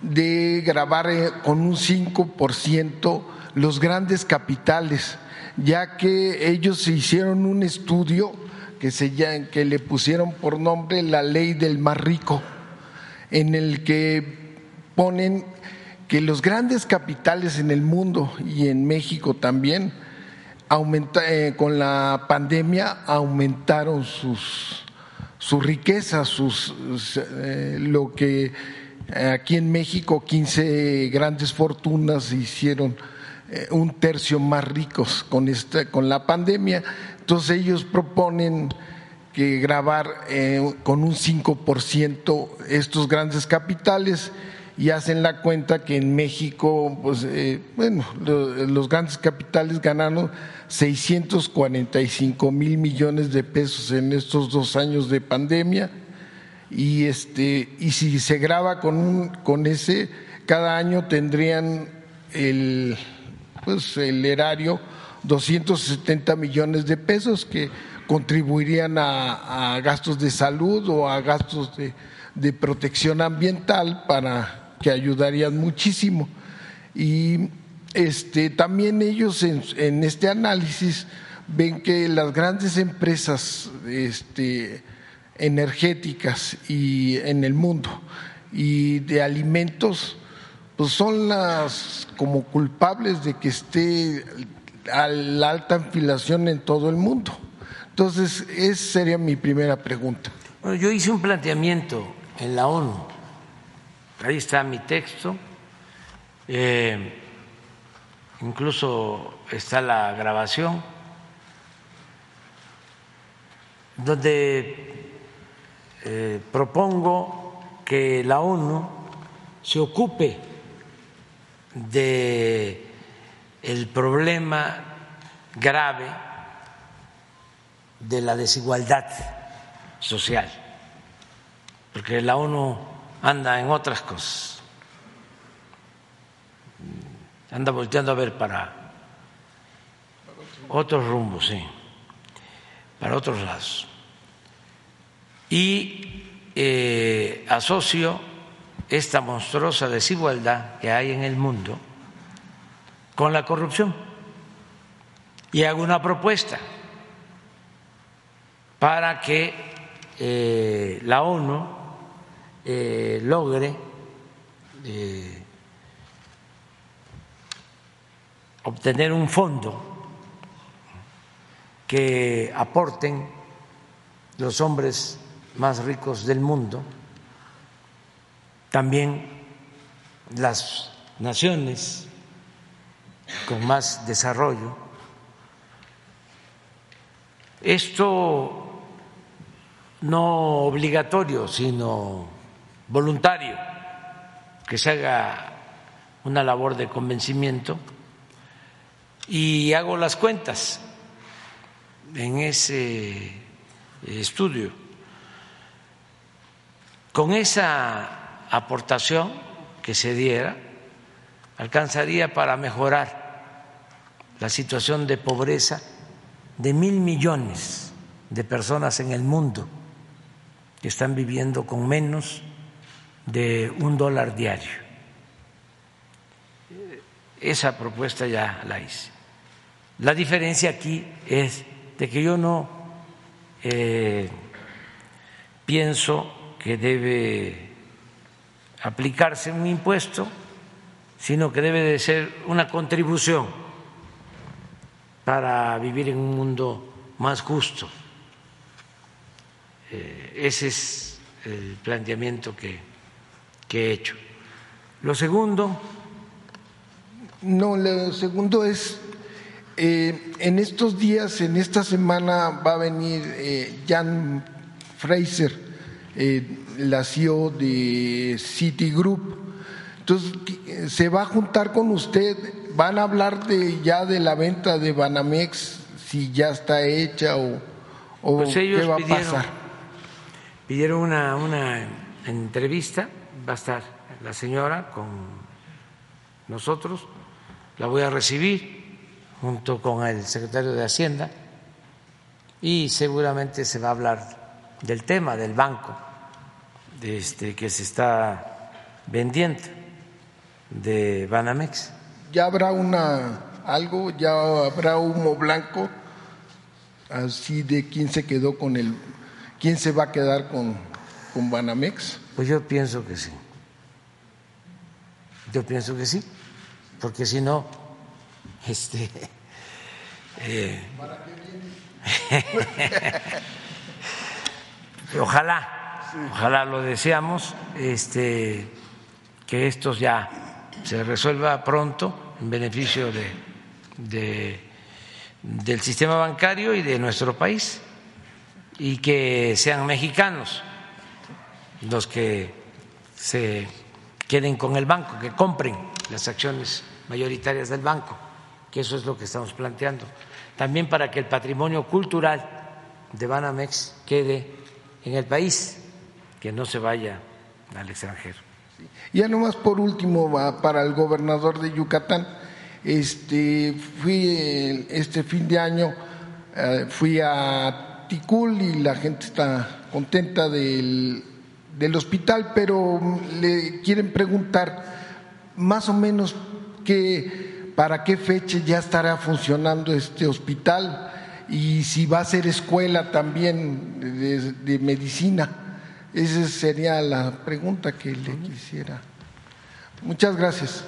de grabar eh, con un 5% los grandes capitales, ya que ellos hicieron un estudio que, se, que le pusieron por nombre la ley del más rico? en el que ponen que los grandes capitales en el mundo y en México también eh, con la pandemia aumentaron sus, su riqueza, sus, eh, lo que aquí en México 15 grandes fortunas hicieron un tercio más ricos con, esta, con la pandemia. Entonces ellos proponen que grabar eh, con un 5% estos grandes capitales y hacen la cuenta que en México, pues, eh, bueno, los grandes capitales ganaron 645 mil millones de pesos en estos dos años de pandemia y este y si se graba con un, con ese cada año tendrían el pues el erario 270 millones de pesos que contribuirían a, gastos de salud o a gastos de, protección ambiental para que ayudarían muchísimo. Y este, también ellos en, este análisis ven que las grandes empresas este, energéticas y en el mundo y de alimentos pues son las como culpables de que esté a la alta inflación en todo el mundo. Entonces, esa sería mi primera pregunta. Bueno, yo hice un planteamiento en la ONU, ahí está mi texto, eh, incluso está la grabación, donde eh, propongo que la ONU se ocupe de el problema grave de la desigualdad social, porque la ONU anda en otras cosas, anda volteando a ver para otros rumbos, sí, para otros lados. Y eh, asocio esta monstruosa desigualdad que hay en el mundo con la corrupción. Y hago una propuesta para que eh, la ONU eh, logre eh, obtener un fondo que aporten los hombres más ricos del mundo, también las naciones con más desarrollo. Esto no obligatorio, sino voluntario, que se haga una labor de convencimiento y hago las cuentas en ese estudio. Con esa aportación que se diera, alcanzaría para mejorar la situación de pobreza de mil millones de personas en el mundo que están viviendo con menos de un dólar diario. Esa propuesta ya la hice. La diferencia aquí es de que yo no eh, pienso que debe aplicarse un impuesto, sino que debe de ser una contribución para vivir en un mundo más justo. Eh, ese es el planteamiento que, que he hecho. Lo segundo. No, lo segundo es, eh, en estos días, en esta semana va a venir eh, Jan Fraser, eh, la CEO de Citigroup. Entonces, se va a juntar con usted, van a hablar de ya de la venta de Banamex, si ya está hecha o, o Pues qué va a pasar. pidieron una, una entrevista, va a estar la señora con nosotros, la voy a recibir junto con el secretario de Hacienda y seguramente se va a hablar del tema del banco de este, que se está vendiendo de Banamex. ¿Ya habrá una algo? ¿Ya habrá humo blanco? Así de quién se quedó con el, quién se va a quedar con, con Banamex. Pues yo pienso que sí. Yo pienso que sí, porque si no, este, <laughs> eh, <laughs> ojalá, ojalá lo deseamos, este, que esto ya se resuelva pronto en beneficio de, de- del sistema bancario y de nuestro país y que sean mexicanos los que se queden con el banco, que compren las acciones mayoritarias del banco, que eso es lo que estamos planteando. También para que el patrimonio cultural de Banamex quede en el país, que no se vaya al extranjero. Ya nomás por último, va para el gobernador de Yucatán, este, fui el- este fin de año, eh, fui a Ticul y la gente está contenta del, del hospital, pero le quieren preguntar más o menos qué, para qué fecha ya estará funcionando este hospital y si va a ser escuela también de, medicina. Esa sería la pregunta que le quisiera. Muchas gracias.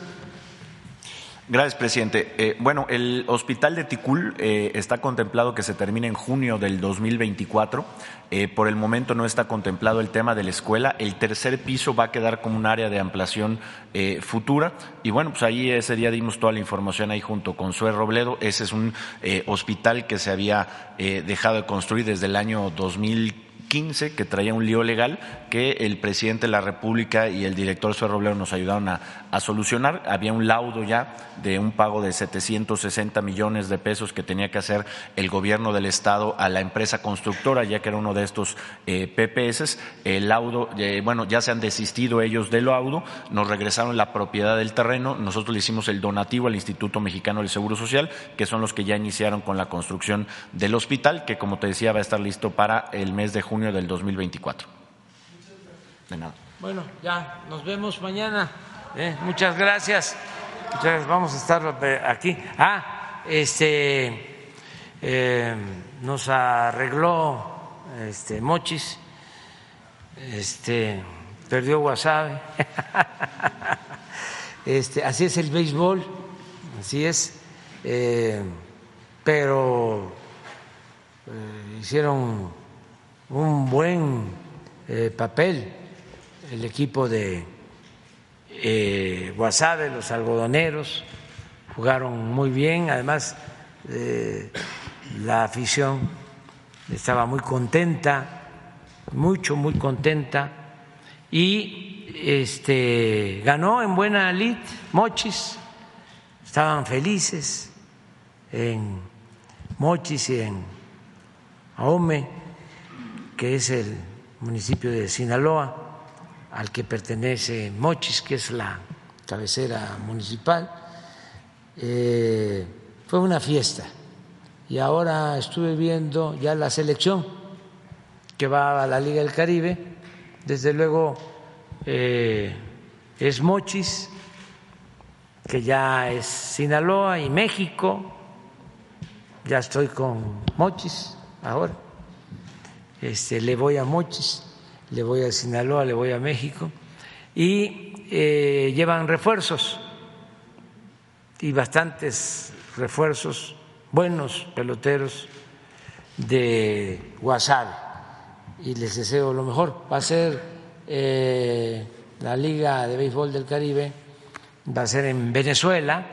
Gracias, presidente. Eh, bueno, el hospital de Ticul eh, está contemplado que se termine en junio del 2024. Eh, por el momento no está contemplado el tema de la escuela. El tercer piso va a quedar como un área de ampliación eh, futura. Y bueno, pues ahí ese día dimos toda la información ahí junto con Sue Robledo. Ese es un eh, hospital que se había dejado de construir desde el año 2015 que traía un lío legal que el presidente de la República y el director Sue Robledo nos ayudaron a, a solucionar. Había un laudo ya de un pago de 760 millones de pesos que tenía que hacer el gobierno del Estado a la empresa constructora, ya que era uno de estos eh, PPS. El laudo, eh, bueno, ya se han desistido ellos del laudo, nos regresaron la propiedad del terreno, nosotros le hicimos el donativo al Instituto Mexicano del Seguro Social, que son los que ya iniciaron con la construcción del hospital, que como te decía va a estar listo para el mes de junio del 2024. De nada. Bueno, ya nos vemos mañana. Eh, muchas gracias. Vamos a estar eh, aquí. Ah, este eh, nos arregló este Mochis. Este perdió Wasabe. <laughs> Este, así es el béisbol, así es. Pero hicieron un buen papel el equipo de eh, Guasave, los algodoneros, jugaron muy bien, además eh, la afición estaba muy contenta, mucho, muy contenta, y este, ganó en buena lid Mochis, estaban felices en Mochis y en Ahome, que es el municipio de Sinaloa, al que pertenece Mochis, que es la cabecera municipal. Eh, fue una fiesta. Y ahora estuve viendo ya la selección que va a la Liga del Caribe, desde luego eh, es Mochis, que ya es Sinaloa y México, ya estoy con Mochis ahora, este, le voy a Mochis, le voy a Sinaloa, le voy a México, y eh, llevan refuerzos, y bastantes refuerzos, buenos peloteros de Guasave, y les deseo lo mejor. Va a ser eh, la Liga de Béisbol del Caribe, va a ser en Venezuela,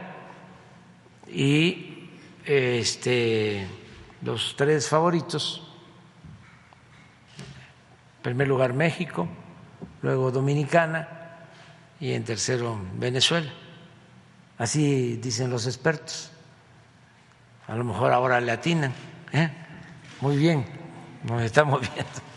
y este, los tres favoritos, en primer lugar México, luego Dominicana y en tercero Venezuela. Así dicen los expertos. A lo mejor ahora le atinan. ¿eh? Muy bien, nos estamos <laughs> viendo.